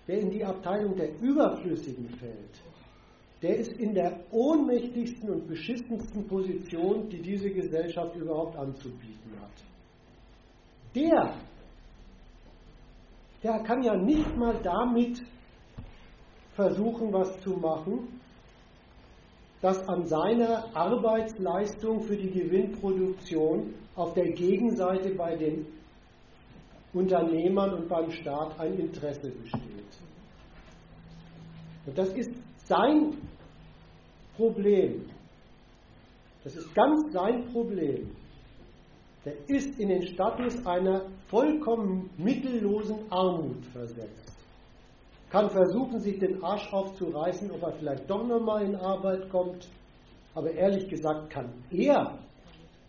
Wer in die Abteilung der Überflüssigen fällt, der ist in der ohnmächtigsten und beschissensten Position, die diese Gesellschaft überhaupt anzubieten hat. Der, der kann ja nicht mal damit versuchen, was zu machen, dass an seiner Arbeitsleistung für die Gewinnproduktion auf der Gegenseite bei den Unternehmern und beim Staat ein Interesse besteht. Und das ist sein Problem. Das ist ganz sein Problem. Der ist in den Status einer vollkommen mittellosen Armut versetzt. Kann versuchen, sich den Arsch aufzureißen, ob er vielleicht doch nochmal in Arbeit kommt. Aber ehrlich gesagt kann er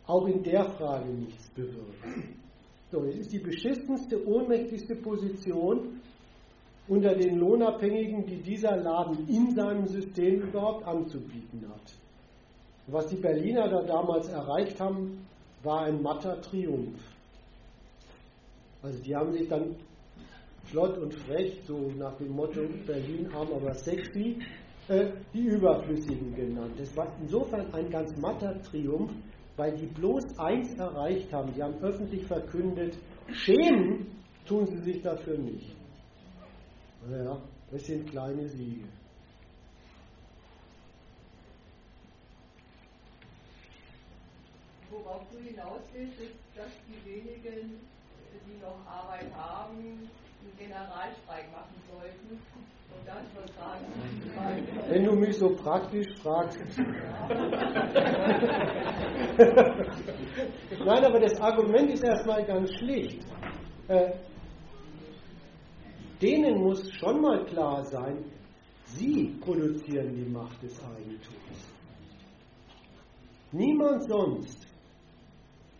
auch in der Frage nichts bewirken. So, es ist die beschissenste, ohnmächtigste Position, unter den Lohnabhängigen, die dieser Laden in seinem System überhaupt anzubieten hat. Was die Berliner da damals erreicht haben, war ein matter Triumph. Also die haben sich dann flott und frech, so nach dem Motto Berlin arm, aber sexy, äh, die Überflüssigen genannt. Das war insofern ein ganz matter Triumph, weil die bloß eins erreicht haben. Die haben öffentlich verkündet, schämen tun sie sich dafür nicht. Naja, das sind kleine Siege. Worauf du hinaus willst, ist, dass die wenigen, die noch Arbeit haben, einen Generalstreik machen sollten. Und dann soll sagen, Wenn du mich so praktisch fragst. Nein, aber das Argument ist erstmal ganz schlicht. Äh, denen muss schon mal klar sein, sie produzieren die Macht des Eigentums. Niemand sonst.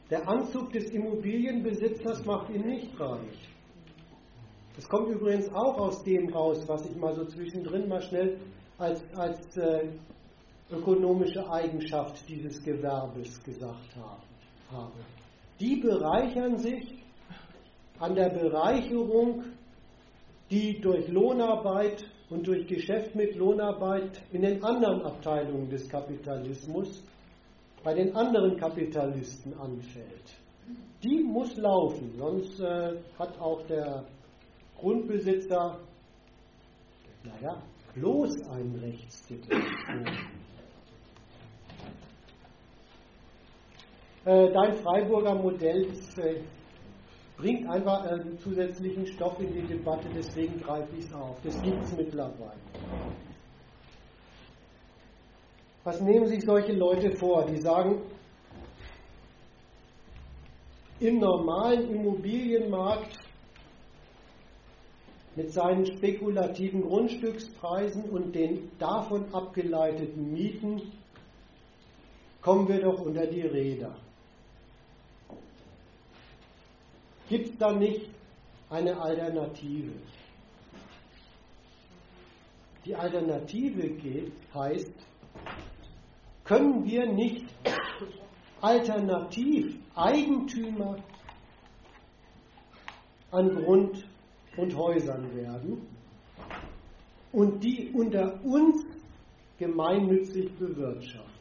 Der Anzug des Immobilienbesitzers macht ihn nicht reich. Das kommt übrigens auch aus dem raus, was ich mal so zwischendrin mal schnell als, als äh, ökonomische Eigenschaft dieses Gewerbes gesagt habe. Die bereichern sich an der Bereicherung, die durch Lohnarbeit und durch Geschäft mit Lohnarbeit in den anderen Abteilungen des Kapitalismus bei den anderen Kapitalisten anfällt. Die muss laufen, sonst äh, hat auch der Grundbesitzer, naja, bloß einen Rechtstitel. äh, dein Freiburger Modell ist, äh, bringt einfach einen zusätzlichen Stoff in die Debatte, deswegen greife ich es auf. Das gibt es mittlerweile. Was nehmen sich solche Leute vor? Die sagen, im normalen Immobilienmarkt mit seinen spekulativen Grundstückspreisen und den davon abgeleiteten Mieten kommen wir doch unter die Räder. Gibt es da nicht eine Alternative? Die Alternative geht, heißt, können wir nicht alternativ Eigentümer an Grund und Häusern werden und die unter uns gemeinnützig bewirtschaften.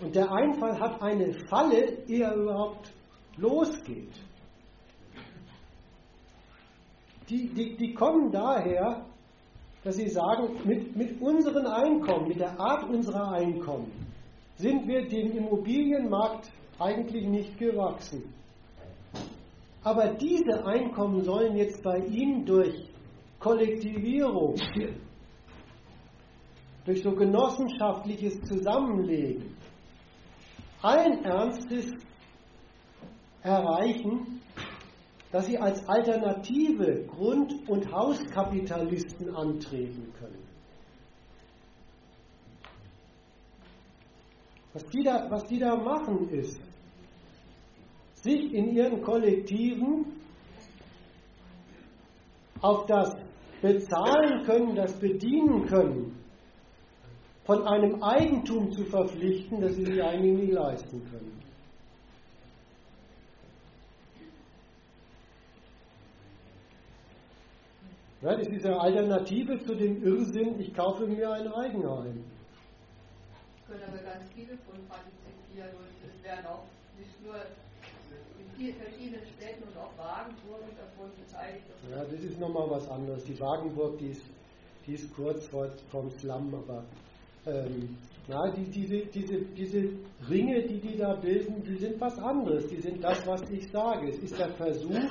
Und der Einfall hat eine Falle, ehe er überhaupt losgeht. Die, die, die kommen daher, dass sie sagen, mit, mit unseren Einkommen, mit der Art unserer Einkommen, sind wir dem Immobilienmarkt eigentlich nicht gewachsen. Aber diese Einkommen sollen jetzt bei Ihnen durch Kollektivierung, durch so genossenschaftliches Zusammenlegen allen Ernstes erreichen, dass sie als Alternative Grund- und Hauskapitalisten antreten können. Was die, da, was die da machen ist, sich in ihren Kollektiven auf das bezahlen können, das bedienen können, von einem Eigentum zu verpflichten, das sie sich eigentlich nie leisten können. Ja, das ist eine Alternative zu dem Irrsinn, ich kaufe mir ein Eigenheim. Können aber ganz viele von partizipieren und es werden auch nicht nur in verschiedenen Städten und auch Wagenburgen davon beteiligt. Ja, das ist nochmal was anderes. Die Wagenburg, die ist, die ist kurz vor, vom Slum, aber ähm, na, die, diese, diese, diese Ringe, die die da bilden, die sind was anderes. Die sind das, was ich sage. Es ist der Versuch,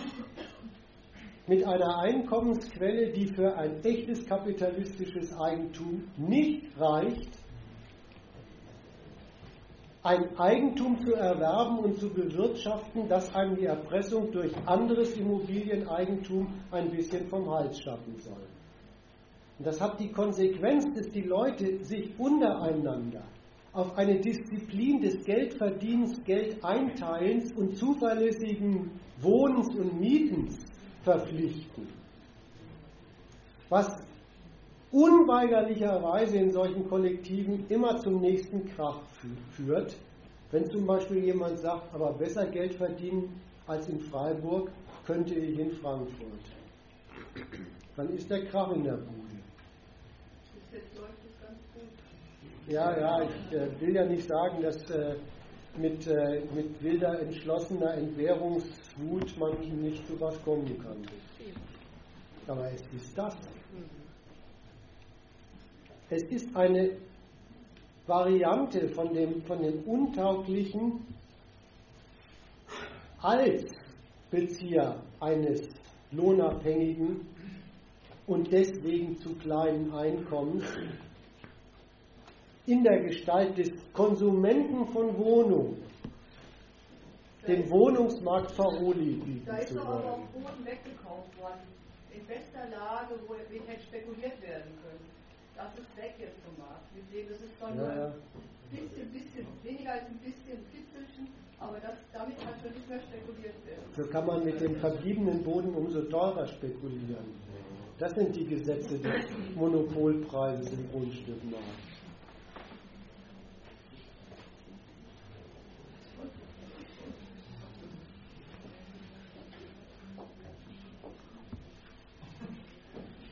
mit einer Einkommensquelle, die für ein echtes kapitalistisches Eigentum nicht reicht, ein Eigentum zu erwerben und zu bewirtschaften, das einem die Erpressung durch anderes Immobilieneigentum ein bisschen vom Hals schaffen soll. Und das hat die Konsequenz, dass die Leute sich untereinander auf eine Disziplin des Geldverdienens, Geldeinteilens und zuverlässigen Wohnens und Mietens verpflichten. Was unweigerlicherweise in solchen Kollektiven immer zum nächsten Krach führt. Wenn zum Beispiel jemand sagt, aber besser Geld verdienen als in Freiburg, könnte ich in Frankfurt. Dann ist der Krach in der Bude. Ja, ja, ich äh, will ja nicht sagen, dass äh, mit, äh, mit wilder, entschlossener Entbehrungswut man nicht zu was kommen kann. Aber es ist das. Es ist eine Variante von dem, von dem Untauglichen als Bezieher eines lohnabhängigen und deswegen zu kleinen Einkommens in der Gestalt des Konsumenten von Wohnungen. den Wohnungsmarkt bieten Da ist doch aber auch Boden weggekauft worden. In bester Lage, wo hätte spekuliert werden können. Das ist weg jetzt vom Markt. Mit dem ist es zwar nur Ja, ja. ein bisschen, bisschen, weniger als ein bisschen Kitzelchen, aber das, damit kann schon nicht mehr spekuliert werden. So kann man mit dem verbliebenen Boden umso teurer spekulieren. Das sind die Gesetze des Monopolpreises im Grundstückmarkt.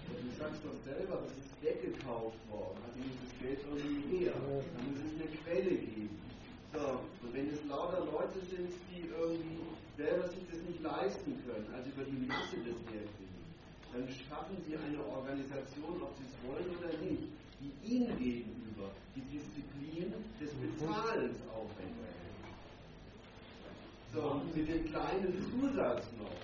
Du sagst doch selber, das ist weggekauft worden. Also muss das Geld irgendwie her. Da muss es eine Quelle geben. So, und wenn es lauter Leute sind, die irgendwie selber sich das nicht leisten können, also über die Masse das herkriegen, dann schaffen sie eine Organisation, ob sie es wollen oder nicht, die ihnen gegenüber die Disziplin des Bezahlens aufwendet. So, mit dem kleinen Zusatz noch,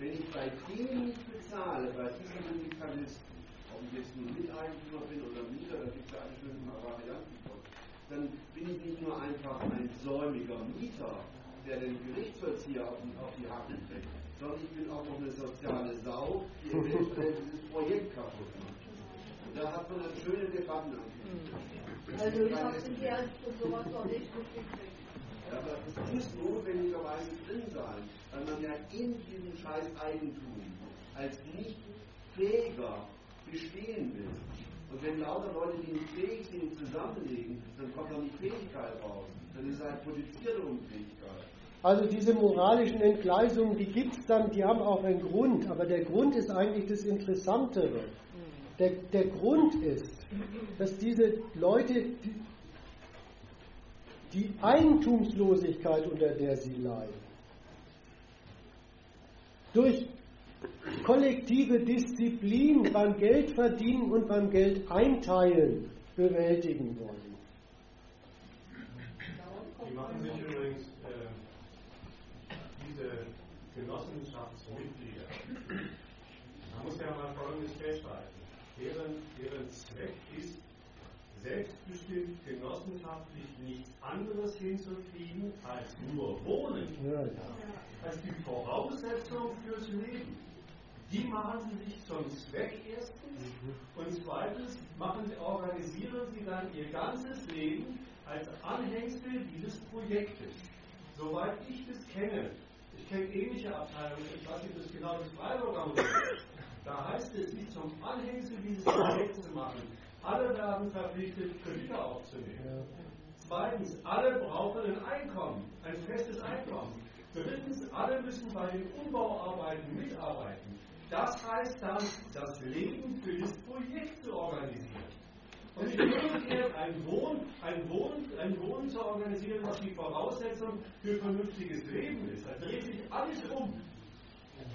wenn ich bei denen nicht bezahle, bei diesen Syndikalisten, ob ich jetzt nur Miteigentümer bin oder Mieter, da gibt es ja alle schönen Varianten dann bin ich nicht nur einfach ein säumiger Mieter, der den Gerichtsvollzieher auf, die- auf die Hacken kriegt, sondern ich bin auch noch eine soziale Sau, die eventuell dieses Projekt kaputt macht. Und da hat man dann schöne Debatten angefangen. Also ich habe in der und sowas noch nicht mitgekriegt. Ja, aber es muss notwendigerweise drin sein, weil man ja in diesem scheiß Eigentum als nicht fähiger bestehen will. Und wenn lauter Leute, die nicht fähig sind, zusammenlegen, dann kommt doch die Fähigkeit raus. Dann ist es halt produzierte Unfähigkeit. Also diese moralischen Entgleisungen, die gibt es dann, die haben auch einen Grund, aber der Grund ist eigentlich das Interessantere. Der, der Grund ist, dass diese Leute die, die Eigentumslosigkeit, unter der sie leiden, durch kollektive Disziplin beim Geldverdienen und beim Geld einteilen bewältigen wollen. Die machen sich übrigens Genossenschaftsmitglieder. Man muss ja mal Folgendes festhalten. Deren, deren Zweck ist, selbstbestimmt genossenschaftlich nichts anderes hinzukriegen als nur Wohnen. Ja, ja. als die Voraussetzung fürs Leben. Die machen sie sich zum Zweck erstens und zweitens machen sie, organisieren sie dann ihr ganzes Leben als Anhängsel dieses Projektes. Soweit ich das kenne, ich kenne ähnliche Abteilungen, ich weiß nicht, ob das genau das Freiburger Modell ist. Da heißt es, sich zum Anhängsel dieses Projekts zu machen. Alle werden verpflichtet, Kredite aufzunehmen. Zweitens, alle brauchen ein Einkommen, ein festes Einkommen. Drittens, alle müssen bei den Umbauarbeiten mitarbeiten. Das heißt dann, das Leben für das Projekt zu organisieren. Und nicht umgekehrt ein Wohn, ein, Wohn, ein Wohnen zu organisieren, was die Voraussetzung für vernünftiges Leben ist. Da dreht sich alles um.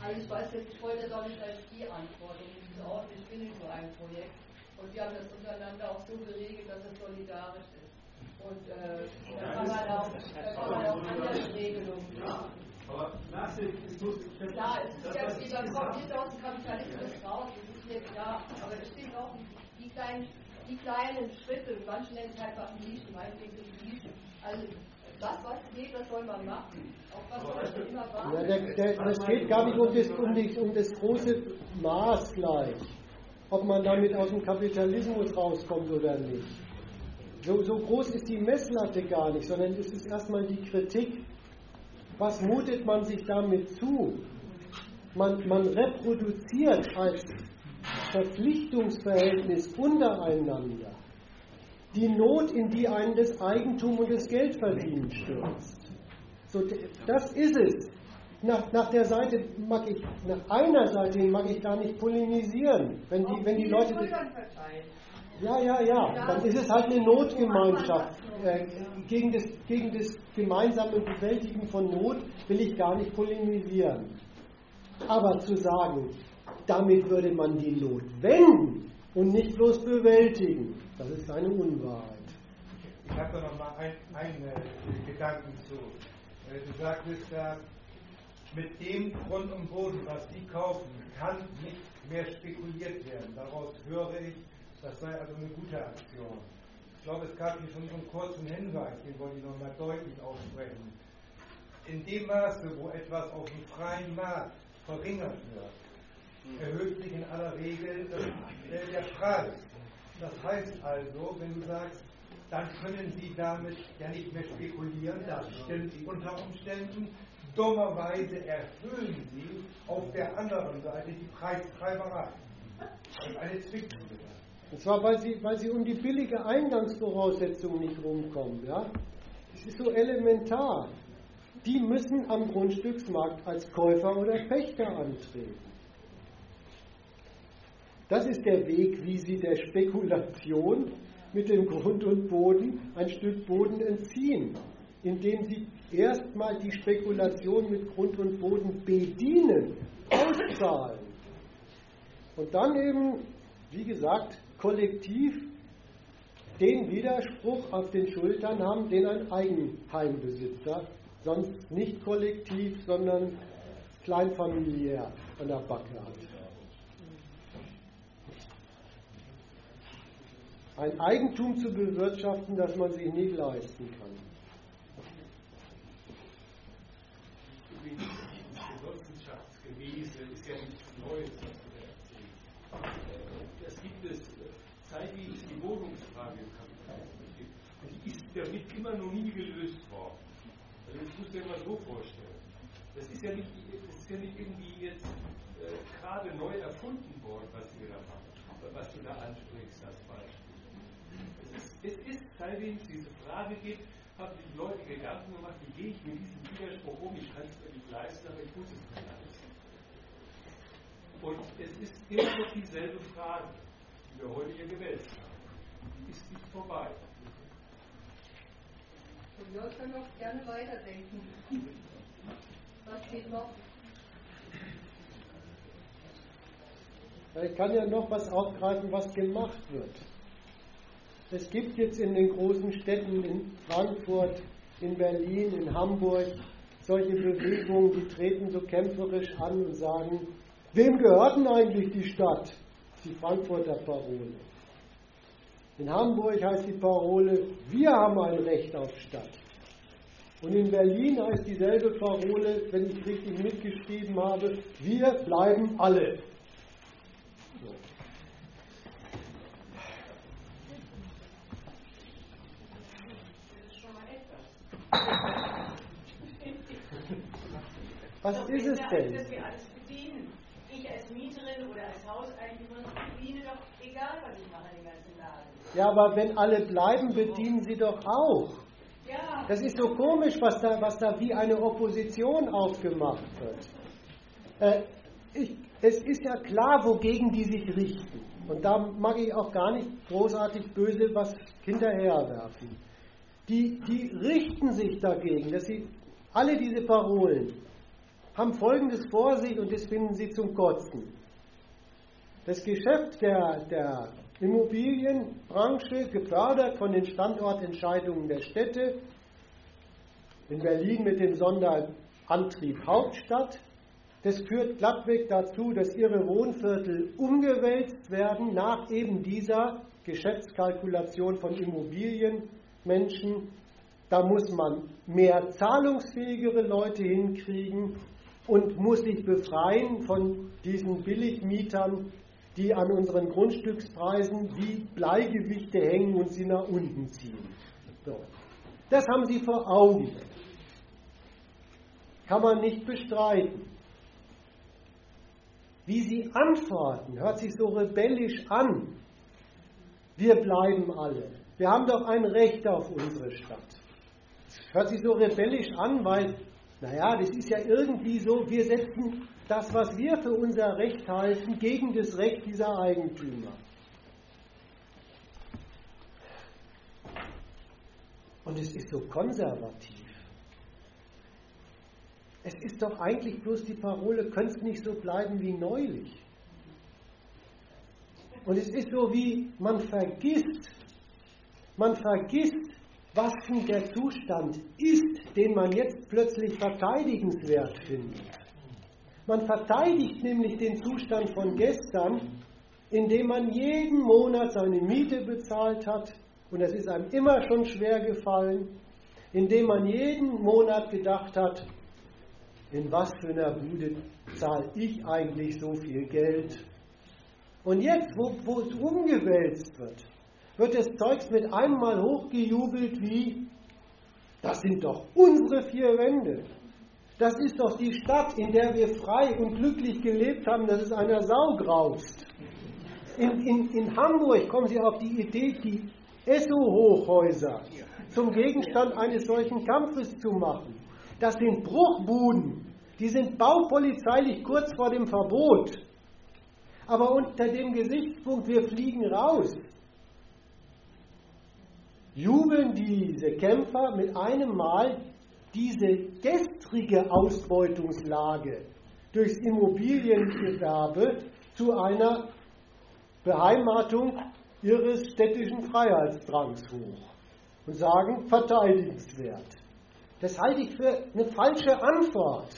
Also ich weiß jetzt, ich wollte auch nicht als die Antwort und ich bin in so einem Projekt. Und wir haben das untereinander auch so geregelt, dass es solidarisch ist. Und äh, da kann man auch, da kann man auch andere Regelungen machen. Aber Nachsicht, es muss. Klar, es ist ja, man kommt nicht aus dem Kapitalismus raus, das ist mir klar. Aber es stehen auch die kleinen, die kleinen Schritte, manche nennen es einfach Nischen, meinetwegen sind Nischen. Also das, was geht, das soll man machen. Auch was man immer war. Ja, der, der, das geht gar nicht um das, um, die, um das große Maß gleich, ob man damit aus dem Kapitalismus rauskommt oder nicht. So, so groß ist die Messlatte gar nicht, sondern es ist erstmal die Kritik, was mutet man sich damit zu? Man, man reproduziert als Verpflichtungsverhältnis untereinander die Not, in die einen das Eigentum und das Geldverdienen stürzt. So, das ist es. Nach, nach der Seite mag ich, nach einer Seite mag ich gar nicht polemisieren. Wenn die, wenn die Leute. Ja, ja, ja. Dann ist es halt eine Notgemeinschaft. Äh, gegen, das, gegen das gemeinsame Bewältigen von Not will ich gar nicht polemisieren. Aber zu sagen, damit würde man die Not wenden und nicht bloß bewältigen, das ist eine Unwahrheit. Ich habe noch mal ein, einen äh, Gedanken zu. Äh, du sagtest da, mit dem Grund und Boden, was die kaufen, kann nicht mehr spekuliert werden. Daraus höre ich, das sei also eine gute Aktion. Ich glaube, es gab hier schon so einen kurzen Hinweis, den wollte ich noch mal deutlich aussprechen. in dem Maße, wo etwas auf dem freien Markt verringert wird, erhöht sich in aller Regel äh, der Preis. Das heißt also, wenn du sagst, dann können Sie damit ja nicht mehr spekulieren, das stimmt unter Umständen. Dummerweise erhöhen Sie auf der anderen Seite die Preistreiberei. Ist eine Zwickmühle. Und zwar, weil sie, weil sie um die billige Eingangsvoraussetzung nicht rumkommen. Ja? Das ist so elementar. Die müssen am Grundstücksmarkt als Käufer oder Pächter antreten. Das ist der Weg, wie sie der Spekulation mit dem Grund und Boden ein Stück Boden entziehen, indem sie erstmal die Spekulation mit Grund und Boden bedienen, auszahlen und dann eben, wie gesagt, kollektiv den Widerspruch auf den Schultern haben, den ein Eigenheimbesitzer sonst nicht kollektiv, sondern kleinfamiliär an der Backe hat. Ein Eigentum zu bewirtschaften, das man sich nicht leisten kann. Genossenschaftsgewese ist ja nichts Neues, was du da. Das gibt es seit es die Wohnungsfrage im Kapitalismus. Die ist damit immer noch nie gelöst worden. Also das musst du dir mal so vorstellen. Das ist ja nicht, das ist ja nicht irgendwie jetzt äh, gerade neu erfunden worden, was wir da machen, was du da ansprichst als Beispiel. Es ist, es diese Frage gibt, haben die Leute Gedanken gemacht, wie gehe ich mit diesem Widerspruch um? Ich kann es mir nicht leisten, aber ich muss es mir leisten. Und es ist immer noch dieselbe Frage die wir heute hier gewählt haben. Die ist nicht vorbei. Und wir können auch gerne weiterdenken. Was geht noch? Ich kann ja noch was aufgreifen, was gemacht wird. Es gibt jetzt in den großen Städten, in Frankfurt, in Berlin, in Hamburg, solche Bewegungen, die treten so kämpferisch an und sagen, wem gehört denn eigentlich die Stadt? die Frankfurter Parole. In Hamburg heißt die Parole, wir haben ein Recht auf Stadt. Und in Berlin heißt dieselbe Parole, wenn ich richtig mitgeschrieben habe, wir bleiben alle. So. Was ist es denn? Dass wir alles bedienen. Ich als Mieterin oder als Hauseigentümerin bediene doch egal, was ich mache, den ganzen Laden. Ja, aber wenn alle bleiben, bedienen sie doch auch. Ja. Das ist so komisch, was da, was da wie eine Opposition aufgemacht wird. Äh, ich, es ist ja klar, wogegen die sich richten. Und da mag ich auch gar nicht großartig böse was hinterherwerfen. Die, die richten sich dagegen, dass sie alle diese Parolen haben Folgendes vor sich und das finden sie zum Kotzen. Das Geschäft der, der Immobilienbranche, gefördert von den Standortentscheidungen der Städte, in Berlin mit dem Sonderantrieb Hauptstadt, das führt glattweg dazu, dass ihre Wohnviertel umgewälzt werden nach eben dieser Geschäftskalkulation von Immobilienmenschen. Da muss man mehr zahlungsfähigere Leute hinkriegen und muss sich befreien von diesen Billigmietern, die an unseren Grundstückspreisen wie Bleigewichte hängen und sie nach unten ziehen. So. Das haben sie vor Augen. Kann man nicht bestreiten. Wie sie antworten, hört sich so rebellisch an. Wir bleiben alle. Wir haben doch ein Recht auf unsere Stadt. Hört sich so rebellisch an, weil naja, das ist ja irgendwie so, wir setzen das, was wir für unser Recht halten, gegen das Recht dieser Eigentümer. Und es ist so konservativ. Es ist doch eigentlich bloß die Parole, könnte nicht so bleiben wie neulich. Und es ist so wie, man vergisst, man vergisst, was denn der Zustand ist, den man jetzt plötzlich verteidigenswert findet. Man verteidigt nämlich den Zustand von gestern, indem man jeden Monat seine Miete bezahlt hat, und das ist einem immer schon schwer gefallen, indem man jeden Monat gedacht hat, in was für einer Bude zahle ich eigentlich so viel Geld? Und jetzt, wo, wo es umgewälzt wird, wird das Zeugs mit einem Mal hochgejubelt wie, das sind doch unsere vier Wände. Das ist doch die Stadt, in der wir frei und glücklich gelebt haben, dass es einer Sau graust. In, in, in Hamburg kommen Sie auf die Idee, die Esso-Hochhäuser zum Gegenstand eines solchen Kampfes zu machen. Das sind Bruchbuden, die sind baupolizeilich kurz vor dem Verbot. Aber unter dem Gesichtspunkt, wir fliegen raus, jubeln diese Kämpfer mit einem Mal diese gestrige Ausbeutungslage durchs Immobiliengewerbe zu einer Beheimatung ihres städtischen Freiheitsdrangs hoch und sagen, verteidigenswert. Das halte ich für eine falsche Antwort.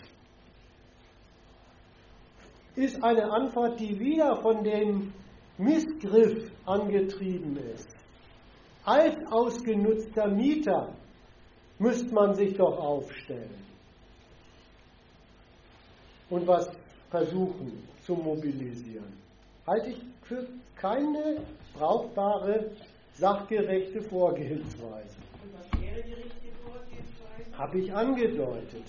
Ist eine Antwort, die wieder von dem Missgriff angetrieben ist. Als ausgenutzter Mieter müsste man sich doch aufstellen und was versuchen zu mobilisieren. Halte ich für keine brauchbare, sachgerechte Vorgehensweise. Und was wäre die richtige Vorgehensweise? Habe ich angedeutet.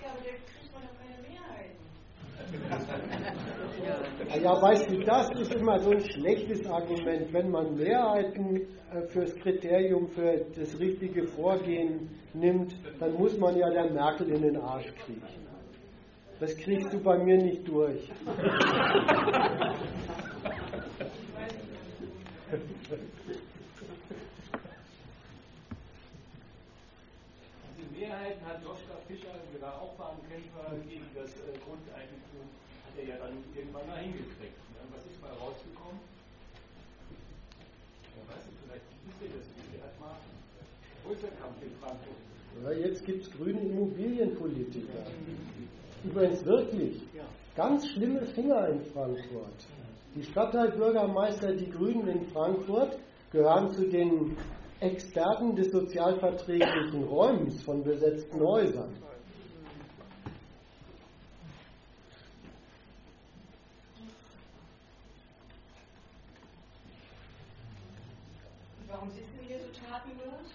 Ja, aber da kriegt man doch keine Mehrheiten. Ah Ja, weißt du, das ist immer so ein schlechtes Argument. Wenn man Mehrheiten äh, fürs Kriterium für das richtige Vorgehen nimmt, dann muss man ja der Merkel in den Arsch kriechen. Das kriegst du bei mir nicht durch. Diese Mehrheiten hat Joschka Fischer, der war auch Bahnkämpfer gegen das äh, Grundeigentum, er ja dann irgendwann mal hingekriegt. Ne? Was ist mal rausgekommen? Weißt du, vielleicht wisst ihr das. Der hat mal Häuserkampf in Frankfurt. Ja, jetzt gibt es grüne Immobilienpolitiker. Übrigens wirklich ganz schlimme Finger in Frankfurt. Die Stadtteilbürgermeister, die Grünen in Frankfurt, gehören zu den Experten des sozialverträglichen Räumens von besetzten Häusern. Und warum sitzen wir hier so tatenlos?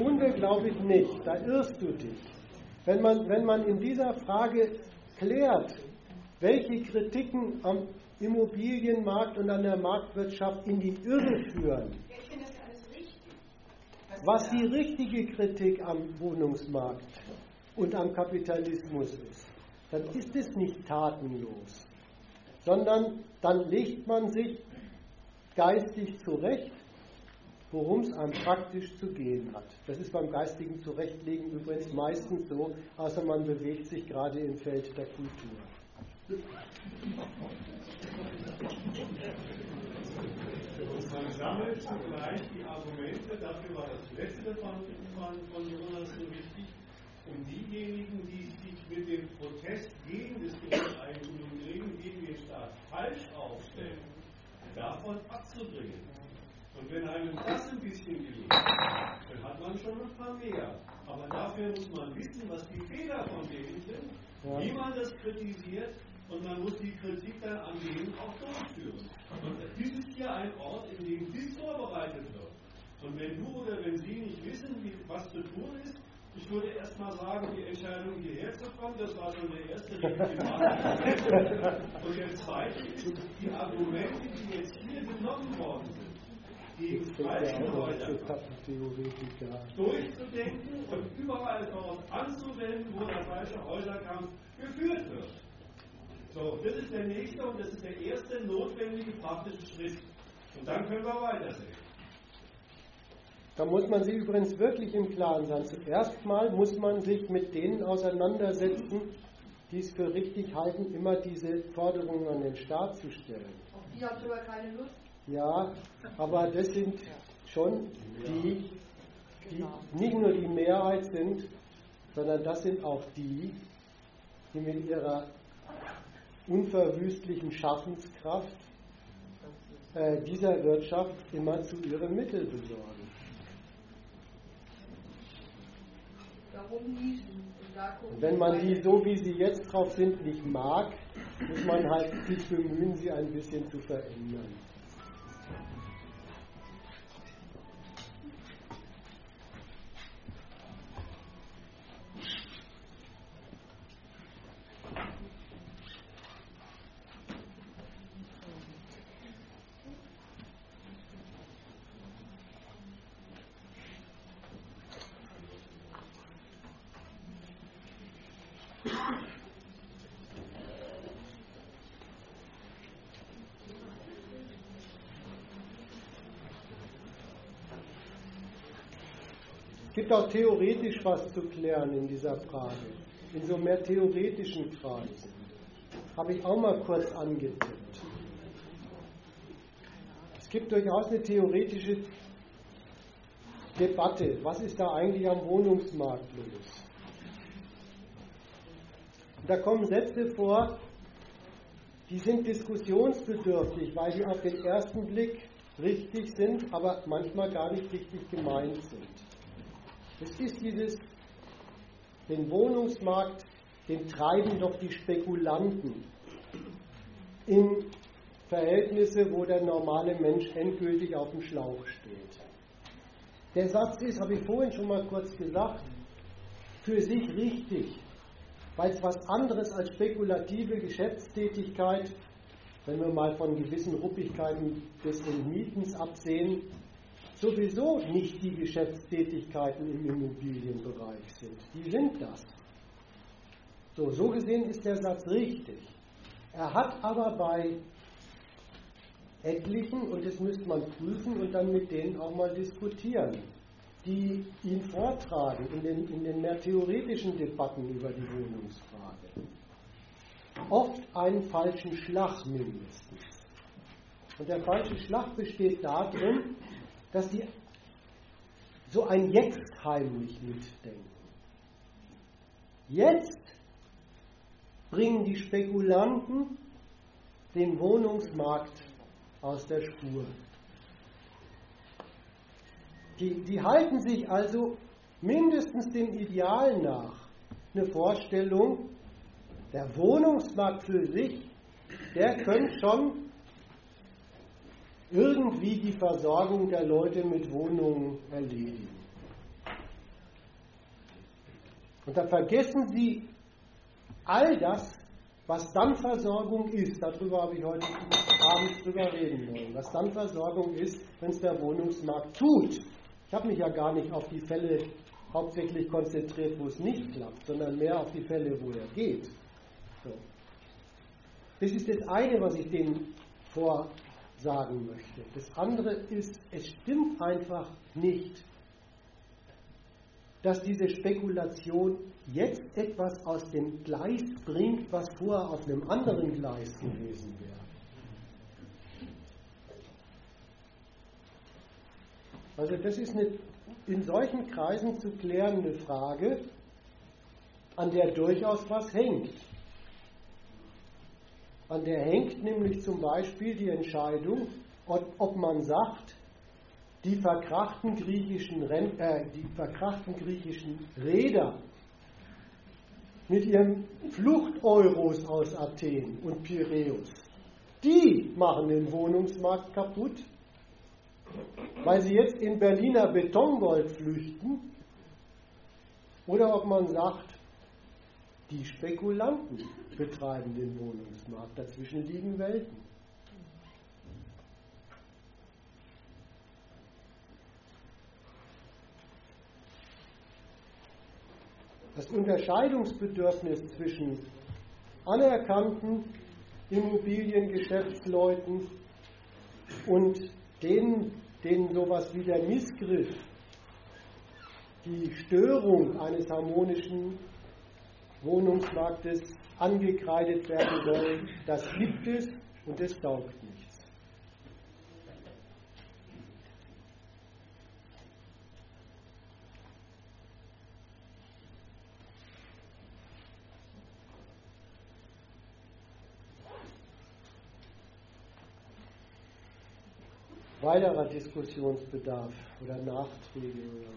Tun wir, glaube ich, nicht. Da irrst du dich. Wenn man, wenn man in dieser Frage klärt, welche Kritiken am Immobilienmarkt und an der Marktwirtschaft in die Irre führen, was die richtige Kritik am Wohnungsmarkt und am Kapitalismus ist, dann ist es nicht tatenlos, sondern dann legt man sich geistig zurecht, worum es einem praktisch zu gehen hat. Das ist beim geistigen Zurechtlegen übrigens meistens so, außer man bewegt sich gerade im Feld der Kultur. Man sammelt zugleich die Argumente, dafür war das letzte von, von, Jonas so wichtig, um diejenigen, die sich mit dem Protest gegen das Grundeigentum und gegen den Staat falsch aufstellen, davon abzubringen. Und wenn einem das ein bisschen gelingt, dann hat man schon ein paar mehr. Aber dafür muss man wissen, was die Fehler von denen sind, Ja. wie man das kritisiert und man muss die Kritik dann an denen auch durchführen. Und dies ist hier ein Ort, in dem dies vorbereitet wird. Und wenn du oder wenn Sie nicht wissen, wie, was zu tun ist, ich würde erst mal sagen, die Entscheidung hierher zu kommen, das war schon der erste Legitimator. Und der zweite ist, die Argumente, die jetzt hier genommen worden sind, gegen Pappentheoretiker. durchzudenken und überall dort anzuwenden, wo der falsche Häuserkampf geführt wird. So, das ist der nächste und das ist der erste notwendige praktische Schritt. Und dann können wir weitersehen. Da muss man sich übrigens wirklich im Klaren sein. Zuerst mal muss man sich mit denen auseinandersetzen, die es für richtig halten, immer diese Forderungen an den Staat zu stellen. Auf die habt ihr aber keine Lust. Ja, aber das sind schon die, die nicht nur die Mehrheit sind, sondern das sind auch die, die mit ihrer unverwüstlichen Schaffenskraft äh, dieser Wirtschaft immer zu ihren Mitteln besorgen. Wenn man die so, wie sie jetzt drauf sind, nicht mag, muss man halt sich bemühen, sie ein bisschen zu verändern. Gibt auch theoretisch was zu klären in dieser Frage, in so mehr theoretischen Kreisen. Habe ich auch mal kurz angetippt. Es gibt durchaus eine theoretische Debatte. Was ist da eigentlich am Wohnungsmarkt los? Da kommen Sätze vor, die sind diskussionsbedürftig, weil die auf den ersten Blick richtig sind, aber manchmal gar nicht richtig gemeint sind. Es ist dieses, den Wohnungsmarkt, den treiben doch die Spekulanten in Verhältnisse, wo der normale Mensch endgültig auf dem Schlauch steht. Der Satz ist, habe ich vorhin schon mal kurz gesagt, für sich richtig, weil es was anderes als spekulative Geschäftstätigkeit, wenn wir mal von gewissen Ruppigkeiten des Mietens absehen, sowieso nicht die Geschäftstätigkeiten im Immobilienbereich sind. Die sind das. So, so gesehen ist der Satz richtig. Er hat aber bei etlichen, und das müsste man prüfen und dann mit denen auch mal diskutieren, die ihn vortragen in den, in den mehr theoretischen Debatten über die Wohnungsfrage, oft einen falschen Schlag mindestens. Und der falsche Schlag besteht darin, dass die so ein Jetzt heimlich mitdenken. Jetzt bringen die Spekulanten den Wohnungsmarkt aus der Spur. Die, die halten sich also mindestens dem Ideal nach eine Vorstellung, der Wohnungsmarkt für sich, der könnte schon irgendwie die Versorgung der Leute mit Wohnungen erledigen. Und da vergessen sie all das, was dann Versorgung ist. Darüber habe ich heute Abend drüber reden wollen. Was dann Versorgung ist, wenn es der Wohnungsmarkt tut. Ich habe mich ja gar nicht auf die Fälle hauptsächlich konzentriert, wo es nicht klappt, sondern mehr auf die Fälle, wo er geht. So. Das ist das eine, was ich denen vorsagen möchte. Das andere ist, es stimmt einfach nicht, dass diese Spekulation jetzt etwas aus dem Gleis bringt, was vorher auf einem anderen Gleis gewesen wäre. Also das ist eine in solchen Kreisen zu klärende Frage, an der durchaus was hängt. An der hängt nämlich zum Beispiel die Entscheidung, ob man sagt, die verkrachten griechischen, äh, die verkrachten griechischen Räder mit ihren Fluchteuros aus Athen und Piräus, die machen den Wohnungsmarkt kaputt, weil sie jetzt in Berliner Betongold flüchten, oder ob man sagt, die Spekulanten betreiben den Wohnungsmarkt, dazwischen liegen Welten. Das Unterscheidungsbedürfnis zwischen anerkannten Immobiliengeschäftsleuten und denen, denen sowas wie der Missgriff, die Störung eines harmonischen Wohnungsmarktes angekreidet werden soll, das gibt es und es taugt nichts. Weiterer Diskussionsbedarf oder Nachträge oder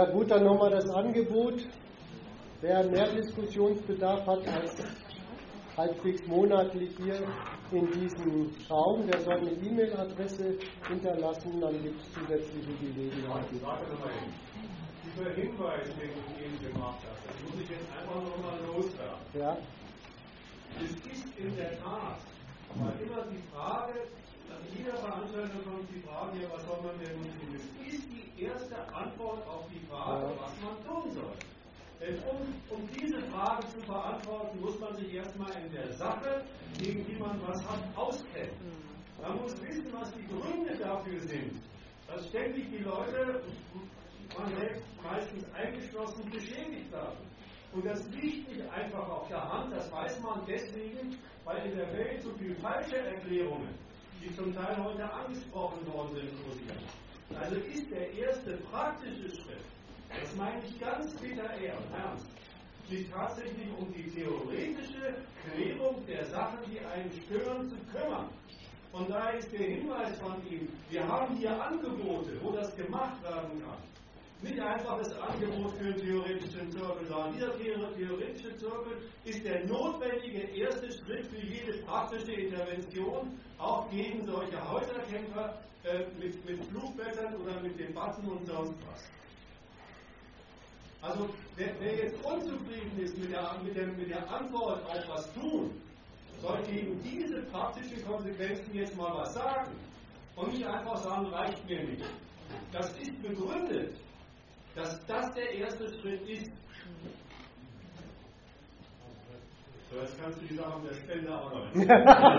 Ja gut, dann nochmal das Angebot. Wer mehr Diskussionsbedarf hat als halbwegs monatlich hier in diesem Raum, der soll eine E-Mail-Adresse hinterlassen, dann gibt es zusätzliche Gelegenheiten. Dieser Hinweis, den du eben gemacht hast, das muss ich jetzt einfach nochmal loswerden. Ja, Es ist in der Tat immer die Frage, jeder Veranstaltung kommt die Frage, ja, was soll man denn tun? Es ist die erste Antwort auf die Frage, was man tun soll. Denn um, um diese Frage zu beantworten, muss man sich erstmal in der Sache, gegen die man was hat, auskennen. Man muss wissen, was die Gründe dafür sind, dass ständig die Leute, man selbst meistens eingeschlossen, beschädigt werden. Und das liegt nicht einfach auf der Hand, das weiß man deswegen, weil in der Welt so viele falsche Erklärungen, die zum Teil heute angesprochen worden sind, kursieren. Also ist der erste praktische Schritt, das meine ich ganz bitter ernst, sich tatsächlich um die theoretische Klärung der Sachen, die einen stören, zu kümmern. Und da ist der Hinweis von ihm, wir haben hier Angebote, wo das gemacht werden kann. Nicht einfach das Angebot für einen theoretischen Zirkel, sondern dieser Theor- theoretische Zirkel ist der notwendige erste Schritt für jede praktische Intervention, auch gegen solche Häuserkämpfer äh, mit, mit Flugblättern oder mit Debatten und sonst was. Also wer, wer jetzt unzufrieden ist mit der, mit, der, mit der Antwort auf was tun, soll gegen diese praktischen Konsequenzen jetzt mal was sagen und nicht einfach sagen, reicht mir nicht. Das ist begründet, dass das der erste Schritt ist. So, jetzt kannst du die Sache mit der Spende auch noch.